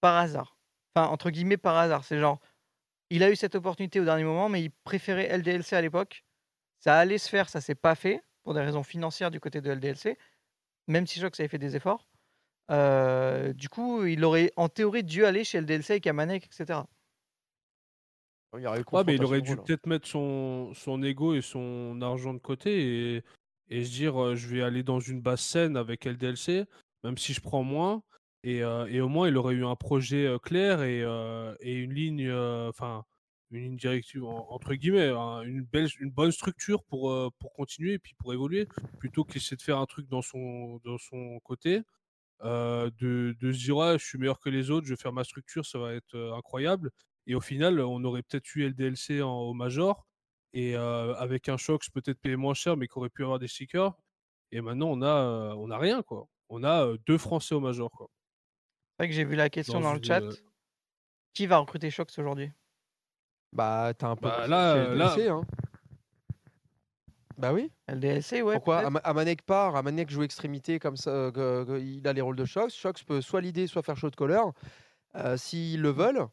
Par hasard. Enfin, entre guillemets, par hasard. C'est genre, il a eu cette opportunité au dernier moment, mais il préférait LDLC à l'époque. Ça allait se faire, ça s'est pas fait, pour des raisons financières du côté de LDLC, même si Shox avait fait des efforts. Euh, du coup, il aurait en théorie dû aller chez LDLC avec Amanek, etc. Il aurait Ouais, mais il aurait dû drôle. peut-être mettre son, son ego et son argent de côté et, et se dire euh, je vais aller dans une basse scène avec LDLC, même si je prends moins. Et, euh, et au moins, il aurait eu un projet euh, clair et, euh, et une ligne, enfin, une ligne directive, en- entre guillemets, hein, une, belle, une bonne structure pour, pour continuer et puis pour évoluer, plutôt qu'essayer de faire un truc dans son, dans son côté. de, de se dire ouais, je suis meilleur que les autres, je vais faire ma structure, ça va être incroyable. Et au final, on aurait peut-être eu LDLC en, au Major, et euh, avec un Shox peut-être payé moins cher, mais qui aurait pu avoir des stickers. Et maintenant, on a, euh, on a rien, quoi. On a euh, deux Français au Major, quoi. C'est vrai que j'ai vu la question Dans dans, le chat. Qui va recruter Shox aujourd'hui? Bah, t'as un peu. Bah, là, LDLC, là- hein. Bah oui. LDLC, ouais. Pourquoi? Ama- Amanek part, Amanek joue extrémité comme ça, euh, il a les rôles de Shox. Shox peut soit l'idée, soit faire shot caller. Euh, s'ils le veulent,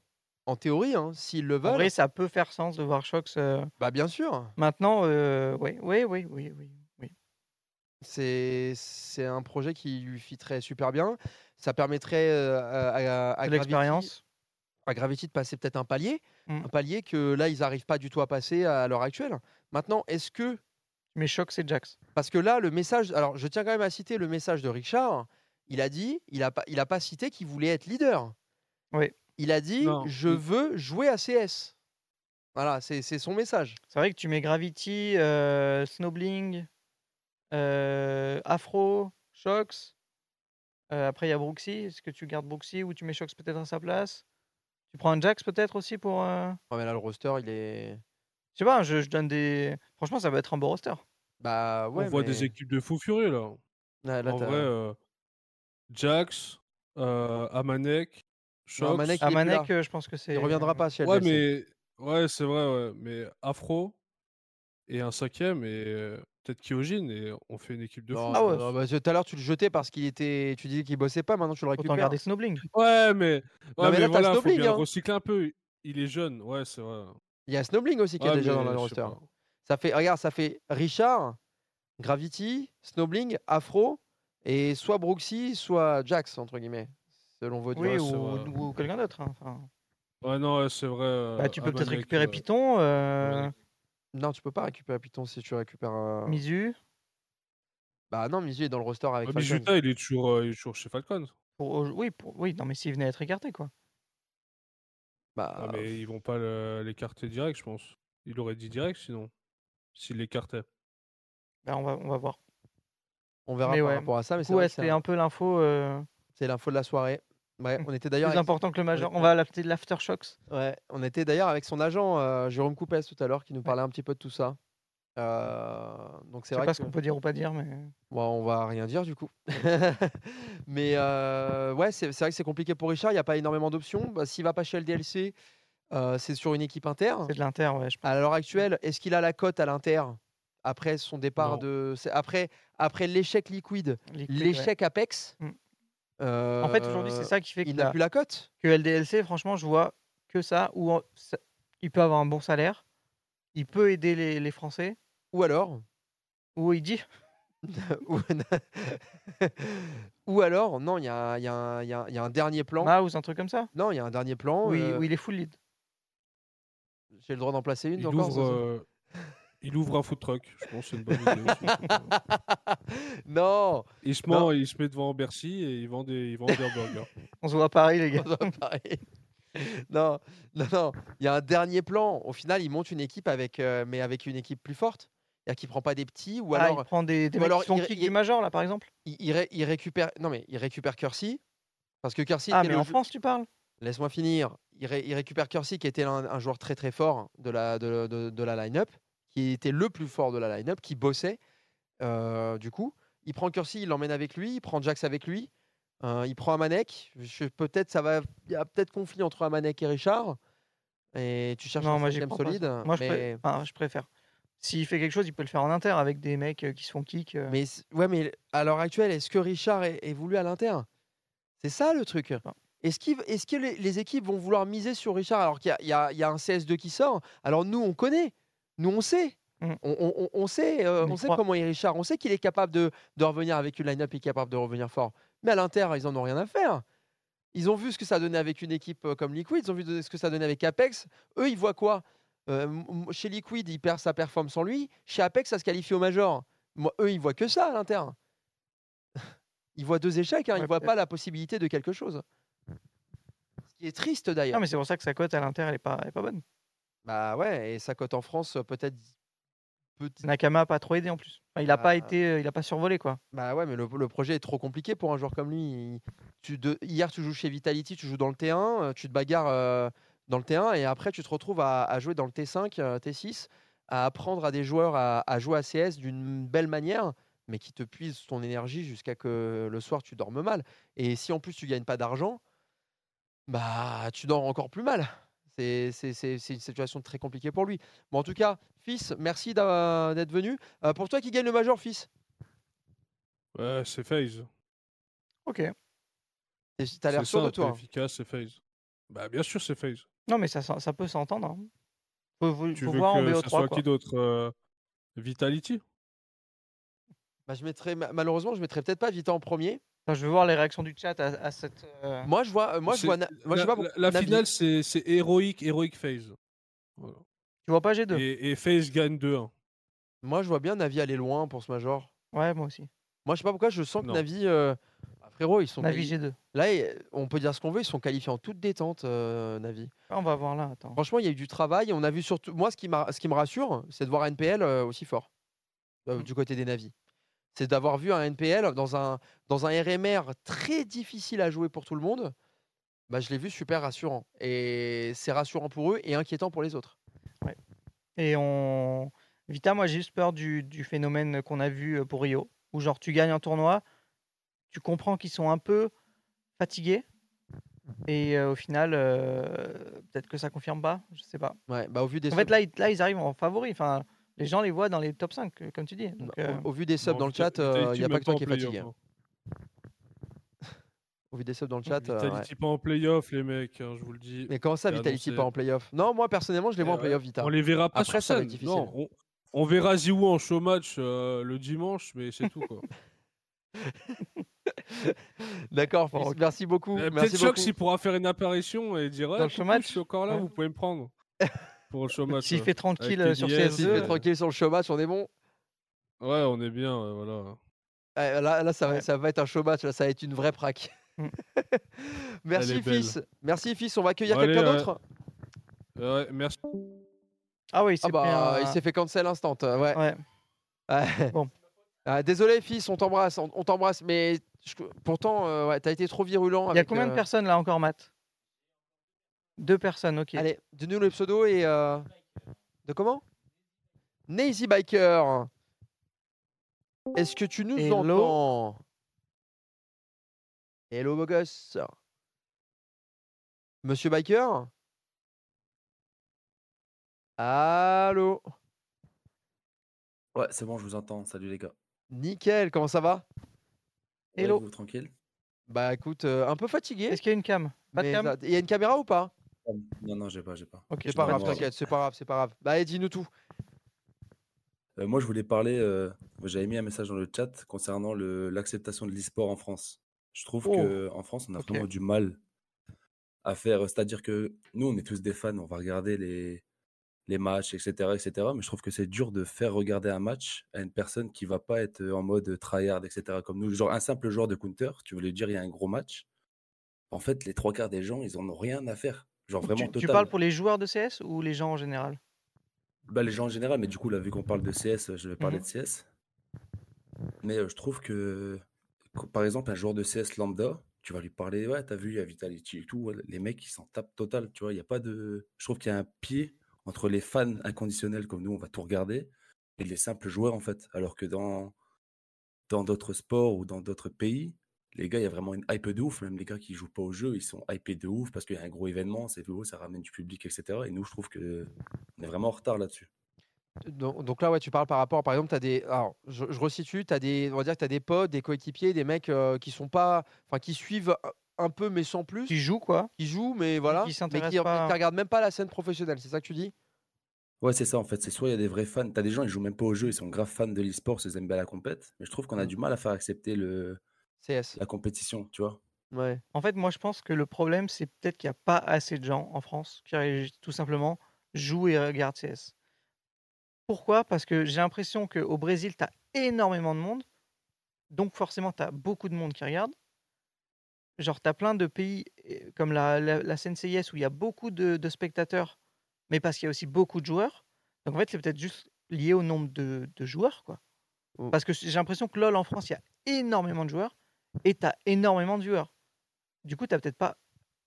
en théorie, hein, s'ils le En veulent, vrai, ça peut faire sens de voir Shox. euh, bah bien sûr. Maintenant, euh, oui, oui, oui, oui, oui. oui. C'est c'est un projet qui lui fitterait super bien. Ça permettrait euh, à, à- à De Gravity- l'expérience. à Gravity de passer peut-être un palier, Mm. un palier que là ils n'arrivent pas du tout à passer à l'heure actuelle. Maintenant, est-ce que Mais Shox et Jax. Parce que là, le message. Alors, je tiens quand même à citer le message de Richard. Il a dit, il n'a pas, il a pas cité qu'il voulait être leader. Oui. Il a dit, Non, je veux jouer à CS. Voilà, c'est c'est son message. C'est vrai que tu mets Gravity, euh, Snowbling, euh, Afro, Shox. Euh, après, il y a Brooksy. Est-ce que tu gardes Brooksy ou tu mets Shox peut-être à sa place? Tu prends un Jax peut-être aussi pour. euh, Ouais, mais là, le roster, il est. Je sais pas, je, je donne des. Franchement, ça va être un beau roster. Bah ouais. on voit mais- des équipes de fous furieux, là. Là, là, en vrai, euh, Jax, euh, Amanek, Shox. Amanek, est euh, je pense que c'est. il reviendra pas chez Ouais, LDLC. mais ouais, c'est vrai, ouais. Mais Afro et un cinquième et euh, peut-être Kyojin et on fait une équipe de Non, fous. Ah ouais. non, bah, tout à l'heure, tu le jetais parce qu'il était. Tu disais qu'il bossait pas, maintenant tu le Autant récupères. garder Snowbling. Ouais, mais, ouais, mais mais, là, t'as voilà, faut Snowbling, bien hein. recycler un peu. Il est jeune, ouais, c'est vrai. Il y a Snowbling aussi qui est Ouais, déjà dans le roster. Ça fait, regarde, ça fait Richard, Gravity, Snowbling, Afro, et soit Brooksy, soit Jax, entre guillemets, selon votre Oui, Ouais, ou, quelqu'un d'autre. hein, enfin. Ouais, non, c'est vrai. euh, Bah, tu peux peut-être récupérer euh, Python, euh. Non, tu peux pas récupérer Python si tu récupères. euh, Mizu. Bah non, Mizu est dans le roster avec Ah. Mijuta, il est toujours, euh, il est toujours chez Falcons. Pour, au- oui, pour, oui, non, mais s'il venait à être écarté, quoi. Bah, Ah, mais ils vont pas le- l'écarter direct, je pense. Il aurait dit direct sinon. S'il l'écartait. Bah, on, va, on va voir. on verra mais par ouais, rapport à ça, mais c'est un- un peu l'info euh, c'est l'info de la soirée. Ouais, on était d'ailleurs plus avec... important que le majeur. on- On va l'appeler de l'aftershocks. Ouais, on était d'ailleurs avec son agent euh, Jérôme Coupès tout à l'heure qui nous parlait un petit peu de tout ça. Euh, donc Je c'est sais vrai pas que ce qu'on peut dire ou pas dire, mais. Bon, on va rien dire du coup. [LAUGHS] Mais euh, ouais, c'est vrai que c'est compliqué pour Richard. Il n'y a pas énormément d'options. Bah, S'il va pas chez LDLC, euh, c'est sur une équipe inter. C'est de l'Inter, ouais, je pense. À l'heure actuelle, est-ce qu'il a la cote à l'inter après son départ Non. de après après l'échec liquide, ouais. l'échec Apex? Mm. En fait, aujourd'hui, euh, c'est ça qui fait il qu'il n'a a- plus la cote? que LDLC, franchement, je vois que ça, où ça- il peut avoir un bon salaire, il peut aider les, les Français, Ou alors, ou il dit. [LAUGHS] ou, [LAUGHS] ou alors, non, il y a, un- y y y a dernier plan. Mouse, un truc comme ça? Non, il y a un dernier plan. Où, il, euh, où il est full lead. J'ai le droit d'en placer une Il encore. ouvre, euh, [LAUGHS] il ouvre un food truck. Je pense c'est une bonne idée [LAUGHS] non, Il se, Non. met, il se met devant Bercy et il vend des, il vend des hamburgers. [LAUGHS] On se voit à Paris, les gars. on doit pareil. [LAUGHS] non, non, non. Il y a un dernier plan. Au final, il monte une équipe avec, euh, mais avec une équipe plus forte. C'est-à-dire qu'il prend pas des petits ou Ah, alors il prend des, des ou mecs alors qui sont il- kick il- du Major, là, par exemple. il, il ré- il récupère. Non, mais il récupère Kersey parce que Kersey. ah, mais en France, tu parles Laisse-moi finir. Il, ré- il récupère Kersey qui était un, un joueur très très fort de la, de, de- de la line-up, qui était le plus fort de la line-up, qui bossait. euh, du coup, il prend Kersey, il l'emmène avec lui, il prend Jax avec lui, euh, il prend Amanek. Je- Peut-être ça va. Il y a peut-être conflit entre Amanek et Richard. Et tu cherches Non, un moi, pas, solide. Moi, je, pré- mais... enfin, je préfère. S'il fait quelque chose, il peut le faire en inter avec des mecs euh, qui se font kick. euh. Mais ouais, mais à l'heure actuelle, est-ce que Richard est, est voulu à l'Inter? C'est ça le truc. Est-ce qu'il v- est-ce que les, les équipes vont vouloir miser sur Richard alors qu'il y y a un CS2 qui sort? Alors nous, on connaît. Nous, on sait. Mm. On, on- on- on sait, euh, On sait comment est Richard. On sait qu'il est capable de, de revenir avec une line-up, il est capable de revenir fort. Mais à l'Inter, ils en ont rien à faire. Ils ont vu ce que ça donnait avec une équipe euh, comme Liquid, ils ont vu ce que ça donnait avec Apex. Eux, ils voient quoi? Euh, Chez Liquid, il perd sa performe sans lui. Chez Apex, ça se qualifie au Major. Moi, eux, ils voient que ça à l'Inter. [LAUGHS] Ils voient deux échecs, hein, ils Ouais, voient pas la possibilité de quelque chose. Ce qui est triste d'ailleurs. Non, mais c'est pour ça que sa cote à l'inter, elle est pas, elle est pas bonne. Bah ouais, et sa cote en France, peut-être. peut- Nakama a pas trop aidé en plus. Enfin, il a Bah, pas été, euh, il a pas survolé quoi. Bah ouais, mais le, le projet est trop compliqué pour un joueur comme lui. Il- tu de- hier, tu joues chez Vitality, tu joues dans le T1, euh, tu te bagarres euh, dans le T1, et après, tu te retrouves à, à jouer dans le T5, euh, T6, à apprendre à des joueurs à, à jouer à CS d'une belle manière, mais qui te puise ton énergie jusqu'à que le soir, tu dormes mal. Et si en plus, tu gagnes pas d'argent, bah tu dors encore plus mal. C'est c'est- c'est- c'est une situation très compliquée pour lui. Bon, en tout cas, fils, merci d'a- d'être venu. Euh, pour toi qui gagne le Major, fils? Ouais, c'est FaZe. Ok. T'as l'air C'est sûr de toi. hein. efficace, c'est FaZe. Bah, bien sûr, c'est FaZe. Non, mais ça, peut s'entendre. hein. Faut, faut- Tu faut veux voir en que ça BO3 soit quoi. qui d'autre euh, Vitality? Bah, je mettrais, ma- malheureusement, je mettrais peut-être pas Vita en premier. Enfin, je veux voir les réactions du chat à, à cette. euh, Moi, je vois, euh, moi, je vois, Na- moi, je la, vois la- la finale, c'est c'est héroïque, héroïque FaZe. Voilà. Tu vois pas G2 Et, et FaZe gagne 2-1. Moi, je vois bien Navi aller loin pour ce Major. Ouais, moi aussi. Moi, je sais pas pourquoi, je sens que Non. Navi, euh, bah, frérot, ils sont. Navi quali- G2. Là, on peut dire ce qu'on veut, ils sont qualifiés en toute détente, euh, Navi. Ah, on va voir là. Attends. Franchement, il y a eu du travail. On a vu surtout, moi, ce qui, m'a- ce qui me rassure, c'est de voir NPL euh, aussi fort euh, Mm. du côté des Navi. C'est d'avoir vu un NPL dans un, dans un RMR très difficile à jouer pour tout le monde. Bah, je l'ai vu super rassurant. Et c'est rassurant pour eux et inquiétant pour les autres. Et on. Vita, moi j'ai juste peur du, du phénomène qu'on a vu euh, pour Rio, où genre tu gagnes un tournoi, tu comprends qu'ils sont un peu fatigués, et euh, au final, euh, peut-être que ça confirme pas, je sais pas. Ouais, bah, au vu des En fait, là, ils, là, ils arrivent en favori, enfin, les gens les voient dans les top 5, euh, comme tu dis. bah, au- euh, au, vu des subs Non, dans le chat, il Vitality n'y a pas que toi en qui playoff, fatigué. hein. [LAUGHS] Au vu des subs dans le chat. euh, ouais. Vitality pas en playoff, les mecs, hein, je vous le dis. Mais comment ça, c'est Vitality annoncé. pas en playoff? Non, moi personnellement, je les vois Eh en ouais, playoff Vita. On les verra pas Après, sur ça scène. difficile. Non, on, on verra Ziwoo en show match euh, le dimanche, mais c'est tout. Quoi. [LAUGHS] D'accord, ok. merci beaucoup. Euh, merci Peut-être Choc s'il pourra faire une apparition et dire Dans le coucou, show match je suis encore là, Ouais. vous pouvez me prendre [LAUGHS] pour le match. S'il fait 30 Avec kills les euh, sur DS, CS2, S'il fait tranquille sur le match, on est bon. Ouais, on est bien, voilà. Ah, là, là, ça, va, Ouais. ça va être un match, là, ça va être une vraie praque. Mm. [LAUGHS] Merci, belle. fils. Merci, fils. On va accueillir quelqu'un ouais. d'autre Ouais, merci. Ah oui, il Ah s'est bah, il un- s'est fait cancel instant. euh, Ouais. Ouais. [LAUGHS] Ouais. Bon. Ah, désolé, fils, on t'embrasse. On, on t'embrasse. Mais je- pourtant, euh, ouais, t'as été trop virulent. Il y a avec, combien de euh, personnes là encore, Matt? Deux personnes, ok. Allez, donne-nous le pseudo et. euh, De comment? Nazy Biker. Est-ce que tu nous Hello. entends? Hello, beau gosse. Monsieur Biker? Allô? Ouais, c'est bon, je vous entends. Salut les gars. Nickel, comment ça va? Ouais, Hello. vous, tranquille? Bah écoute, euh, un peu fatigué. Est-ce qu'il y a une cam? Pas de mais cam? ça- Il y a une caméra ou pas? Non, non, j'ai pas, j'ai pas. Ok, C'est pas grave, t'inquiète, c'est pas grave, c'est pas grave. Bah allez, dis-nous tout. Euh, moi, je voulais parler. euh, J'avais mis un message dans le chat concernant le- l'acceptation de l'e-sport en France. Je trouve Oh. que en France, on a Ok. vraiment du mal à faire. C'est-à-dire que nous, on est tous des fans, on va regarder les, les matchs, etc., etc. Mais je trouve que c'est dur de faire regarder un match à une personne qui va pas être en mode tryhard, etc. Comme nous, genre un simple joueur de counter, tu veux lui dire il y a un gros match. En fait, les trois quarts des gens, ils en ont rien à faire. Genre vraiment tu, tu parles pour les joueurs de CS ou les gens en général? Bah, les gens en général, mais du coup, là, vu qu'on parle de CS, je vais parler Mhm. de CS. Mais euh, je trouve que, que, par exemple, un joueur de CS lambda, tu vas lui parler, ouais, t'as vu, il y a Vitality et tout, les mecs, ils s'en tapent total, tu vois, il y a pas de... Je trouve qu'il y a un pied entre les fans inconditionnels comme nous, on va tout regarder, et les simples joueurs, en fait. Alors que dans dans d'autres sports ou dans d'autres pays, les gars, il y a vraiment une hype de ouf. Même les gars qui jouent pas au jeu, ils sont hypés de ouf parce qu'il y a un gros événement, c'est beau, ça ramène du public, etc. Et nous, je trouve que on est vraiment en retard là-dessus. Donc, donc là, ouais, tu parles par rapport, par exemple, tu as des. Alors, je, je resitue, tu as des. On va dire que tu as des potes, des coéquipiers, des mecs euh, qui sont pas. Enfin, qui suivent un- peu, mais sans plus. Qui jouent quoi Qui jouent, mais voilà. qui mais s'intéressent qui, pas- qui regardent même pas la scène professionnelle, c'est ça que tu dis? Ouais, c'est ça en fait. C'est soit il y a des vrais fans, t'as des gens ils jouent même pas au jeu, ils sont grave fans de l'e-sport, ils aiment bien la compète. Mais je trouve qu'on a Mm. du mal à faire accepter le CS. la compétition, tu vois? Ouais. En fait, moi, je pense que le problème, c'est peut-être qu'il n'y a pas assez de gens en France qui tout simplement jouent et regardent CS. Pourquoi? Parce que j'ai l'impression qu'au Brésil, tu as énormément de monde. Donc, forcément, tu as beaucoup de monde qui regarde. Genre, tu as plein de pays comme la, la, la CNCIS où il y a beaucoup de, de spectateurs, mais parce qu'il y a aussi beaucoup de joueurs. Donc, en fait, c'est peut-être juste lié au nombre de, de joueurs. quoi. Parce que j'ai l'impression que LoL en France, il y a énormément de joueurs et tu as énormément de viewers. Du coup, tu peut-être pas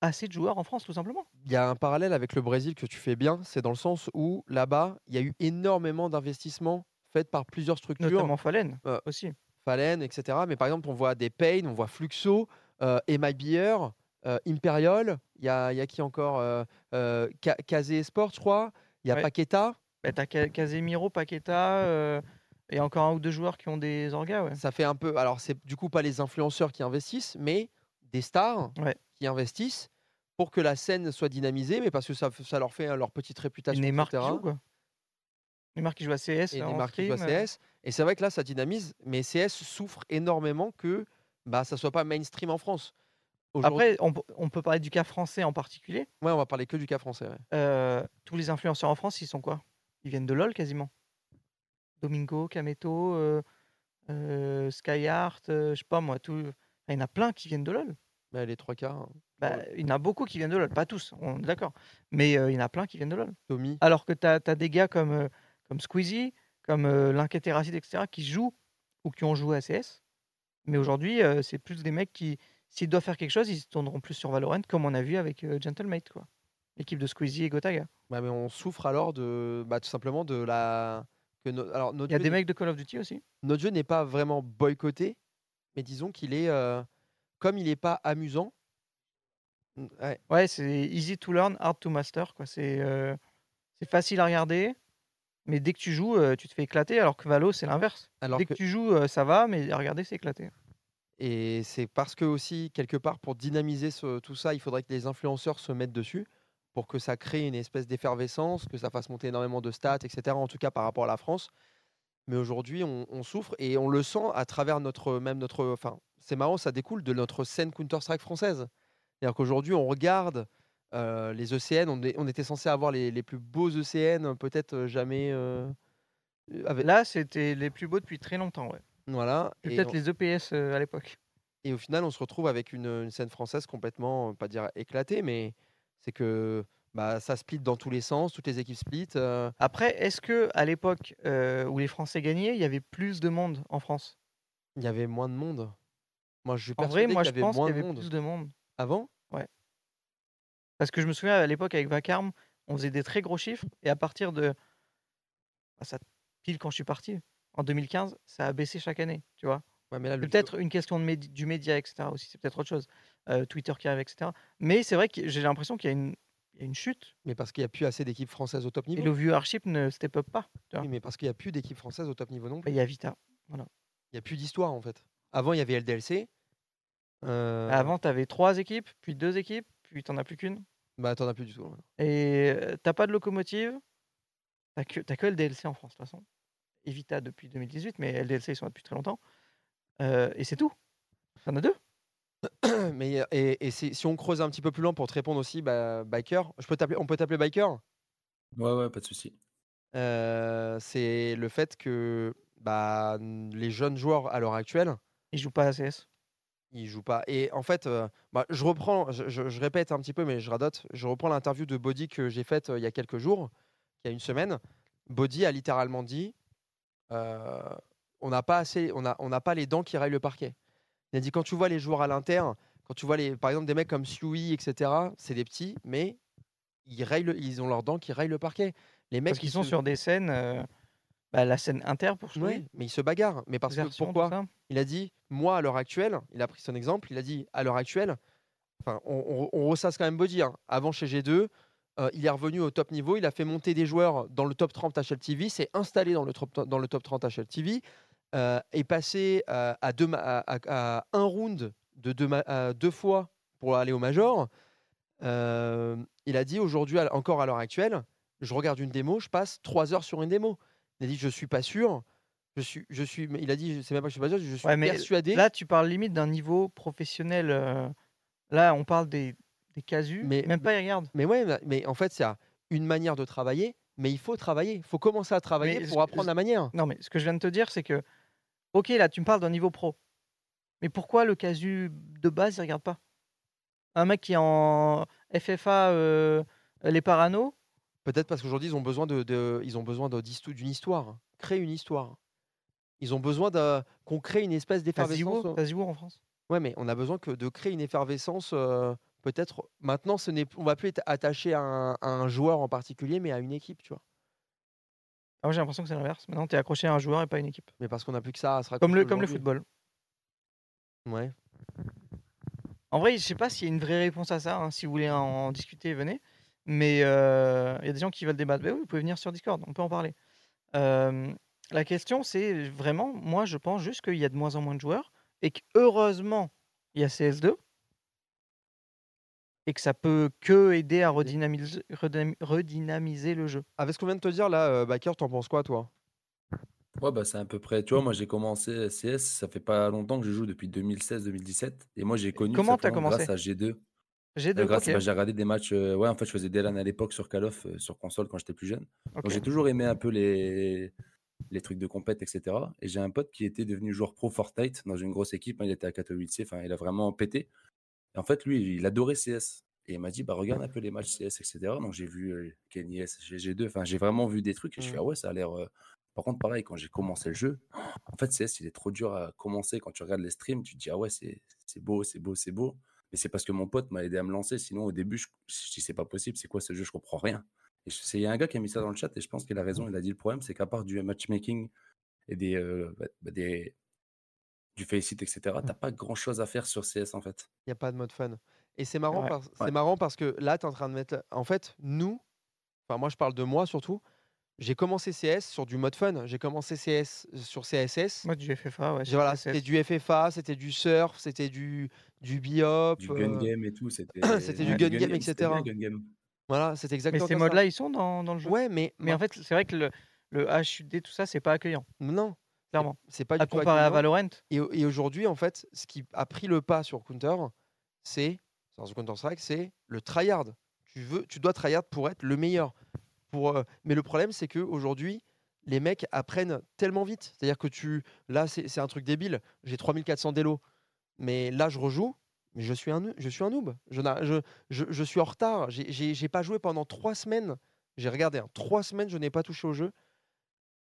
assez de joueurs en France, tout simplement. Il y a un parallèle avec le Brésil que tu fais bien, c'est dans le sens où là-bas, il y a eu énormément d'investissements faits par plusieurs structures. Notamment Fallen Euh, aussi. Fallen, etc. Mais par exemple, on voit des Pain, on voit Fluxo, euh, Emma Beer, euh, Imperial. Il y a, il y a qui encore euh, Ka- Kazé Sport, je crois. Il y a Ouais. Paqueta. Bah, t'as Ca- Casemiro, Paqueta et encore un ou deux joueurs qui ont des orgas. Ouais. Ça fait un peu. Alors, c'est du coup pas les influenceurs qui investissent, mais des stars Ouais. qui investissent pour que la scène soit dynamisée, mais parce que ça, ça leur fait euh, leur petite Et réputation. Qui joue, quoi. Neymar qui joue à CS. et Neymar qui joue à stream, euh, CS. Et c'est vrai que là, ça dynamise, mais CS souffre énormément que bah, ça soit pas mainstream en France. Après, on, peut parler du cas français en particulier. ouais, on va parler que du cas français. ouais. Euh, tous les influenceurs en France, ils sont quoi? Ils viennent de LoL quasiment. Domingo, Kameto, euh, euh, Skyheart, euh, je sais pas moi, tout. Il y en a plein qui viennent de LoL. Mais les trois quarts, hein. Bah, Ouais. Il y en a beaucoup qui viennent de LoL, pas tous, on est d'accord. Mais euh, il y en a plein qui viennent de LoL. Tommy. Alors que tu as, des gars comme, euh, comme Squeezie, comme Linketeracid, etc., qui jouent ou qui ont joué à CS. Mais aujourd'hui, c'est plus des mecs qui, s'ils doivent faire quelque chose, ils se tourneront plus sur Valorant, comme on a vu avec Gentlemate, quoi. L'équipe de Squeezie et Gotaga. Ouais, mais on souffre alors de, bah, tout simplement de la. Que no- Alors, notre Il y a des mecs de Call of Duty aussi? notre jeu n'est pas vraiment boycotté, mais disons qu'il est. euh, Comme il n'est pas amusant. mm, Ouais, Ouais, c'est easy to learn, hard to master, quoi. C'est euh, c'est facile à regarder, mais dès que tu joues, euh, tu te fais éclater, alors que Valo, c'est l'inverse. alors Dès que, que tu joues, ça va, mais à regarder, c'est éclaté. Et c'est parce que aussi, quelque part, pour dynamiser ce- tout ça, il faudrait que les influenceurs se mettent dessus pour que ça crée une espèce d'effervescence, que ça fasse monter énormément de stats, etc. En tout cas par rapport à la France. Mais aujourd'hui, on, on souffre et on le sent à travers notre même notre. Enfin, c'est marrant, ça découle de notre scène Counter Strike française. C'est-à-dire qu'aujourd'hui, on regarde euh, les ECN. On, est- on était censé avoir les, les plus beaux ECN, peut-être euh, jamais. euh, avec- Là, c'était les plus beaux depuis très longtemps, ouais. Voilà. Peut-être on- les EPS euh, à l'époque. et au final, on se retrouve avec une, une scène française complètement, pas dire éclatée, mais c'est que bah, ça split dans tous les sens, toutes les équipes split. euh, Après, est-ce que à l'époque euh, où les Français gagnaient, il y avait plus de monde en France? Il y avait moins de monde. Moi, je suis En vrai, moi qu'il y je avait pense qu'il moins y de avait monde. plus de monde. Avant? Parce que je me souviens à l'époque avec Vacarme, on faisait des très gros chiffres et à partir de ah, ça pile quand je suis parti en 2015, ça a baissé chaque année, tu vois? Ouais, mais là, C'est le peut-être une question de médi- du média, etc. aussi, c'est peut-être autre chose. Euh, Twitter qui arrive, etc. Mais c'est vrai que j'ai l'impression qu'il y a une, il y a une chute Mais parce qu'il n'y a plus assez d'équipes françaises au top et niveau. le viewership ne step up pas. tu vois. Oui, mais parce qu'il n'y a plus d'équipes françaises au top niveau non Bah, plus. Il y a Vita. Il n'y a plus d'histoire en fait. Avant, il y avait LDLC. Euh, Avant, tu avais trois équipes, puis deux équipes, puis tu n'en as plus qu'une. Bah, t'en as plus du tout. ouais. Et t'as pas de locomotive. T'as que, que LDLC en France, de toute façon. Evita depuis 2018, mais LDLC, ils sont là depuis très longtemps. Euh, et c'est tout. T'en as deux. [CLEARS THROAT] mais euh, et, si on creuse un petit peu plus loin pour te répondre aussi, bah, Biker, je peux t'appeler, on peut t'appeler Biker? Ouais, ouais, pas de souci. Euh, c'est le fait que bah, les jeunes joueurs à l'heure actuelle, Ils jouent pas à CS. ils jouent pas. Et en fait, euh, bah, je reprends, je, je- je répète un petit peu, mais je radote. Je reprends l'interview de Body que j'ai faite euh, il y a quelques jours, il y a une semaine. Body a littéralement dit euh, on n'a pas assez, on a, on n'a pas les dents qui raillent le parquet. Il a dit quand tu vois les joueurs à l'inter, quand tu vois les, par exemple des mecs comme Sui, etc. C'est des petits, mais ils le- ils ont leurs dents qui raillent le parquet. Les mecs Parce qu'ils ils sont se- sur des scènes. euh, bah, la scène inter pour jouer. Ouais, mais ils se bagarrent. Mais parce que pourquoi. Il a dit, moi à l'heure actuelle, il a pris son exemple, il a dit à l'heure actuelle, enfin, on, on, on ressasse quand même Body. hein. Avant chez G2, euh, il est revenu au top niveau, il a fait monter des joueurs dans le top 30 HLTV, s'est installé dans le top, dans le top 30 HLTV, euh, est passé euh, à, deux, ma- à, à- à un round de deux, fois pour aller au Major. Euh, il a dit aujourd'hui, encore à l'heure actuelle, je regarde une démo, je passe trois heures sur une démo. Il a dit, je suis pas sûr. Je suis, je suis, il a dit, c'est même pas que je suis pas sûr, je suis Ouais, persuadé. Là, tu parles limite d'un niveau professionnel. euh, Là, on parle des, des casus. Mais- Même pas, ils regardent. Mais ouais, mais- en fait, c'est une manière de travailler, mais il faut travailler. Il faut commencer à travailler Mais pour apprendre la manière. Non, mais ce que je viens de te dire, c'est que, ok, là, tu me parles d'un niveau pro. Mais pourquoi le casu de base, il regarde pas? Un mec qui est en FFA, euh, les paranos, Peut-être parce qu'aujourd'hui, ils ont besoin de, de- ils ont besoin d'une histoire. Créer une histoire. Ils ont besoin de- qu'on crée une espèce d'effervescence. Ziwo t'as en France? Ouais, mais on a besoin que de créer une effervescence. euh, Peut-être maintenant, ce n'est, on va plus être attaché à un, à un joueur en particulier, mais à une équipe, tu vois. Ah, moi, j'ai l'impression que c'est l'inverse. Maintenant, tu es accroché à un joueur et pas à une équipe. Mais parce qu'on n'a plus que ça à se Comme raconter le, comme le football. Ouais. En vrai, je sais pas s'il y a une vraie réponse à ça. hein. Si vous voulez en, discuter, venez. Mais euh, il y a des gens qui veulent débattre. Oui, vous pouvez venir sur Discord, on peut en parler. Euh, la question, c'est vraiment, moi, je pense juste qu'il y a de moins en moins de joueurs et que heureusement, il y a CS2 et que ça peut que aider à redynamiser, redynam- redynamiser le jeu. Avec ce qu'on vient de te dire là, euh, Baker, t'en penses quoi, toi? Ouais, bah, c'est à peu près. Tu vois, moi, j'ai commencé CS, ça fait pas longtemps que je joue depuis 2016-2017. Et moi, j'ai connu comment simplement commencé? grâce à G2. G2, Euh, grâce, bah, j'ai regardé des matchs. euh, ouais, en fait, je faisais des LAN à l'époque sur Call of, euh, sur console quand j'étais plus jeune. Donc, j'ai toujours aimé un peu les, les trucs de compète, etc. Et j'ai un pote qui était devenu joueur pro Fortnite dans une grosse équipe. hein, il était à Katowice, enfin, il a vraiment pété. Et en fait, lui, il adorait CS. Et il m'a dit, bah, regarde un peu les matchs CS, etc. Donc, j'ai vu Kenny S, GG2. Enfin, j'ai vraiment vu des trucs. Et je fais, ah ouais, ça a l'air. Par contre, pareil, quand j'ai commencé le jeu, en fait, CS, il est trop dur à commencer. Quand tu regardes les streams, tu te dis, ah ouais, c'est c'est beau, c'est beau, c'est beau. Mais c'est parce que mon pote m'a aidé à me lancer. Sinon, au début, je, dis, c'est pas possible, c'est quoi ce jeu, je comprends rien. Et il y a un gars qui a mis ça dans le chat et je pense qu'il a raison. Il a dit le problème, c'est qu'à part du matchmaking et des, euh, bah, bah, des du faceit, etc., t'as pas grand chose à faire sur CS en fait. Il n'y a pas de mode fun. Et c'est marrant, Ouais. parce, c'est Ouais. marrant parce que là, tu es en train de mettre. En fait, nous, enfin, moi, je parle de moi surtout. J'ai commencé CS sur du mode fun. J'ai commencé CS sur CSS. Moi, du FFA, ouais. J'ai- Voilà, c'était du FFA, c'était du surf, c'était du, du biop. Du gun euh, game et tout, c'était. [CLEARS THROAT] Du gun game, etc. gun game. Voilà, Mais exactement ces comme ça. modes-là, ils sont dans, dans le jeu. Ouais, mais, Mais en fait, c'est vrai que le, le HUD, tout ça, c'est pas accueillant, non, clairement. c'est pas À du tout comparer à. Valorant, Et, au- et aujourd'hui, en fait, ce qui a pris le pas sur Counter, c'est sur Counter Strike, c'est le tryhard. Tu veux, tu dois tryhard pour être le meilleur. Pour, euh, mais le problème, c'est que aujourd'hui, les mecs apprennent tellement vite. C'est-à-dire que tu. Là, c'est un truc débile. J'ai 3400 d'élo. Mais là, je rejoue. Mais je suis un, je suis un noob. Je, n'a- je, je, je suis en retard. J'ai pas joué pendant trois semaines. J'ai regardé. hein, trois semaines, je n'ai pas touché au jeu.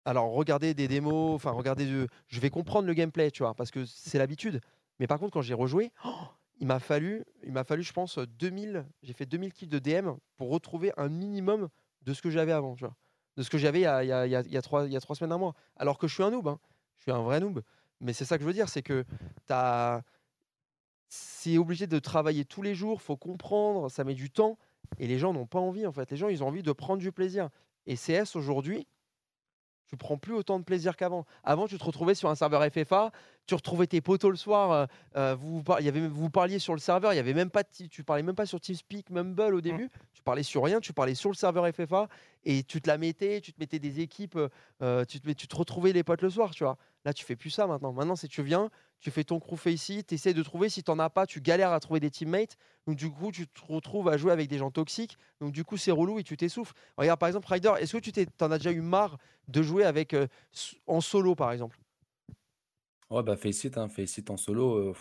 Alors, regardez des démos. Enfin, regardez. de- Je vais comprendre le gameplay, tu vois, parce que c'est l'habitude. Mais par contre, quand j'ai rejoué, [GASPS] il m'a fallu, il m'a fallu, je pense, 2000. J'ai fait 2000 kills de DM pour retrouver un minimum de ce que j'avais avant, de ce que j'avais il, y a- trois- semaines, un mois. Alors que je suis un noob, hein. je suis un vrai noob. Mais c'est ça que je veux dire, c'est que c'est obligé de travailler tous les jours, faut comprendre, ça met du temps. Et les gens n'ont pas envie, en fait. Les gens, ils ont envie de prendre du plaisir. Et CS, aujourd'hui, tu prends plus autant de plaisir qu'avant. Avant, tu te retrouvais sur un serveur FFA, tu retrouvais tes potos le soir, euh, euh, vous, vous par- il y avait, vous parliez sur le serveur, il y avait même pas, de tu parlais même pas sur TeamSpeak, Mumble au début, tu parlais sur rien, tu parlais sur le serveur FFA et tu te la mettais, tu te mettais des équipes, euh, tu, te, tu te retrouvais les potes le soir, tu vois. Là, tu fais plus ça maintenant. Maintenant, c'est tu viens, tu fais ton crew ici, tu essaies de trouver, si t'en as pas, tu galères à trouver des teammates. Donc, du coup, tu te retrouves à jouer avec des gens toxiques. Donc, du coup, c'est relou et tu t'essouffles. Regarde, par exemple, Ryder, est-ce que tu t'es- t'en as déjà eu marre de jouer avec euh, en solo, par exemple? Ouais, bah, Faceit, hein, Faceit en solo. euh.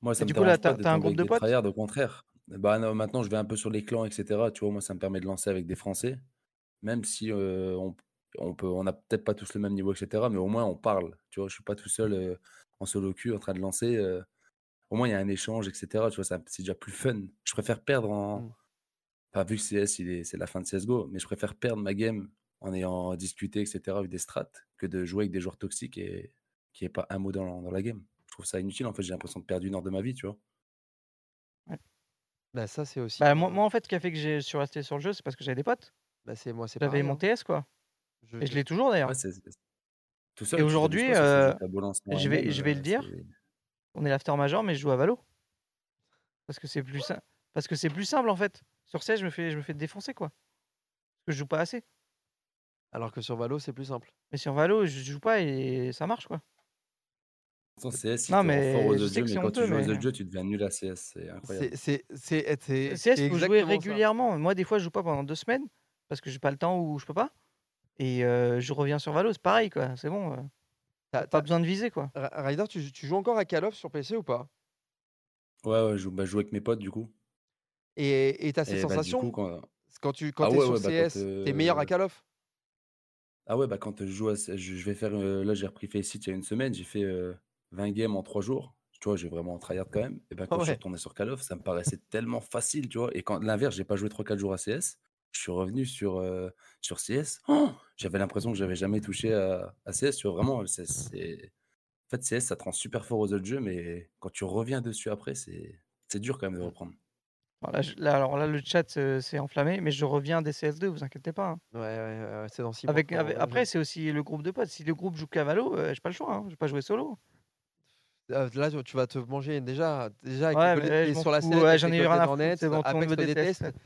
Moi, ça Et me du coup, là, t'as un groupe de potes? au contraire. Bah, non, maintenant, je vais un peu sur les clans, etc. Tu vois, moi, ça me permet de lancer avec des Français. Même si euh, on, on peut, on n'a peut-être pas tous le même niveau, etc. Mais au moins, on parle. Tu vois, je suis pas tout seul euh, en solo queue en train de lancer. euh, au moins, il y a un échange, etc. Tu vois, ça- c'est déjà plus fun. Je préfère perdre en. Mm. Enfin, vu que CS, il est- c'est la fin de CSGO, mais je préfère perdre ma game en ayant discuté, etc., avec des strats, que de jouer avec des joueurs toxiques et qu'il n'y ait pas un mot dans, dans la game. Je trouve ça inutile, en fait, j'ai l'impression de perdre une heure de ma vie, tu vois? Bah, ça, c'est aussi. Bah, moi, moi, en fait, ce qui a fait que je suis resté sur le jeu, c'est parce que j'avais des potes. bah, c'est moi, c'est J'avais mon hein. TS, quoi. Je- Et je l'ai toujours, d'ailleurs. Ouais, c'est c'est- tout seul, Et aujourd'hui, jeu, euh, je vais, je vais le euh, dire, on est l'after major, mais je joue à Valo. Parce que c'est plus, sim- parce que c'est plus simple, en fait. Sur 16, je me fais, je me fais défoncer, quoi. Parce que je joue pas assez. Alors que sur Valo, c'est plus simple. Mais sur Valo, je joue pas et ça marche, quoi. Sans CS, si Non, en fort aux mais je sais jeux, que mais quand tu joues aux mais... autres jeux, tu deviens nul à CS, c'est incroyable. C'est CS, exactement ça. régulièrement. Moi, des fois, je joue pas pendant deux semaines parce que j'ai pas le temps ou je peux pas. Et euh, je reviens sur Valo, c'est pareil, quoi. C'est bon. T'as- pas t'as- besoin de viser, quoi. Ryder, tu, tu joues encore à Call of sur PC ou pas? Ouais, ouais, je joue, bah, je joue avec mes potes, du coup. et, t'as ces Et bah, du sensations coup, quand... quand tu quand Ah es ouais, sur ouais, bah, CS, t'es meilleur à Call of? Ah ouais, bah quand je joue à... je je vais faire... euh, Là, j'ai repris Faceit il y a une semaine, j'ai fait euh, 20 games en 3 jours. Tu vois, j'ai vraiment tryhard quand même. Et bah quand je suis retourné sur Call of, ça me paraissait tellement facile, tu vois. Et quand l'inverse, j'ai pas joué 3-4 jours à CS, je suis revenu sur, euh, sur CS. Oh j'avais l'impression que j'avais jamais touché à, à CS, tu vois, vraiment. c'est En fait, CS, ça te rend super fort aux autres jeux, mais quand tu reviens dessus après, c'est c'est dur quand même de reprendre. Alors là, je- là, alors là, le chat euh, s'est enflammé, mais je reviens des CS2, vous inquiétez pas. hein. Ouais, ouais, ouais, c'est dans 6 mois. Avec, quand- avec- je- après, c'est aussi le groupe de potes. Si le groupe joue Valo, euh, j'ai pas le choix. Hein. Je vais pas jouer solo. Euh, Là, tu- tu vas te manger déjà, déjà avec Ouais, les mais je sur la scène, ouais, j'en ai eu rien à foutre, bon, tout le monde Apex me me déteste. déteste.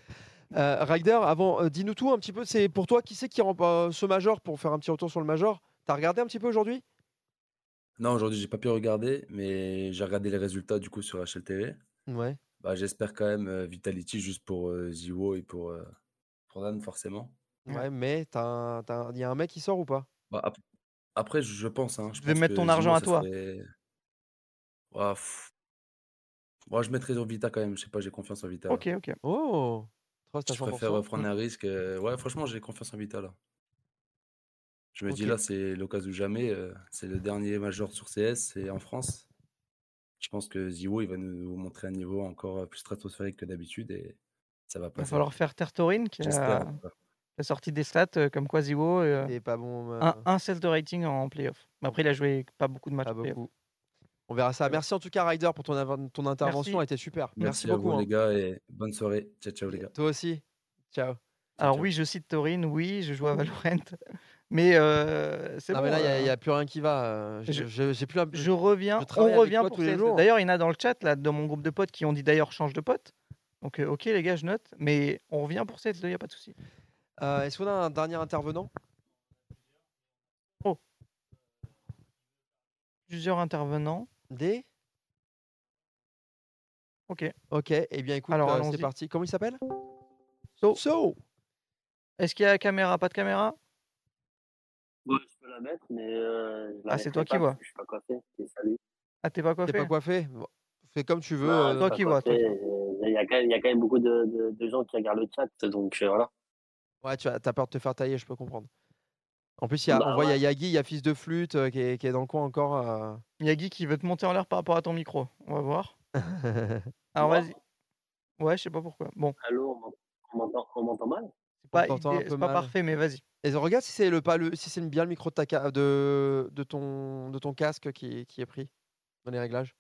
Euh, Ryder, avant, euh, dis-nous tout un petit peu. C'est pour toi, qui c'est qui rend pas ce major pour faire un petit retour sur le major? T'as regardé un petit peu aujourd'hui? Non, aujourd'hui, j'ai pas pu regarder, mais j'ai regardé les résultats du coup sur HLTV. Ouais. Bah, j'espère quand même euh, Vitality juste pour euh, Ziwo et pour, euh, pour Dan, forcément. Ouais, mais il y a un mec qui sort ou pas? Bah, ap- après, je je pense. Hein, je pense mettre ton Ziwo, argent à toi. serait- Ouah. Moi, je mettrais sur Vita quand même. Je sais pas, j'ai confiance en Vita. Ok, ok. Oh Trust à Je préfère 100%. euh, prendre un risque. euh, Ouais, franchement, j'ai confiance en Vita là. Je me dis là, c'est l'occasion ou jamais. euh, C'est le dernier major sur CS et en France. Je pense que Ziwo, il va nous montrer un niveau encore euh, plus stratosphérique que d'habitude et ça va Il va falloir faire Tertorin qui a, sorti des stats euh, comme quoi Ziwo. euh, Et pas bon. euh, un, un sell de rating en playoff. Mais après, il a joué pas beaucoup de matchs pas beaucoup. On verra ça. Merci en tout cas, Ryder, pour ton, ton intervention. Merci. Elle était super. Merci, Merci, à beaucoup. vous, hein. les gars, et bonne soirée. Ciao, ciao, les gars. Toi aussi. Ciao. Alors ciao. oui, je cite Torin, oui, je joue à Valorant. [LAUGHS] Mais euh, c'est bon. mais là, il n'y euh, a, plus rien qui va. euh, je- je- plus un- je reviens, je on revient pour tous les CS2. jours. D'ailleurs, il y en a dans le chat, là, dans mon groupe de potes, qui ont dit d'ailleurs change de pote. Donc, euh, ok, les gars, je note. Mais on revient pour CS2, il n'y a pas de souci. Euh, Est-ce qu'on a un dernier intervenant? Plusieurs intervenants. Des Ok. Ok, eh bien écoute, Alors, euh, c'est parti. Comment il s'appelle? So. So Est-ce qu'il y a caméra, pas de caméra? Mettre, mais euh, je la Ah, c'est toi qui vois. je suis pas coiffé. Et salut. Ah, t'es pas T'es coiffé pas coiffé? Bon, Fais comme tu veux. Non, euh, je toi qui vois, euh, Il y, a quand même- il y a quand même beaucoup de, de, de gens qui regardent le chat, donc voilà. Ouais, tu as t'as peur de te faire tailler, je peux comprendre. En plus, il y a, on Bah voit, il y a. Yagi, il y a Fils de Flûte euh, qui, est, qui est dans le coin encore. euh. Yagi qui veut te monter en l'air par rapport à ton micro. On va voir. [LAUGHS] Alors vas-y. Ouais, je sais pas pourquoi. Bon, Allô, on m'ent- on m'entend on mal? C'est pas, t'entend un idée- peu c'est pas mal. parfait, mais vas-y. Et regarde si c'est le pas le si c'est bien le micro de ta ca- de, de ton de ton casque qui, qui est pris dans les réglages.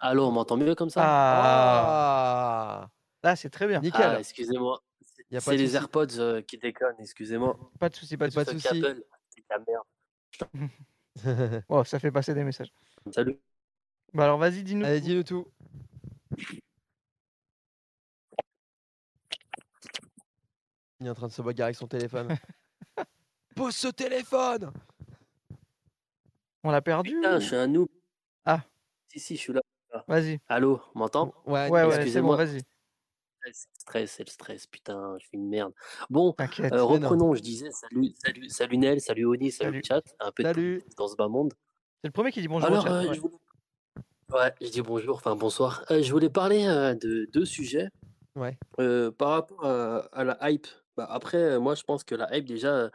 Allô, on m'entend mieux comme ça? Ah, Ah, là, c'est très bien. nickel. Ah, excusez-moi. C'est les. AirPods euh, qui déconnent, excusez-moi. Pas de souci, pas de Pas de souci. Apple, c'est la merde. [LAUGHS] Oh, ça fait passer des messages. Salut. Bah alors vas-y, dis-nous. Allez, tout. dis-nous tout. Il est en train de se bagarrer avec son téléphone. [LAUGHS] Pose ce téléphone On l'a perdu Putain, ou- je suis un noob. Ah. Si, si, je suis là. Vas-y. Allô, on m'entend? Ouais, Ouais, ouais, bon, Excusez-moi. vas-y. C'est le stress, c'est le stress, putain, je suis une merde. Bon, euh, non. reprenons, je disais, salut, salut, salut Nel, salut Oni, salut, chat, un peu de Salut. dans ce bas monde. C'est le premier qui dit bonjour au Alors, chat. euh, ouais. je voulais... Ouais, je dis bonjour, enfin bonsoir. Euh, je voulais parler euh, de deux sujets. Ouais. Euh, par rapport à, à la hype. Bah, après, moi, je pense que la hype, déjà,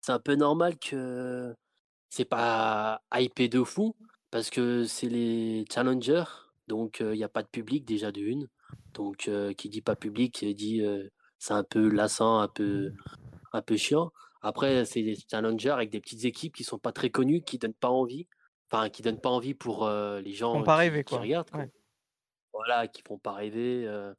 c'est un peu normal que c'est pas hypé de fou, parce que c'est les challengers, donc il n'y a pas de public déjà de une. Donc, qui dit pas public dit c'est un peu lassant, un peu, un peu chiant. Après, c'est des challengers avec des petites équipes qui sont pas très connues, qui donnent pas envie. Enfin, qui donnent pas envie pour euh, les gens Font pas qui, rêver, qui quoi. regardent. quoi. Ouais. Voilà, qui font pas rêver. euh.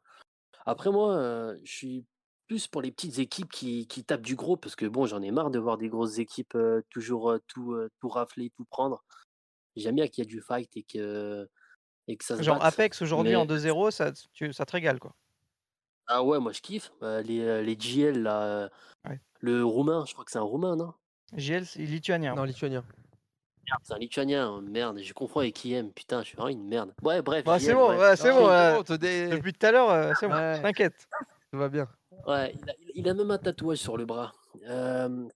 Après, moi, euh, je suis plus pour les petites équipes qui, qui tapent du gros, parce que bon, j'en ai marre de voir des grosses équipes toujours tout, tout rafler, tout prendre. J'aime bien qu'il y ait du fight et que, et que ça se Genre batte. Apex aujourd'hui en Mais 2-0, ça, tu- ça te régale quoi. ah ouais, moi je kiffe. Euh, les, euh, les GL, là, euh, Ouais. le roumain, je crois que c'est un roumain, non? GL, c'est lituanien. Non, lituanien. Merde, c'est un lituanien, merde, je confonds avec IM, putain, je suis vraiment une merde. Ouais, bref, Bah, c'est JL, bon, ouais, c'est bon. c'est bon, te dé- Depuis tout à l'heure, euh, c'est bon. Ouais. T'inquiète. Tout va bien. Ouais, il a, il a même un tatouage sur le bras. Euh,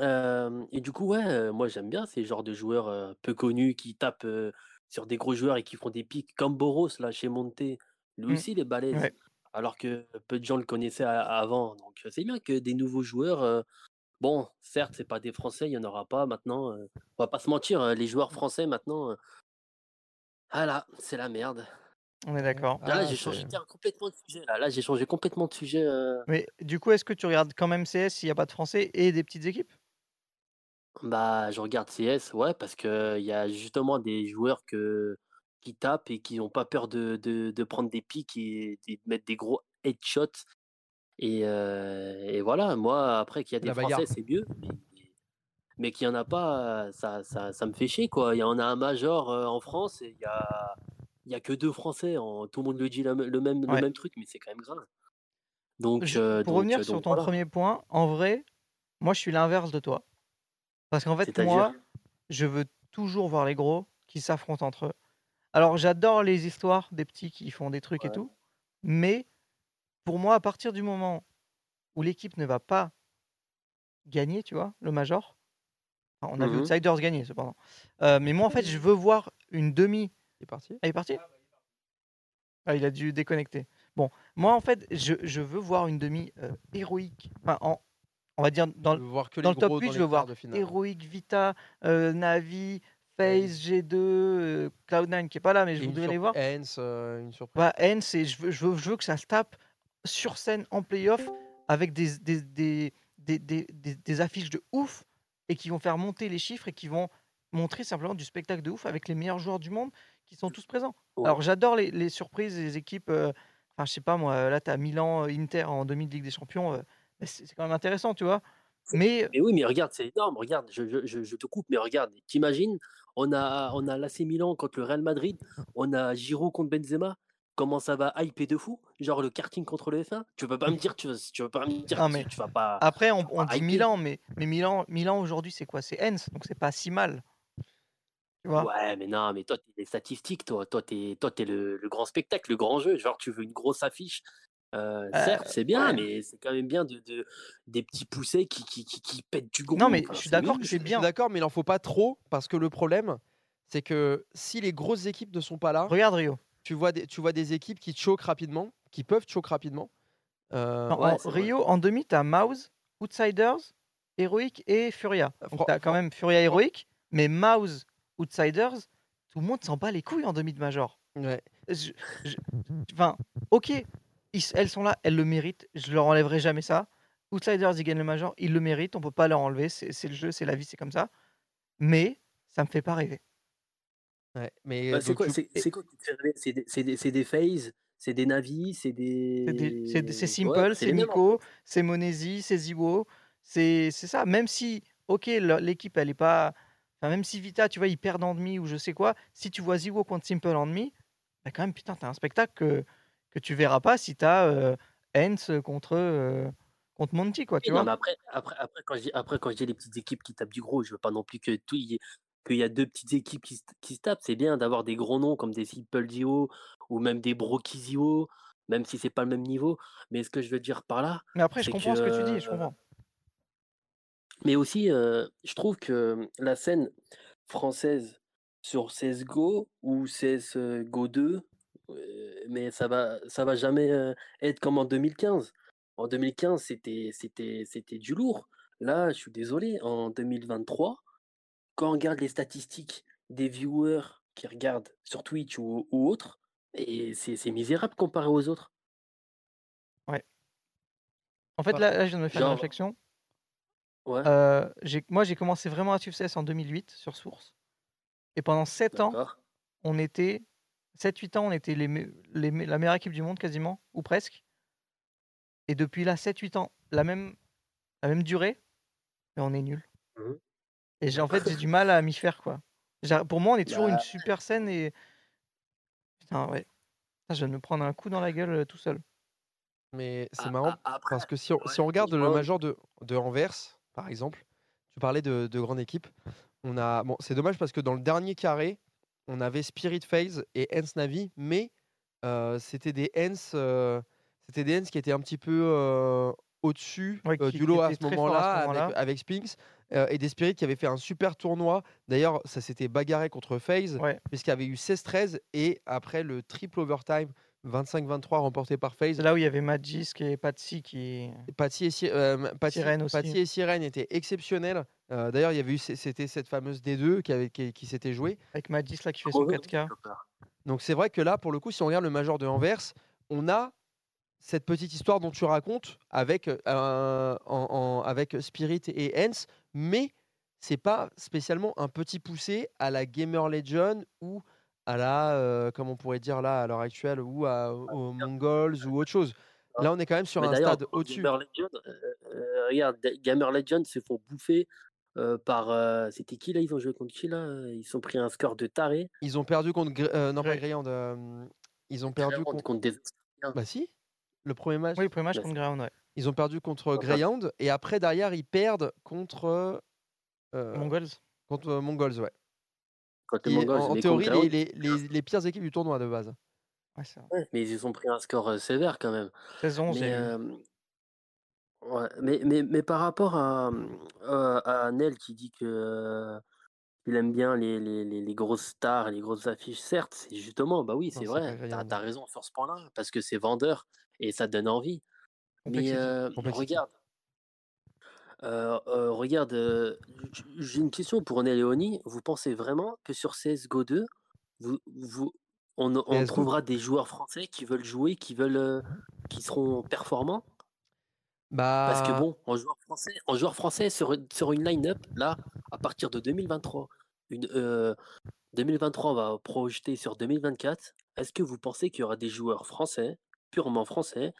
euh, et du coup, ouais, euh, moi j'aime bien ces genres de joueurs euh, peu connus qui tapent euh, sur des gros joueurs et qui font des pics comme Boros là chez Monte. Lui Mm. aussi, il est balèze. Ouais. Alors que peu de gens le connaissaient avant. Donc c'est bien que des nouveaux joueurs. euh, bon, certes, c'est pas des Français, il y en aura pas maintenant. euh, on va pas se mentir, euh, les joueurs français maintenant. euh, ah là, c'est la merde. On est d'accord. Là, Ah, j'ai changé complètement de sujet. Là, là j'ai changé complètement de sujet. Mais du coup, est-ce que tu regardes quand même CS s'il n'y a pas de français et des petites équipes? Bah, je regarde CS, ouais, parce que il y a justement des joueurs que, qui tapent et qui n'ont pas peur de, de, de prendre des pics et, et de mettre des gros headshots. Et, euh, et voilà, moi, après qu'il y a des La. Français, c'est mieux. Mais, mais qu'il n'y en a pas, ça, ça, ça me fait chier, quoi. Il y en a un major en France et il y a, il y a que deux Français. en- tout le monde le dit le, le même, le même truc, mais c'est quand même grave. Donc, Je- euh, Pour donc, revenir sur ton voilà. premier point, en vrai, moi je suis l'inverse de toi. Parce qu'en fait, moi, je veux toujours voir les gros qui s'affrontent entre eux. Alors, j'adore les histoires des petits qui font des trucs et tout, mais pour moi, à partir du moment où l'équipe ne va pas gagner, tu vois, le Major, enfin, on a vu Mhm. Outsiders gagner cependant, euh, mais moi en fait, je veux voir une demi. Il est parti? Ah, il est parti Ah, il a dû déconnecter. Bon, moi en fait, je, je veux voir une demi euh, héroïque. Enfin, en, on va dire dans, voir que dans le top gros 8, dans je veux voir héroïque, Vita, euh, Navi, FaZe, G2, euh, Cloud9 qui est pas là, mais je Et voudrais les voir. Hens, euh, une surprise. Bah, c'est je veux, je, veux, je veux que ça se tape sur scène en playoff avec des, des, des, des, des, des- des affiches de ouf et qui vont faire monter les chiffres et qui vont montrer simplement du spectacle de ouf avec les meilleurs joueurs du monde qui sont tous présents. Ouais. Alors j'adore les, les surprises, les équipes. euh, Enfin, je sais pas moi, là tu as Milan, Inter en demi de Ligue des Champions. C'est quand même intéressant, tu vois. Mais Mais oui, mais regarde, c'est énorme. Regarde, je, je- je- te coupe, mais regarde, t'imagines, on a, on a l'AC Milan contre le Real Madrid, on a Giroud contre Benzema. Comment ça va hyper de fou Genre le karting contre le F1 Tu peux pas me dire, tu, veux- tu veux pas me dire Non, mais tu vas pas. après, on, on dit hyper. Milan, mais, mais Milan, Milan aujourd'hui, c'est quoi? C'est Hens, donc c'est pas si mal. Tu vois? Ouais, mais non, mais toi, t'es des statistiques, toi. Toi, t'es, toi, t'es le, le grand spectacle, le grand jeu. Genre, tu veux une grosse affiche. Euh, certes, c'est bien, ouais. mais c'est quand même bien de, de- des petits poussés qui, qui, qui, qui pètent du gros. Non, mais Enfin, je suis d'accord que c'est bien. d'accord, mais il en faut pas trop parce que le problème, c'est que si les grosses équipes ne sont pas là, Regarde Rio. tu vois des, tu vois des équipes qui choquent rapidement, qui peuvent choquer rapidement. Euh, Non, ouais, en c'est vrai. Rio, en demi, t'as Mouse, Outsiders, Heroic et Furia. Donc Fran- t'as quand même Furia Heroic, mais Mouse, Outsiders, tout le monde s'en bat les couilles en demi de Major. ouais. Je- je- Enfin, ok, ils- elles sont là, elles le méritent, je leur enlèverai jamais ça. Outsiders, ils gagnent le Major, ils le méritent, on peut pas leur enlever, c'est c'est le jeu, c'est la vie, c'est comme ça. Mais ça me fait pas rêver. ouais. Mais Bah, euh, c'est donc, quoi, tu- c'est, c'est quoi qui te fait rêver? C'est des, c'est des, c'est des phases, c'est des navis, c'est des. C'est c'est c'est Ouais, Simple, c'est c'est Nico, c'est Monesi, c'est Ziwo. C'est c'est ça. Même si, ok, l'équipe, elle est pas. Enfin, même si Vita, tu vois, ils perdent en demi ou je sais quoi, si tu vois Ziwo contre Simple en demi, bah quand même, putain, t'as un spectacle que, que tu verras pas si t'as euh, Hens contre, euh, contre Monty, quoi, tu non, vois? mais après, après, après, quand je dis, après, quand je dis les petites équipes qui tapent du gros, je veux pas non plus que tout y ait- qu'il y a deux petites équipes qui, se- qui se tapent. C'est bien d'avoir des gros noms comme des Simple Dio ou même des Broky Zio, même si c'est pas le même niveau. Mais ce que je veux dire par là, Mais après, je comprends ce que tu dis, je comprends. mais aussi, euh, je trouve que la scène française sur CSGO ou CSGO 2, euh, mais ça va, ça va jamais euh, être comme en 2015. En 2015, c'était, c'était, c'était du lourd. Là, je suis désolé, en 2023, quand on regarde les statistiques des viewers qui regardent sur Twitch ou, ou autre, et c'est, c'est misérable comparé aux autres. En fait, là, là, je viens de me faire une réflexion. Ouais, Euh, j'ai- moi, j'ai commencé vraiment à suivre CS en 2008 sur Source. Et pendant 7 ans, on était 7-8 ans, on était les, la meilleure équipe du monde quasiment, ou presque. Et depuis là, 7-8 ans, la même, la même durée, mais on est nul. Mhm. Et j'ai en fait, j'ai du [LAUGHS] mal à m'y faire, quoi. Pour moi, on est toujours une Bah. super scène et. Putain, ouais. Je viens de me prendre un coup dans la gueule euh, tout seul. mais c'est A- marrant a- après, parce que si on, si ouais, on regarde le major de, de Anvers, par exemple, tu parlais de, de grande équipe. On a, bon, c'est dommage parce que dans le dernier carré, on avait Spirit Phase et Hens Navi, mais euh, c'était des Hens, euh, c'était des Hens qui étaient un petit peu euh, au-dessus Ouais, du lot à ce moment-là avec, avec Spinks et des Spirits qui avaient fait un super tournoi. D'ailleurs, ça s'était bagarré contre Ouais. puisqu'il y avait eu 16-13 et après le triple overtime 25-23 remporté par FaZe. Là où il y avait Magisk et Patsy qui. Patsy et, Si- euh, Patsy- Sirène aussi. Patsy et Sirène étaient exceptionnels. Euh, D'ailleurs, il y avait eu c'était cette fameuse D2 qui, avait, qui, qui s'était jouée. Avec Magisk là qui fait son Mauvais 4K. développeur. Donc c'est vrai que là, pour le coup, si on regarde le major de Anvers, on a cette petite histoire dont tu racontes avec, euh, en- en- avec Spirit et Hens, mais c'est pas spécialement un petit poussé à la Gamer Legion ou à la, euh, comme on pourrait dire là à l'heure actuelle, ou à, aux Mongols ou autre chose. Là, on est quand même sur Mais un stade au-dessus. Gamer Legend, euh, regarde, Gamer Legend se font bouffer euh, par. euh, C'était qui là Ils ont joué contre qui là Ils ont pris un score de taré. Ils ont perdu contre, euh, non pas Grey. Greyhound, euh, ils ont perdu Contre, des bah si, le premier match. Oui, le premier match Bah, contre Ground, ouais. Ils ont perdu contre Enfin, Greyhound et après derrière ils perdent contre euh, Mongols. contre euh, Mongols ouais. En, théorie les, les, les, les pires équipes du tournoi de base. Ouais, ouais, mais ils ont pris un score euh, sévère quand même. 16-11, j'ai Mais, lu. euh, ouais, mais, mais, mais par rapport à, euh, à Nel qui dit que euh, il aime bien les, les, les, les grosses stars, les grosses affiches, certes, c'est justement, bah oui, c'est vrai, t'as as raison sur ce point-là, parce que c'est vendeur et ça donne envie. Mais euh, regarde, euh, euh, regarde, euh, j'ai une question pour Oni. Vous pensez vraiment que sur CSGO 2, vous, vous, on, trouvera des joueurs français qui veulent jouer, qui veulent, euh, qui seront performants? Parce que Bah bon, en joueur français, en joueur français sur, une- sur une line-up, là, à partir de 2023, une, euh, 2023, on va projeter sur 2024. Est-ce que vous pensez qu'il y aura des joueurs français, purement français,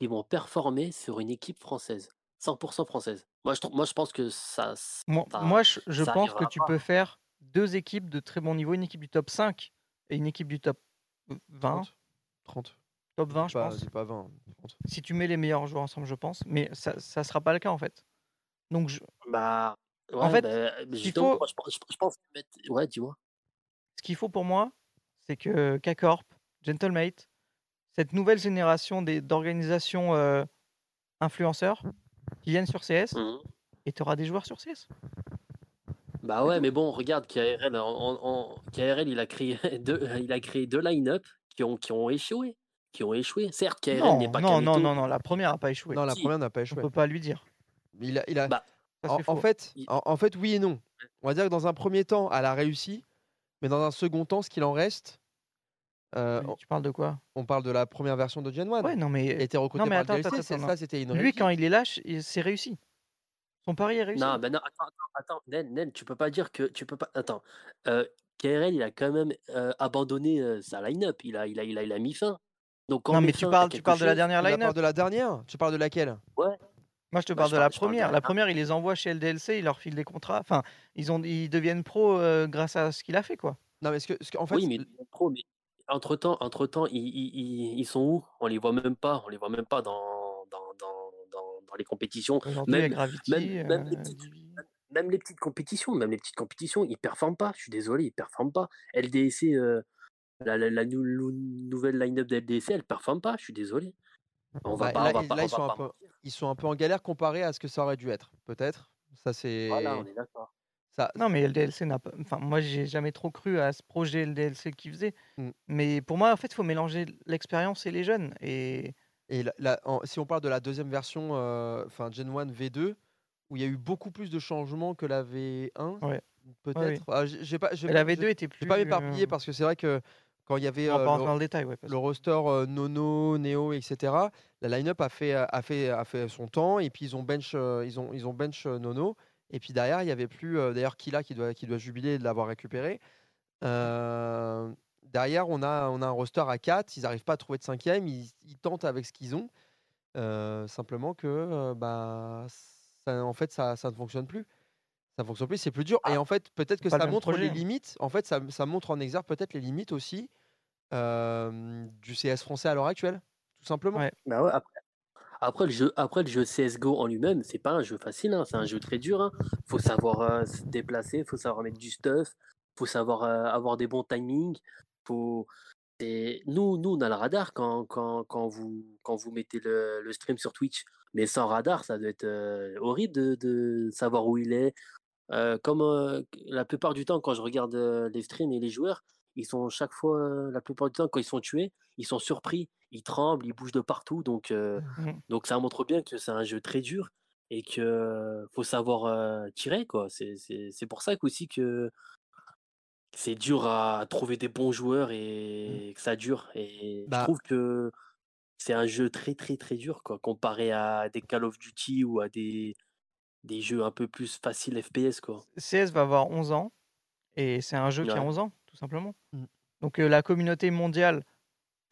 qui vont performer sur une équipe française, 100% française? Moi, je, moi, je pense que ça, Moi, ça, moi, je, je ça pense que tu pas. peux faire deux équipes de très bon niveau, une équipe du top 5 et une équipe du top 20. 30. 30. Top 20, Dis je pas, pense. pas 20. 30. Si tu mets les meilleurs joueurs ensemble, je pense. Mais ça ne sera pas le cas, en fait. Donc, je- Bah, En fait, bah, il faut- moi, je, pense- je- je pense mettre... Ouais, dis-moi. Ce qu'il faut pour moi, c'est que K-Corp, Gentlemate, cette nouvelle génération des- d'organisations euh, influenceurs qui viennent sur CS, Mhm. et tu auras des joueurs sur CS. Bah ouais, mais bon, regarde, KRL, en, en- en- KRL il a créé [LAUGHS] deux, il a créé deux line-up qui ont, qui ont échoué. Qui ont échoué. Certes, KRL n'est pas non, non, non, non, la première n'a pas échoué. Non, la Si. première n'a pas On échoué. peut pas lui dire. Il a, il a- Bah, en, fait, Il- en fait, oui et non. On va dire que dans un premier temps, elle a réussi, mais dans un second temps, ce qu'il en reste, euh, Tu parles de quoi? on parle de la première version de Gen 1. Ouais, non, Il a mais été recruté non, mais par le attends, DLC, attends, c'est- attends, ça c'était une lui, quand il est lâche, il- c'est réussi. Son pari est réussi. Non, ben non, attends, attends, attends, Nen, Nen, tu peux pas dire que tu peux pas. Attends, euh, KRL, il a quand même euh, abandonné euh, sa line-up. Il a, il a, il a, il a mis fin. Donc quand on non, mais tu parles, tu parles de la dernière Tu parles line-up. de la dernière? Tu parles de laquelle? Moi, je te Bah, parle je de la de première. la- La première, il les envoie chez LDLC, il leur file des contrats. Enfin, ils, ont, ils deviennent pros euh, grâce à ce qu'il a fait, quoi. Non, mais ce que, ce que- en fait, Oui, mais trop, mais entre temps, entre temps, ils, ils, ils- sont où? On les voit même pas. On les voit même pas dans, dans, dans, dans, dans les compétitions. Même, Gravity. même, même les petites, Divi. même les petites compétitions, même les petites compétitions, ils performent pas. Je suis désolé, ils performent pas. LDC, euh, la, la, la nou- nou- nouvelle line-up de LDC, elle performe pas. Je suis désolé. On va pas, ils sont un peu en galère comparé à ce que ça aurait dû être, peut-être? Ça c'est Voilà, on est d'accord. Ça. Non, mais LDLC n'a pas. Enfin, moi, j'ai jamais trop cru à ce projet LDLC qu'il faisait. Mm. Mais pour moi, en fait, il faut mélanger l'expérience et les jeunes. Et Et la- la- en- si on parle de la deuxième version, euh, enfin Gen 1 V2, où il y a eu beaucoup plus de changements que la V1, Ouais. peut-être? Ah, pas, j'ai et la pas- V2 j'ai- était plus. pas m'éparpiller euh, parce que c'est vrai que quand il y avait euh, le, dans le détail, ouais. parce le que- roster euh, Nono, Neo, etc. La line-up a fait, a fait, a fait son temps et puis ils ont bench, euh, ils ont, ils ont bench Nono. Et puis derrière, il y avait plus. euh, D'ailleurs, Kila qui doit, qui doit jubiler de l'avoir récupéré. Euh, derrière, on a, on a un roster à 4. Ils n'arrivent pas à trouver de cinquième. Ils, ils tentent avec ce qu'ils ont. Euh, simplement que euh, bah, ça, en fait, ça, ça ne fonctionne plus. Ça ne fonctionne plus, c'est plus dur. Et en fait, peut-être que le ça montre projet, les limites. En fait, ça, ça montre en exergue peut-être les limites aussi euh, du CS français à l'heure actuelle, tout simplement. Ouais. Bah ouais, après, après, le jeu, après le jeu CSGO en lui-même, c'est pas un jeu facile, hein, c'est un jeu très dur. Hein. Faut savoir euh, se déplacer, faut savoir mettre du stuff, faut savoir euh, avoir des bons timings. Faut... Nous, nous, on a le radar quand, quand, quand, vous, quand vous mettez le, stream sur Twitch. Mais sans radar, ça doit être euh, horrible de, de savoir où il est. Comme la plupart du temps, quand je regarde les streams et les joueurs, ils sont chaque fois, la plupart du temps, quand ils sont tués, ils sont surpris, ils tremblent, ils bougent de partout. Donc, euh, Mhm. donc ça montre bien que c'est un jeu très dur et que faut savoir euh, tirer quoi. C'est c'est- c'est pour ça aussi que c'est dur à trouver des bons joueurs et que ça dure. Et Bah. je trouve que c'est un jeu très très très dur quoi, comparé à des Call of Duty ou à des des jeux un peu plus faciles FPS quoi. CS va avoir 11 ans et c'est un jeu qui a Ouais. 11 ans, tout simplement. Mm. Donc euh, la communauté mondiale,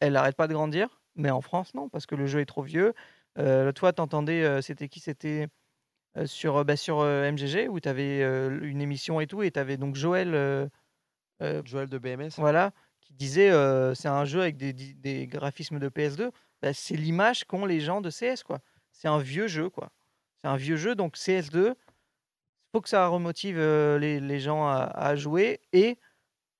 elle n'arrête pas de grandir, mais en France, non, parce que le jeu est trop vieux. Euh, toi, t'entendais, euh, c'était qui? C'était euh, sur, bah, sur MGG où tu avais une émission et tout, et tu avais donc Joël, Joël de BMS. voilà, qui disait c'est un jeu avec des, graphismes de PS2. Bah, c'est l'image qu'ont les gens de CS, quoi. C'est un vieux jeu, quoi. C'est un vieux jeu, donc CS2, faut que ça remotive les, les gens à, à jouer et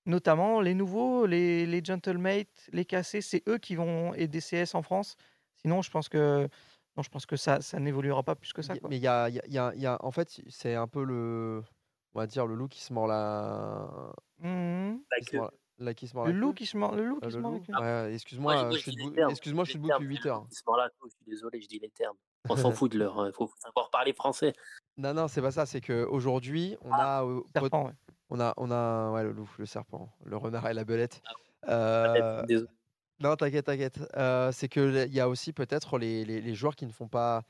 notamment les nouveaux, les, les Gentlemates, les cassés, c'est eux qui vont aider CS en France. Sinon, je pense que, non, je pense que ça, ça n'évoluera pas plus que ça. Quoi. Mais il y a, il y a- il y a- y a- en fait, c'est un peu le, on va dire le loup qui se mord la, qui se mord- la qui se mord Le la loup qui se mord, le loup Euh, qui se mord. Ouais, Moi, excuse-moi, je- euh, suis debout, excuse-moi, je suis debout depuis c'est 8 le heures. qui se mord la queue, je suis désolé, je dis les termes. On s'en fout de leur. Il faut savoir parler français. Non, non, c'est pas ça. C'est que aujourd'hui, on Ah, a, euh, pot- Serpent, ouais. On a, on a, ouais, le loup, le serpent, le renard et la belette. Ah Euh. Non, t'inquiète, t'inquiète. Euh, c'est que il y a aussi peut-être les, les- les joueurs qui ne font pas,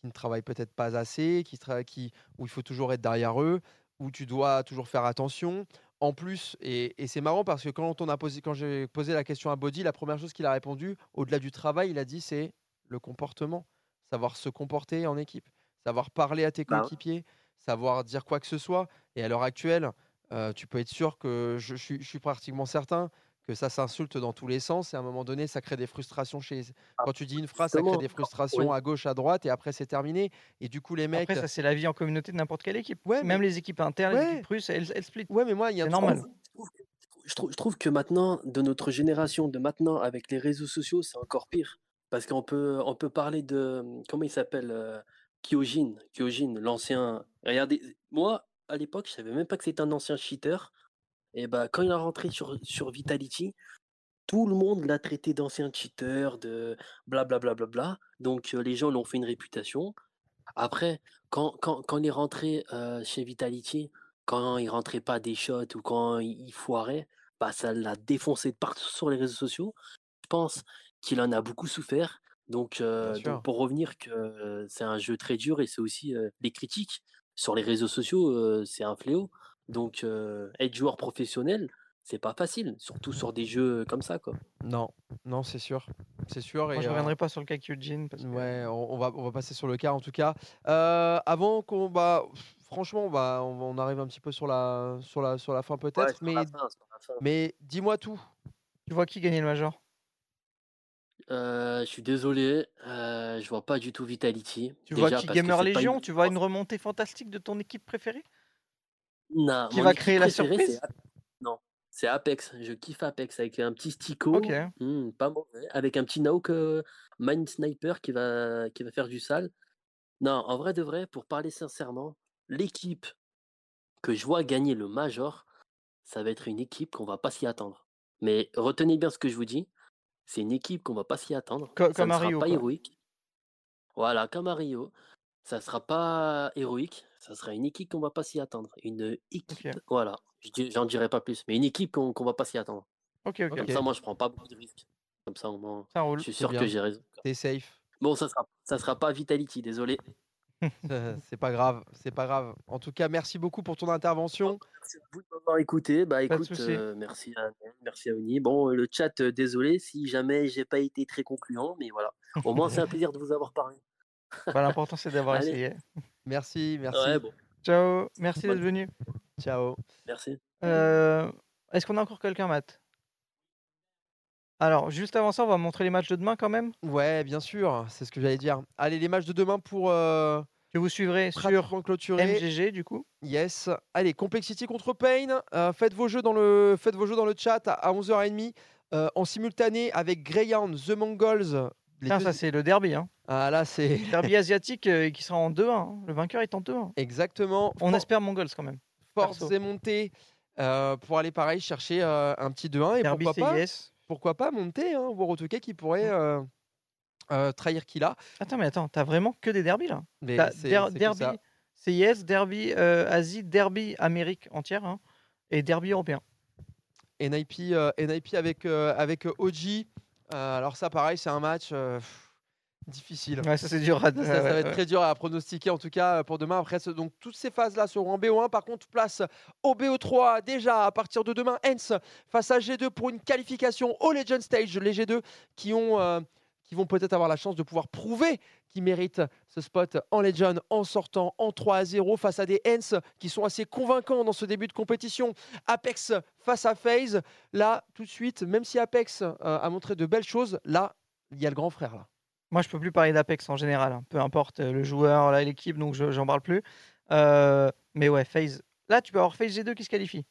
qui, ne travaillent peut-être pas assez, qui, qui, où il faut toujours être derrière eux, où tu dois toujours faire attention. En plus, et, et c'est marrant parce que quand on a posé, quand j'ai posé la question à Body, la première chose qu'il a répondu, au-delà du travail, il a dit c'est le comportement, savoir se comporter en équipe, savoir parler à tes Bah coéquipiers, savoir dire quoi que ce soit. Et à l'heure actuelle, euh, tu peux être sûr que je, je suis, je suis pratiquement certain que ça s'insulte dans tous les sens et à un moment donné, ça crée des frustrations chez. Ah, Quand tu dis une phrase, ça crée des frustrations oui. à gauche, à droite et après c'est terminé. Et du coup, les mecs. Après, ça, c'est la vie en communauté de n'importe quelle équipe. Ouais, Même mais- les équipes internes, les équipes russes, elles, elles split. Ouais, mais moi, il y a un truc- normal. Je trouve que- je, trouve, je trouve que maintenant, de notre génération, de maintenant, avec les réseaux sociaux, c'est encore pire. Parce qu'on peut, on peut parler de. Comment il s'appelle euh, Kyojin. Kyojin, l'ancien. Regardez, moi, à l'époque, je savais même pas que c'était un ancien cheater. Et bah, quand il est rentré sur, sur Vitality, tout le monde l'a traité d'ancien cheater, de blablabla. Bla, bla, bla, bla. Donc, euh, les gens lui ont fait une réputation. Après, quand, quand, quand il est rentré euh, chez Vitality, quand il rentrait pas des shots ou quand il, foirait, bah, ça l'a défoncé de partout sur les réseaux sociaux. Je pense qu'il en a beaucoup souffert. Donc, euh, donc pour revenir que c'est un jeu très dur et c'est aussi les critiques sur les réseaux sociaux, euh, c'est un fléau. Donc euh, être joueur professionnel, c'est pas facile, surtout sur des jeux comme ça, quoi. Non, non, c'est sûr. C'est sûr. Moi, et, je euh, reviendrai pas sur le cas Kyojin parce que Ouais, on, on va, on va passer sur le cas en tout cas. Euh, avant qu'on. Bah, franchement, on, va, on, on arrive un petit peu sur la, sur la, sur la fin peut-être. mais fin, dis-moi tout. tu vois qui gagner le Major? Euh, je suis désolé, euh, je vois pas du tout Vitality. Tu vois qui Gamer Légion une- Tu vois une remontée fantastique de ton équipe préférée? Non, Qui va créer la surprise? Ap- Non, c'est Apex. Je kiffe Apex avec un petit Stico, hmm, pas mauvais, avec un petit Nauk euh, Mind Sniper qui va, qui va faire du sale. Non, en vrai de vrai, pour parler sincèrement, l'équipe que je vois gagner le Major, ça va être une équipe qu'on va pas s'y attendre. Mais retenez bien ce que je vous dis, c'est une équipe qu'on va pas s'y attendre. Co- Ça comme ne sera Rio, pas quoi. héroïque. Voilà, comme à Rio. Ça sera pas héroïque, ça sera une équipe qu'on va pas s'y attendre. Une équipe, voilà, j'en dirai pas plus, mais une équipe qu'on qu'on va pas s'y attendre. Ok, ok. Comme ça, moi, je prends pas beaucoup de risques. Comme ça, au moins, Ça roule. je suis sûr que j'ai raison. T'es safe. Bon, ça sera, ça sera pas Vitality, désolé. [LAUGHS] C'est pas grave, c'est pas grave. En tout cas, merci beaucoup pour ton intervention. Merci à vous de m'avoir écouté. Bah écoute, euh, merci à merci à Oni. Bon, le chat, euh, désolé si jamais j'ai pas été très concluant, mais voilà. Au moins, c'est un plaisir de vous avoir parlé. [LAUGHS] Bah, L'important, c'est d'avoir [LAUGHS] essayé. Merci, merci. Ouais, bon, Ciao. Merci d'être venu. Ciao. merci. Euh, Est-ce qu'on a encore quelqu'un, Matt? Alors, juste avant ça, on va montrer les matchs de demain quand même? Ouais, bien sûr, c'est ce que j'allais dire. Allez, les matchs de demain pour euh, Que vous suivrez sur clôturer. MGG, du coup. Yes. Allez, Complexity contre Pain. Euh, faites, vos jeux dans le, faites vos jeux dans le chat à, à 11h30 euh, en simultané avec Greyhound, The Mongols. Les deux- ça, c'est le derby. Hein. Ah là, c'est Derby [LAUGHS] asiatique euh, qui sera en 2-1. hein. Le vainqueur est en 2-1. exactement. On For- espère Mongols quand même. Force est montée pour aller pareil chercher un petit 2-1 et Derby pourquoi pas, CIS. Pourquoi pas monter, hein, voir Otoke qui pourrait euh, euh, trahir Killa. Attends, mais attends, t'as vraiment que des derbys là? Mais der- derby. CIS, derby Asie, derby Amérique entière hein, et derby européen. NIP, NIP avec, avec OG. Alors ça, pareil, c'est un match pff, difficile. Ouais, ça c'est dur. à- Ça, ça va être très dur à pronostiquer en tout cas pour demain. Après, donc toutes ces phases-là seront en BO1. Par contre, place au BO3 déjà à partir de demain. Hens face à G2 pour une qualification au Legend Stage. Les G2 qui ont euh, qui vont peut-être avoir la chance de pouvoir prouver qu'ils méritent ce spot en Legend en sortant en 3 à 0 face à des Hens qui sont assez convaincants dans ce début de compétition. Apex face à FaZe. Là, tout de suite, même si Apex euh, a montré de belles choses, là, il y a le grand frère là. Moi, je peux plus parler d'Apex en général, hein, peu importe euh, le joueur, l'équipe, donc je- j'en parle plus. Euh, mais ouais, FaZe. Là, tu peux avoir FaZe G2 qui se qualifie.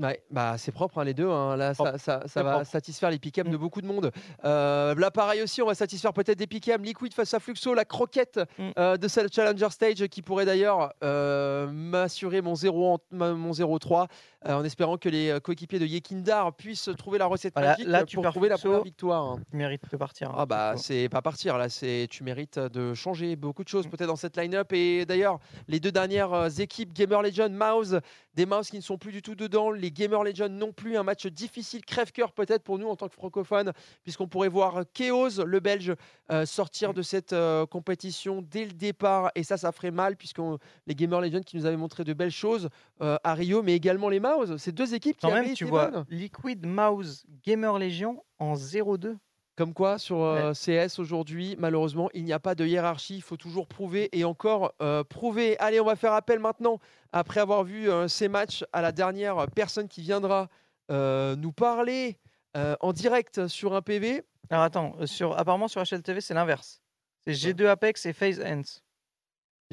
Ouais, bah c'est propre hein, les deux. hein. Là, ça, ça- ça C'est va propre. satisfaire les pick de Mm. beaucoup de monde. Euh, là, pareil aussi, on va satisfaire peut-être des pick Liquid face à Fluxo, la croquette Mm. euh, de cette Challenger Stage qui pourrait d'ailleurs euh, m'assurer mon 0 en- ma- mon 0-3 euh, en espérant que les euh, coéquipiers de Yekindar puissent trouver la recette Voilà, magique là, euh, tu pour trouver la première victoire. hein. Tu mérites de partir. hein, Ah bah Fluxo. c'est pas partir là, c'est tu mérites de changer beaucoup de choses Mm. peut-être dans cette line-up et d'ailleurs les deux dernières équipes Gamer Legend, Mouse, des Mouse qui ne sont plus du tout dedans, les Gamer Legend non plus, un match difficile, crève-cœur peut-être pour nous en tant que francophones puisqu'on pourrait voir Chaos le Belge euh, sortir de cette euh, compétition dès le départ et ça ça ferait mal puisque les Gamer Legend qui nous avaient montré de belles choses à Rio mais également les Mouse, ces deux équipes qui Quand avaient même, tu été vois bonnes. Liquid, Mouse, Gamer Légion en 0-2. Comme quoi, sur euh, CS aujourd'hui, malheureusement, il n'y a pas de hiérarchie. Il faut toujours prouver et encore euh, prouver. Allez, on va faire appel maintenant, après avoir vu euh, ces matchs, à la dernière personne qui viendra euh, nous parler euh, en direct sur un PV. Alors attends, euh, sur, apparemment sur HLTV, c'est l'inverse. C'est G2 Apex et FaZe Ends.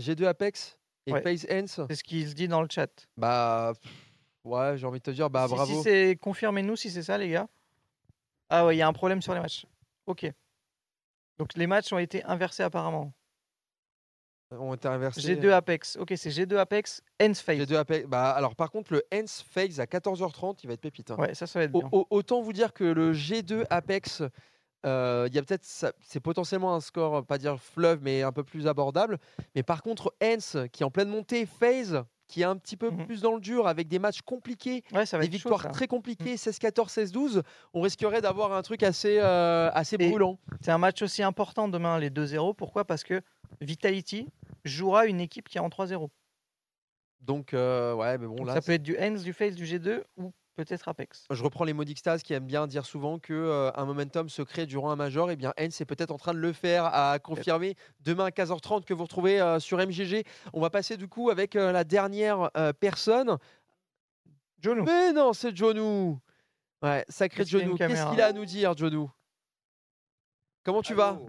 G2 Apex et Ouais. FaZe Hens. C'est ce qu'il se dit dans le chat. Bah, pff, Ouais, j'ai envie de te dire, bah Si- bravo. Si c'est confirmez-nous si c'est ça, les gars. Ah ouais, il y a un problème sur les matchs. Ok. Donc les matchs ont été inversés apparemment. On été inversés. G2 Apex. Ok, c'est G2 Apex, Ends Phase. G2 Apex. Bah alors par contre le Hens Phase à 14h30, il va être pépite. hein. Ouais, ça, ça va être Au- bien. au- autant vous dire que le G2 Apex, euh, il y a peut-être, ça- c'est potentiellement un score, pas dire fleuve, mais un peu plus abordable. Mais par contre, Hens, qui est en pleine montée, Phase, qui est un petit peu Mhm. plus dans le dur, avec des matchs compliqués, Ouais, ça va des être chaud, victoires ça. très compliquées, 16-14, 16-12, on risquerait d'avoir un truc assez, euh, assez Et- brûlant. C'est un match aussi important demain, les 2-0. Pourquoi? Parce que Vitality jouera une équipe qui est en 3-0. Donc, euh, ouais, mais bon, Donc là, ça peut être du Ends, du Phase, du G2 ou peut-être Apex. Je reprends les mots d'Ixtase qui aiment bien dire souvent que euh, un momentum se crée durant un major. Et bien, Hens est peut-être en train de le faire, à confirmer demain à 15h30 que vous retrouvez euh, sur MGG. On va passer du coup avec euh, la dernière euh, personne. Jonu. Mais non, c'est Jonu. Ouais, sacré Jonu. Qu'est-ce qu'il a à nous dire, Jonu? Comment tu vas?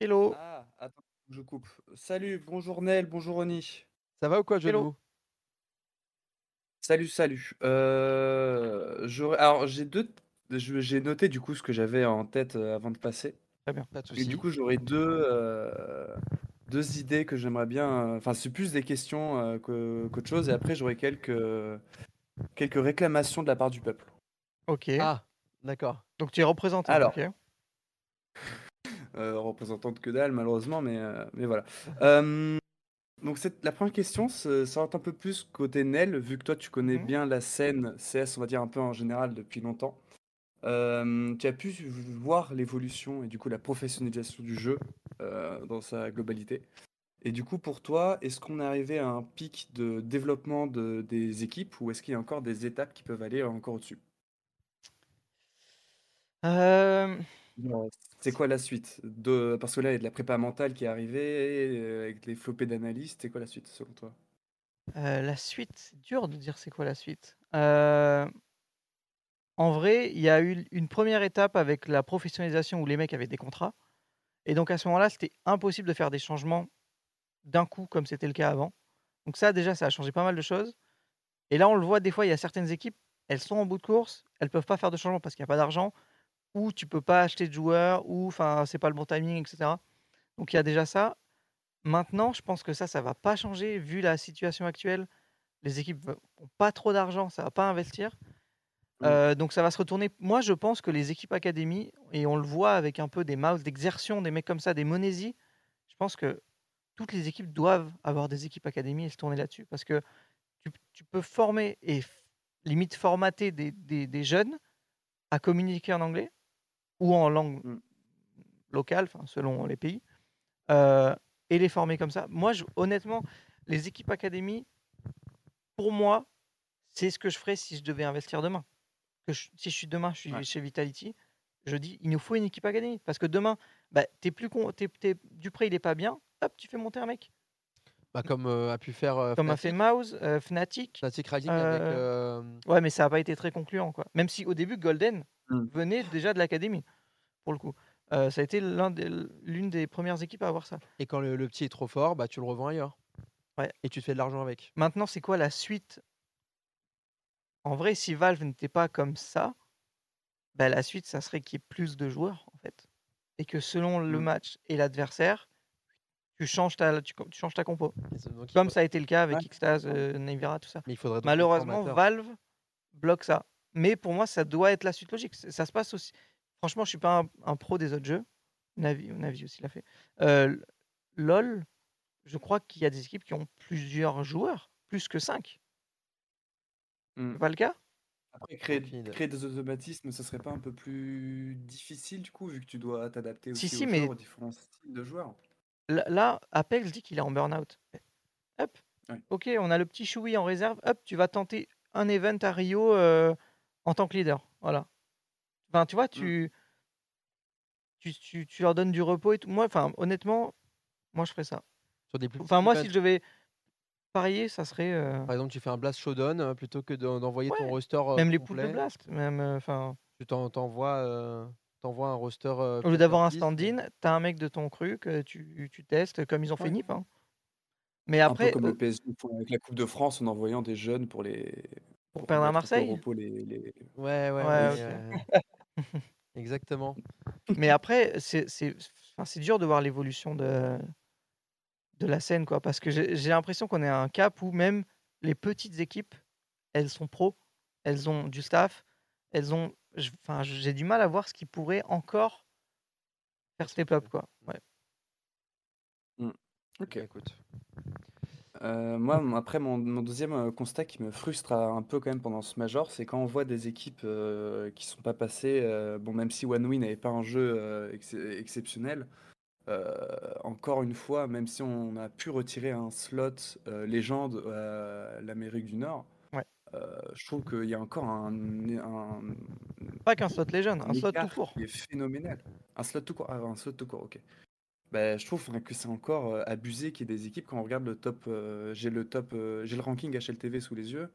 Hello. Ah, attends, je coupe. Salut, bonjour Nel, bonjour Oni. Ça va ou quoi, Jonu? Hello. Salut, salut. Euh, j'aurais- alors, j'ai deux. je- J'ai noté du coup ce que j'avais en tête euh, avant de passer. Très bien. Pas de Et soucis. du coup, j'aurais deux, euh, deux idées que j'aimerais bien. euh, Enfin, c'est plus des questions euh, que- qu'autre chose. Et après, j'aurais quelques, quelques réclamations de la part du peuple. Ok. Ah, d'accord. Donc tu es représentant. Alors. ok. euh, représentante que dalle malheureusement, mais, euh, mais voilà. Euh, donc cette, la première question, va être un peu plus côté Nel, vu que toi tu connais Mhm. bien la scène CS, on va dire un peu en général depuis longtemps. Euh, tu as pu voir l'évolution et du coup la professionnalisation du jeu euh, dans sa globalité. Et du coup pour toi, est-ce qu'on est arrivé à un pic de développement de, des équipes ou est-ce qu'il y a encore des étapes qui peuvent aller encore au-dessus? Euh, C'est quoi la suite. Parce que là, il y a de la prépa mentale qui est arrivée, euh, avec les flopées d'analystes. C'est quoi la suite, selon toi? euh, la suite, c'est dur de dire c'est quoi la suite. Euh, En vrai, il y a eu une première étape avec la professionnalisation où les mecs avaient des contrats. Et donc à ce moment-là, c'était impossible de faire des changements d'un coup comme c'était le cas avant. Donc ça, déjà, ça a changé pas mal de choses. Et là, on le voit des fois, il y a certaines équipes, elles sont en bout de course, elles peuvent pas faire de changement parce qu'il n'y a pas d'argent, ou tu peux pas acheter de joueurs, ou enfin, c'est pas le bon timing, etc. Donc il y a déjà ça. Maintenant, je pense que ça, ça va pas changer vu la situation actuelle. Les équipes n'ont pas trop d'argent, ça va pas investir. Euh, donc ça va se retourner. Moi, je pense que les équipes académies, et on le voit avec un peu des mouse d'exertion, des mecs comme ça, des Monesi, je pense que toutes les équipes doivent avoir des équipes académies et se tourner là-dessus. Parce que tu, tu peux former et limite formater des, des- des jeunes à communiquer en anglais ou en langue Mm. locale, selon les pays, euh, et les former comme ça. Moi, je- honnêtement, les équipes académies, pour moi, c'est ce que je ferais si je devais investir demain. Que je- si je suis demain, je suis Ouais. chez Vitality, je dis, il nous faut une équipe académie. Parce que demain, bah, t'es plus con, t'es- t'es- Dupré, il est pas bien, hop, tu fais monter un mec. Bah, comme euh, a pu faire euh, Comme a fait Mouse, euh, Fnatic. Fnatic Rising avec. Ouais, mais ça n'a pas été très concluant, quoi. Même si au début, Golden Mm. venait déjà de l'académie, pour le coup. Euh, ça a été l'un des- l'une des premières équipes à avoir ça. Et quand le, le petit est trop fort, bah, tu le revends ailleurs. Ouais. Et tu te fais de l'argent avec. Maintenant, c'est quoi la suite? En vrai, si Valve n'était pas comme ça, bah, la suite, ça serait qu'il y ait plus de joueurs, en fait. Et que selon le Mm. match et l'adversaire, tu changes ta, tu, changes ta compo. Comme faut- ça a été le cas avec Ouais. Xtase, euh, Navira, tout ça. Mais il faudrait Malheureusement. Valve bloque ça. Mais pour moi, ça doit être la suite logique. Ça se passe aussi. Franchement, je suis pas un, un pro des autres jeux. Navi, Navi aussi l'a fait. Euh, LOL, je crois qu'il y a des équipes qui ont plusieurs joueurs, plus que 5. Mm. Pas le cas? Après, créer, des automatismes, ça serait pas un peu plus difficile du coup, vu que tu dois t'adapter Si, aussi si, aux mais- joueurs, aux différents styles de joueurs? Là, Apex dit qu'il est en burn-out. Hop. Ok, on a le petit Choui en réserve. Hop, tu vas tenter un event à Rio euh, en tant que leader. Voilà. Enfin, tu vois, tu, tu, tu, tu leur donnes du repos et tout. Moi, enfin, honnêtement, moi, je ferais ça. Sur des plus Enfin, moi, si je devais parier, ça serait euh, Par exemple, tu fais un blast showdown euh, plutôt que d'en- d'envoyer ton Ouais, roster euh, même les poules de blast. Même, euh, enfin, Tu t'en- t'envoies euh, t'envoies un roster. euh, au lieu d'avoir un stand-in, t'as un mec de ton cru que tu, tu testes, comme ils ont fait Ouais. Nip. hein. Mais Un peu après, comme le PSG font avec la Coupe de France en envoyant des jeunes pour les pour perdre à Marseille? repos les, les... Ouais, ouais, Ouais, mais, ok. euh, [LAUGHS] exactement. Mais après, c'est c'est enfin, c'est dur de voir l'évolution de de la scène, quoi, parce que j'ai l'impression qu'on est à un cap où même les petites équipes, elles sont pros, elles ont du staff, elles ont, enfin, j'ai du mal à voir ce qui pourrait encore faire step up, quoi. Ouais. Hmm. Ok. Bah, écoute. Euh, moi, mon- après, mon, mon deuxième euh, constat qui me frustre un peu quand même pendant ce Major, c'est quand on voit des équipes euh, qui sont pas passées, euh, bon, même si OneWin n'avait pas un jeu ex- exceptionnel, encore une fois, même si on a pu retirer un slot légende à l'Amérique du Nord, Ouais. je trouve qu'il y a encore un, un, Pas qu'un slot légende, un un slot tout écart court. qui est phénoménal. Un slot tout court, ah, un slot tout court, ok. Ben, je trouve que c'est encore euh, abusé qu'il y ait des équipes, quand on regarde le top, euh, j'ai le top, euh, j'ai le ranking HLTV sous les yeux,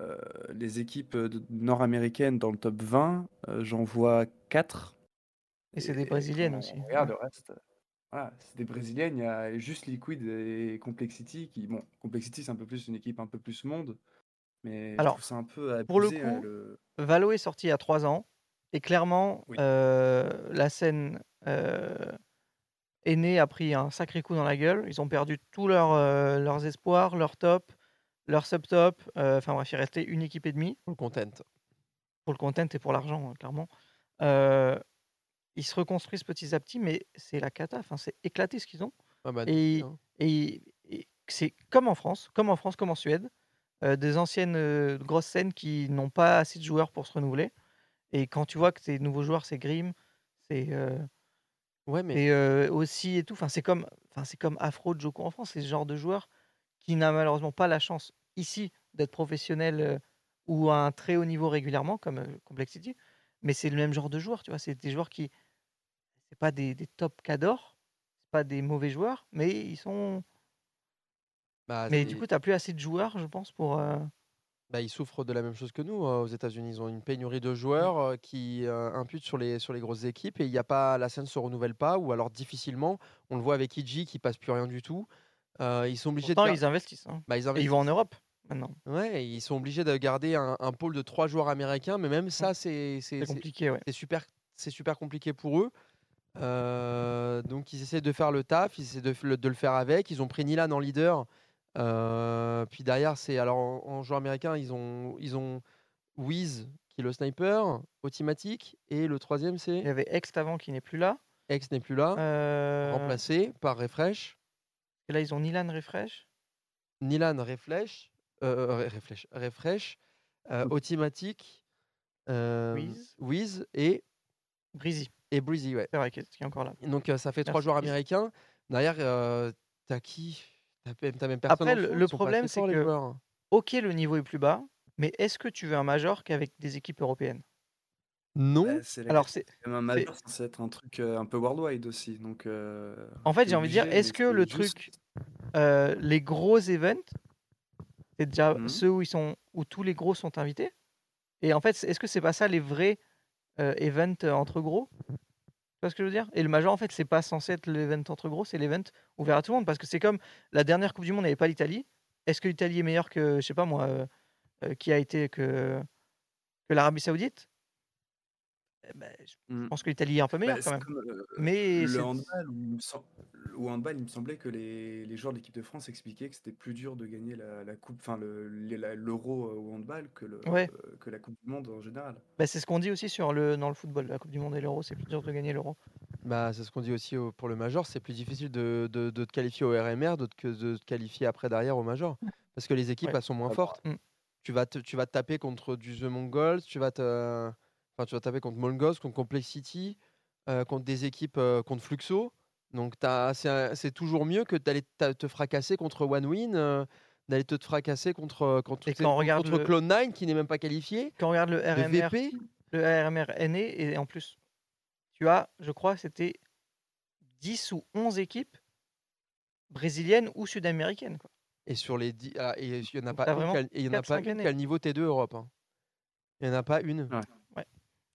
euh, les équipes de- nord-américaines dans le top 20, euh, j'en vois 4. Et c'est des brésiliennes aussi. regarde le reste, voilà, c'est des brésiliennes, il y a juste Liquid et Complexity qui, bon, Complexity c'est un peu plus une équipe un peu plus monde, mais je Alors, trouve ça un peu pour le abusé. hein, coup, le- Valo est sorti il y a trois ans et clairement, Oui. euh, la scène euh, Aîné a pris un sacré coup dans la gueule. Ils ont perdu tous leurs, euh, leurs espoirs, leur top, leur sub-top. euh, Enfin bref, il restait une équipe et demie. Pour le content. Pour le content et pour l'argent, hein, clairement. Euh, ils se reconstruisent petit à petit, mais c'est la cata. Enfin, c'est éclaté ce qu'ils ont. Ah bah, Et, et- et c'est comme en France, comme en France, comme en Suède, euh, des anciennes euh, grosses scènes qui n'ont pas assez de joueurs pour se renouveler. Et quand tu vois que tes nouveaux joueurs, c'est Grim, c'est euh, Ouais, mais et euh, aussi et tout. Enfin, c'est comme, enfin, c'est comme Afro, Joko en France. C'est ce genre de joueur qui n'a malheureusement pas la chance ici d'être professionnel euh, ou à un très haut niveau régulièrement, comme euh, Complexity. Mais c'est le même genre de joueur, tu vois. C'est des joueurs qui, c'est pas des, des top cadors, c'est pas des mauvais joueurs, mais ils sont. bah, Mais du coup, t'as plus assez de joueurs, je pense, pour. Bah, ils souffrent de la même chose que nous euh, aux États-Unis. Ils ont une pénurie de joueurs euh, qui euh, imputent sur les, sur les grosses équipes et il a pas, la scène se renouvelle pas ou alors difficilement. On le voit avec Iji qui passe plus rien du tout. Ils sont obligés Pourtant, de. ils investissent. hein. Bah, ils Et ils investissent. vont en Europe maintenant. Ouais, ils sont obligés de garder un, un pôle de trois joueurs américains, mais même ça, c'est compliqué, ouais. c'est super, c'est super compliqué pour eux. Donc ils essaient de faire le taf, ils essaient de, de le faire avec. Ils ont pris Nilan en leader. Euh, puis derrière, c'est alors en, en joueur américain, ils ont ils ont Wiz qui est le sniper, Automatic, et le troisième Il y c'est avait Ext avant qui n'est plus là. X n'est plus là, Euh, remplacé par Refresh. Et là, ils ont Nilan Refresh. Nilan Refresh, euh, Refresh, Refresh, euh, Automatic, Wiz. Wiz et Breezy. et Breezy, ouais. C'est vrai qu'il est encore là. Donc ça fait trois joueurs américains. Derrière, t'as qui? T'as pe- t'as même personne. Après, en le- sont problème, c'est forts, les que- joueurs. Ok, le niveau est plus bas, mais est-ce que tu veux un major qu'avec des équipes européennes? Non. Bah, c'est la Alors, question, c'est. c'est quand même un major censé être un truc euh, un peu worldwide aussi. Donc, euh, En fait, t'es j'ai envie de dire, obligé, est-ce mais que c'est le juste- truc, euh, les gros events, c'est déjà Mhm. ceux où ils sont, où tous les gros sont invités? Et en fait, c'est- est-ce que c'est pas ça les vrais euh, events euh, entre gros? Ce que je veux dire? Et le major, en fait, c'est pas censé être l'event entre gros, c'est l'event ouvert à tout le monde. Parce que c'est comme la dernière Coupe du Monde, il n'y avait pas l'Italie. Est-ce que l'Italie est meilleure que, je sais pas moi, euh, euh, qui a été que l'Arabie Saoudite? Ben, Je Mm. pense que l'Italie est un peu meilleure Bah, quand même. comme, euh, Mais le handball, handball, il me semblait que les, les joueurs de l'équipe de France expliquaient que c'était plus dur de gagner la, la coupe, enfin le- l'euro euh, au handball que, le, Ouais. euh, que la Coupe du Monde en général. Bah, c'est ce qu'on dit aussi sur le, dans le football, la Coupe du Monde et l'Euro, c'est plus dur de gagner l'Euro. Bah, c'est ce qu'on dit aussi au- pour le major. C'est plus difficile de, de- de te qualifier au RMR de que de te qualifier après derrière au major. Parce que les équipes, Ouais. elles sont moins fortes. Mm. Tu vas, te, tu vas te taper contre du The Mongols, tu vas te, enfin, tu vas taper contre Mongols, contre Complexity, euh, contre des équipes, euh, contre Fluxo. Donc c'est toujours mieux que d'aller te fracasser contre OneWin, euh, d'aller te fracasser contre, contre, quand on regarde contre le- Cloud9 qui n'est même pas qualifié. Quand on regarde le RMR, VP. le RMR est né, et en plus, tu as, je crois, c'était 10 ou 11 équipes brésiliennes ou sud-américaines. Et sur les 10, ah, et il y en a pas une qui a- et il y en a le niveau T2 Europe. hein. Il y en a pas une.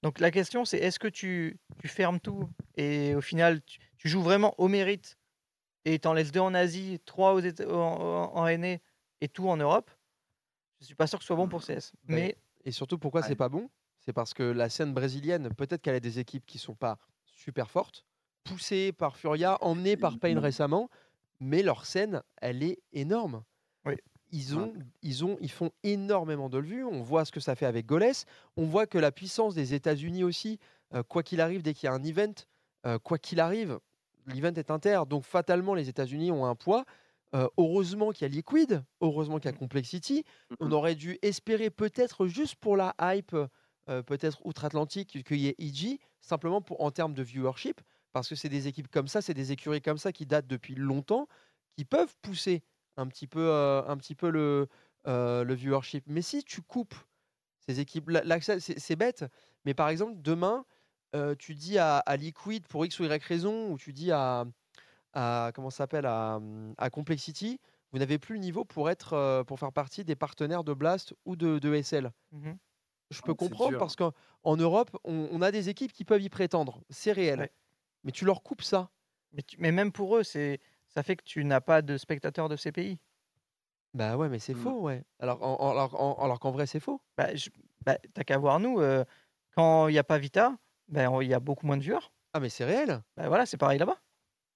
Donc la question, c'est est-ce que tu, tu fermes tout et au final, tu, tu joues vraiment au mérite et t'en laisses deux en Asie, trois aux en, en, en NA et tout en Europe, je suis pas sûr que ce soit bon pour CS. Ben, Mais Et surtout, pourquoi c'est Ouais. pas bon? C'est parce que la scène brésilienne, peut-être qu'elle a des équipes qui sont pas super fortes, poussées par Furia, emmenées par Payne Non. récemment, mais leur scène, elle est énorme. Oui. Ils, ont, ils, ont, ils font énormément de vues. On voit ce que ça fait avec Goles. On voit que la puissance des États-Unis aussi, euh, quoi qu'il arrive, dès qu'il y a un event, euh, quoi qu'il arrive, l'event est inter. Donc fatalement, les États-Unis ont un poids. Euh, heureusement qu'il y a Liquid, heureusement qu'il y a Complexity. On Mhm. aurait dû espérer peut-être juste pour la hype, peut-être outre-Atlantique, qu'il y ait EG, simplement pour, en termes de viewership, parce que c'est des équipes comme ça, c'est des écuries comme ça qui datent depuis longtemps, qui peuvent pousser un petit peu, euh, un petit peu le, euh, le viewership. Mais si tu coupes ces équipes, la- l'accès, c'est bête, mais par exemple, demain, euh, tu dis à, à Liquid pour X ou Y raison, ou tu dis à, à comment s'appelle à, hum, à Complexity, vous n'avez plus le niveau pour être pour faire partie des partenaires de Blast ou de, de SL. Mhm. Je peux c'est comprendre parce qu'en en Europe, on, on a des équipes qui peuvent y prétendre, c'est réel. Ouais. Mais tu leur coupes ça. Mais, tu- mais même pour eux, c'est ça fait que tu n'as pas de spectateurs de ces pays. Bah ouais, mais c'est Mm. faux, ouais. Alors, en- en- alors, en- alors qu'en vrai, c'est faux. Bah, je- bah, t'as qu'à voir nous, euh, quand il n'y a pas Vita, bah, il y a beaucoup moins de viewers. Ah, mais c'est réel. Bah, voilà, c'est pareil là-bas.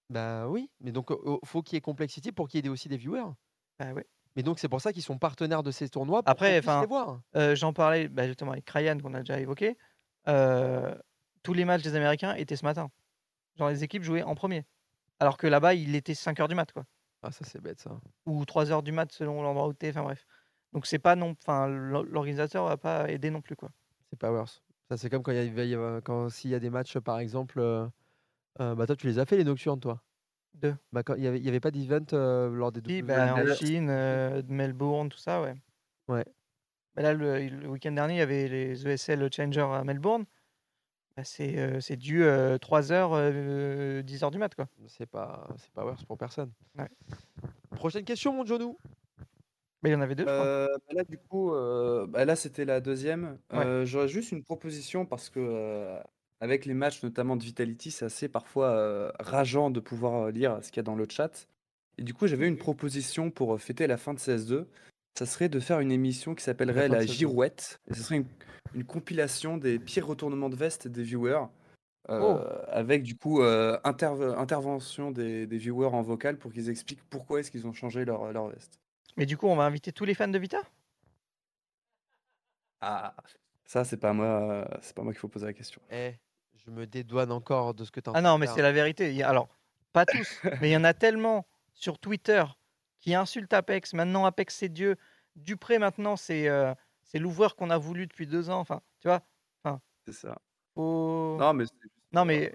Bah oui. Mais donc, il faut qu'il y ait Complexity pour qu'il y ait aussi des viewers. Bah, ouais. Mais donc, c'est pour ça qu'ils sont partenaires de ces tournois. Pour Après, enfin. Euh, J'en parlais bah, justement avec Ryan qu'on a déjà évoqué. Euh, tous les matchs des Américains étaient ce matin. Genre les équipes jouaient en premier. Alors que là-bas, il était 5h du mat, quoi. Ah, ça, c'est bête, ça. Ou 3h du mat selon l'endroit où t'es, enfin bref. Donc c'est pas non. Enfin, l'or- l'organisateur va pas aider non plus, quoi. C'est Powers. Ça, c'est comme quand il y a- quand s'il y a des matchs, par exemple. euh, euh, bah, toi, tu les as fait, les nocturnes, toi? Deux. Bah, quand il n'y avait, il y avait pas d'event euh, lors des Oui, bah, en Chine, euh, Melbourne, tout ça, ouais. Ouais. Bah là, le, le week-end dernier, il y avait les ESL Challenger à Melbourne. Bah, c'est euh, c'est du 3h, 10h du mat, quoi. C'est pas, c'est Powers pour personne. Ouais. Prochaine question, mon Jonou? Mais il y en avait deux, je crois. Euh, bah là, du coup, euh, bah là, c'était la deuxième. Ouais. Euh, J'aurais juste une proposition parce que, euh, avec les matchs, notamment de Vitality, c'est assez parfois euh, rageant de pouvoir euh, lire ce qu'il y a dans le chat. Et du coup, j'avais une proposition pour euh, fêter la fin de CS2. Ça serait de faire une émission qui s'appellerait La CS2. Girouette. Et ce serait une, une compilation des pires retournements de veste des viewers. euh, Oh. Avec du coup euh, interve- intervention des, des viewers en vocal pour qu'ils expliquent pourquoi est-ce qu'ils ont changé leur, leur veste. Mais du coup, on va inviter tous les fans de Vita? Ah, ça, c'est pas moi, c'est pas moi qu'il faut poser la question. Eh, je me dédouane encore de ce que tu Ah non, mais c'est la vérité. Alors, pas tous, [LAUGHS] mais il y en a tellement sur Twitter qui insultent Apex. Maintenant, Apex, c'est Dieu. Dupré, maintenant, c'est euh, c'est l'ouvreur qu'on a voulu depuis deux ans. Enfin, tu vois enfin, C'est ça. faut- Non, mais Non, mais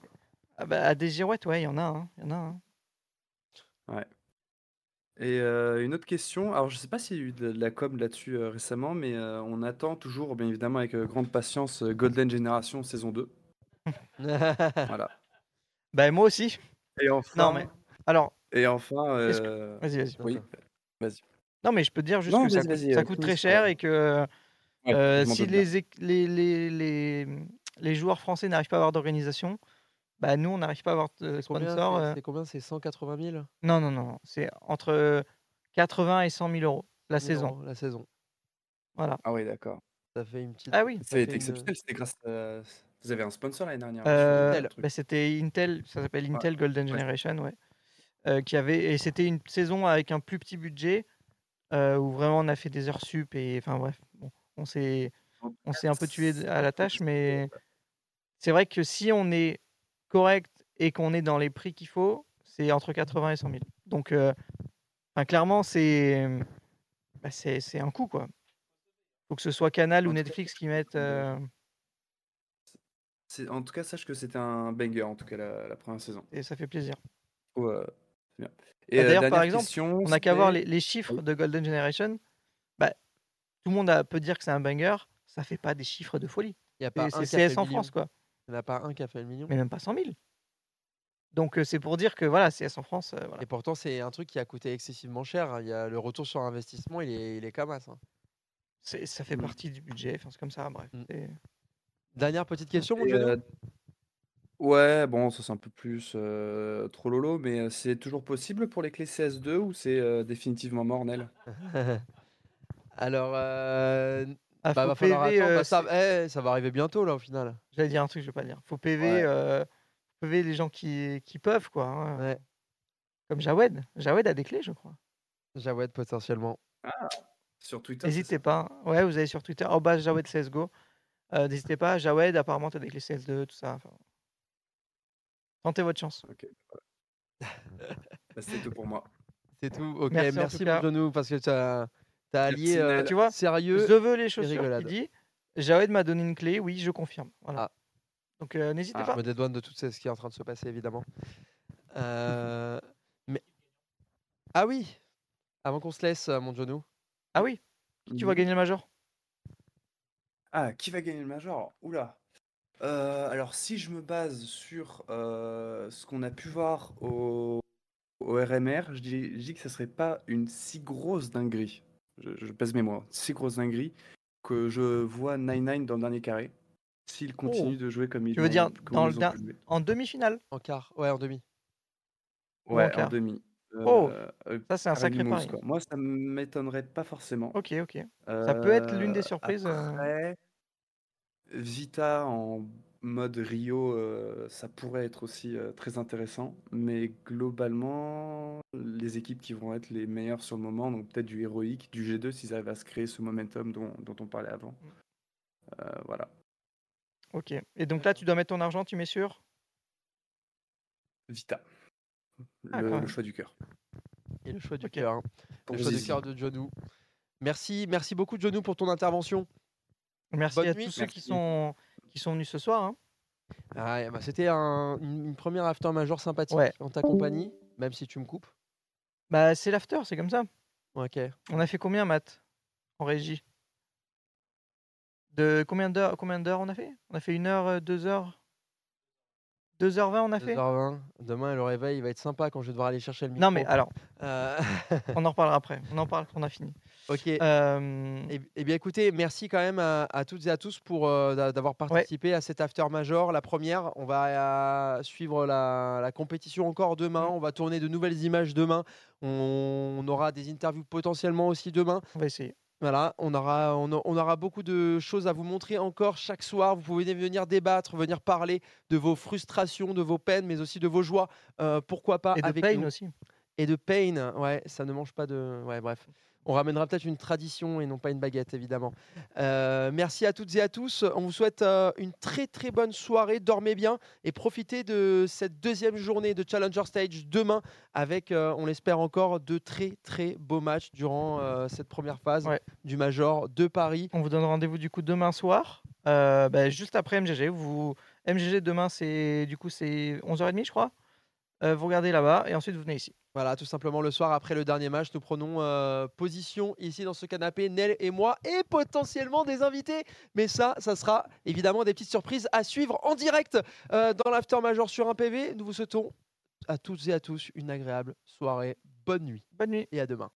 ah bah, à des girouettes, ouais, il y en a. hein, Il y en a. hein. ouais. Et euh, une autre question, alors je sais pas s'il y a eu de, la com là-dessus euh, récemment, mais euh, on attend toujours, bien évidemment, avec euh, grande patience, euh, Golden Generation saison 2. [LAUGHS] Voilà. Bah, moi aussi. Et enfin, Non, mais. Alors, et enfin, que- euh, vas-y, vas-y. oui, vas-y. Non, mais je peux te dire juste Non, que ça coûte, ça euh, coûte très cher et que Ouais, euh, si les, les, les, les, les joueurs français n'arrivent pas à avoir d'organisation, bah nous, on n'arrive pas à avoir de sponsor. c'est- C'est combien? C'est 180 000 Non, non, non. C'est entre 80 et 100 000 euros la 1000 saison. La saison. Voilà. Ah oui, d'accord. Ça fait une petite. Ah oui. C'est une- exceptionnel, c'était grâce à... Vous avez un sponsor l'année dernière. Euh, bah, c'était Intel, ça s'appelle Ouais, Intel Golden ouais. Generation, ouais. Euh, qui avait et c'était une saison avec un plus petit budget euh, où vraiment on a fait des heures sup et enfin bref, bon, on s'est on s'est un peu tué à la tâche, mais c'est vrai que si on est correct et qu'on est dans les prix qu'il faut, c'est entre 80 et 100 000. Donc, euh, enfin, clairement, c'est bah, c'est un coût quoi. Faut que ce soit Canal ou cas, Netflix qui mettent. euh, En tout cas, sache que c'était un banger, en tout cas, la, la première saison. et ça fait plaisir. Ouais, bien. Et Bah, euh, D'ailleurs, par exemple, question, on n'a qu'à voir les, les chiffres de Golden Generation. Bah, tout le monde a- peut dire que c'est un banger. Ça fait pas des chiffres de folie. Il y a pas un C'est qui a fait CS en million. France, quoi. Il n'y en a pas un qui a fait le million. Mais même pas 100 000. Donc, euh, c'est pour dire que voilà, CS en France, euh, voilà. Et pourtant, c'est un truc qui a coûté excessivement cher. hein. Il y a le retour sur investissement, il est, il est comme as, hein. C'est- ça fait Mm. partie du budget. Enfin, c'est comme ça. Bref. Mm. Dernière petite question, mon euh, Ouais, bon, ça c'est un peu plus euh, trop lolo, mais euh, c'est toujours possible pour les clés CS2 ou c'est euh, définitivement mort, Nel? [LAUGHS] Alors, euh, Ah, bah, faut va falloir PV, attendre. euh, Bah, ça, c'est- eh, ça va arriver bientôt là au final. J'allais dire un truc, je vais pas le dire. Faut PV, Ouais. euh, PV les gens qui, qui peuvent, quoi. hein. Ouais. Comme Jawed. Jawed a des clés, je crois. Jawed potentiellement. Ah, sur Twitter, c'est N'hésitez pas. Ouais, vous allez sur Twitter, arobase Jawed CSGO. Euh, N'hésitez pas. Jawed, apparemment, t'as des clés CS2, tout ça. enfin. Tentez votre chance. Ok. [LAUGHS] Bah, C'était tout pour moi. C'est tout. Ok, Merci merci, genou parce que tu as, allié euh. Tu vois, sérieux. Je veux les chaussures qui rigolade. dit. Jawed m'a donné une clé, oui, je confirme. Voilà. Ah. Donc euh, n'hésitez Ah, pas. je me dédouane de tout ce qui est en train de se passer, évidemment. Euh, [LAUGHS] mais... Ah oui Avant qu'on se laisse, mon Jonou. Ah oui, qui tu vois Mhm. gagner le Major? Ah, qui va gagner le Major? Oula. Euh, alors, si je me base sur euh, ce qu'on a pu voir au, au RMR, je dis, je dis que ce serait pas une si grosse dinguerie. Je, je pèse mes mots. hein. Si grosse dinguerie que je vois 9-9 dans le dernier carré. S'il continue de jouer comme ils Tu veux dire dans le en demi-finale? En quart, ouais, en demi. Ou en Ouais, en demi. Oh, Euh, euh, ça, c'est un sacré pari. Moi, ça m'étonnerait pas forcément. Ok, ok. Ça peut être l'une des surprises. euh. Après, Vita en mode Rio, euh, ça pourrait être aussi euh, très intéressant. Mais globalement, les équipes qui vont être les meilleures sur le moment, donc peut-être du héroïque, du G2, s'ils arrivent à se créer ce momentum dont, dont on parlait avant. Euh, voilà. Ok. Et donc là, tu dois mettre ton argent, tu mets sur? Vita. Ah, Le, choix du cœur. Et le choix du Ok. cœur. hein. Le choix du cœur de Jonou. Merci, merci beaucoup, Jonou, pour ton intervention. Merci Bonne à nuit. tous ceux qui sont, qui sont venus ce soir. hein. Ah, bah, C'était un- une, une première after major sympathique Ouais. en ta compagnie, même si tu me coupes. Bah, c'est l'after, c'est comme ça. Ok. On a fait combien, Matt En régie? De combien d'heures combien d'heures on a fait? On a fait une heure, euh, deux heures? 2h20 on a fait? 2h20. Demain, le réveil il va être sympa quand je vais devoir aller chercher le micro. Non mais alors, Euh, on en reparlera après. On en parle quand on a fini. Ok. Euh, Eh, eh bien, écoutez, merci quand même à, à toutes et à tous pour euh, d'a- d'avoir participé à cet after major. La première, on va euh, suivre la, la compétition encore demain. Mm. On va tourner de nouvelles images demain. On, on aura des interviews potentiellement aussi demain. on va essayer. Voilà, on aura, on, aura beaucoup de choses à vous montrer encore chaque soir. Vous pouvez venir débattre, venir parler de vos frustrations, de vos peines, mais aussi de vos joies. Euh, pourquoi pas Et de avec pain nous aussi. et de pain. Ouais, ça ne mange pas de. Ouais, bref. On ramènera peut-être une tradition et non pas une baguette, évidemment. Euh, merci à toutes et à tous. On vous souhaite euh, une très très bonne soirée. Dormez bien et profitez de cette deuxième journée de Challenger Stage demain avec, euh, on l'espère encore, de très très beaux matchs durant cette première phase Ouais. du Major de Paris. On vous donne rendez-vous du coup demain soir, bah, juste après MGG. Vous... MGG demain, c'est du coup c'est 11h30 je crois. Euh, vous regardez là-bas et ensuite vous venez ici. Voilà, tout simplement le soir après le dernier match, nous prenons euh, position ici dans ce canapé, Nel et moi, et potentiellement des invités. Mais ça, ça sera évidemment des petites surprises à suivre en direct euh, dans l'After Major sur un PV. Nous vous souhaitons à toutes et à tous une agréable soirée. Bonne nuit Bonne nuit. et à demain.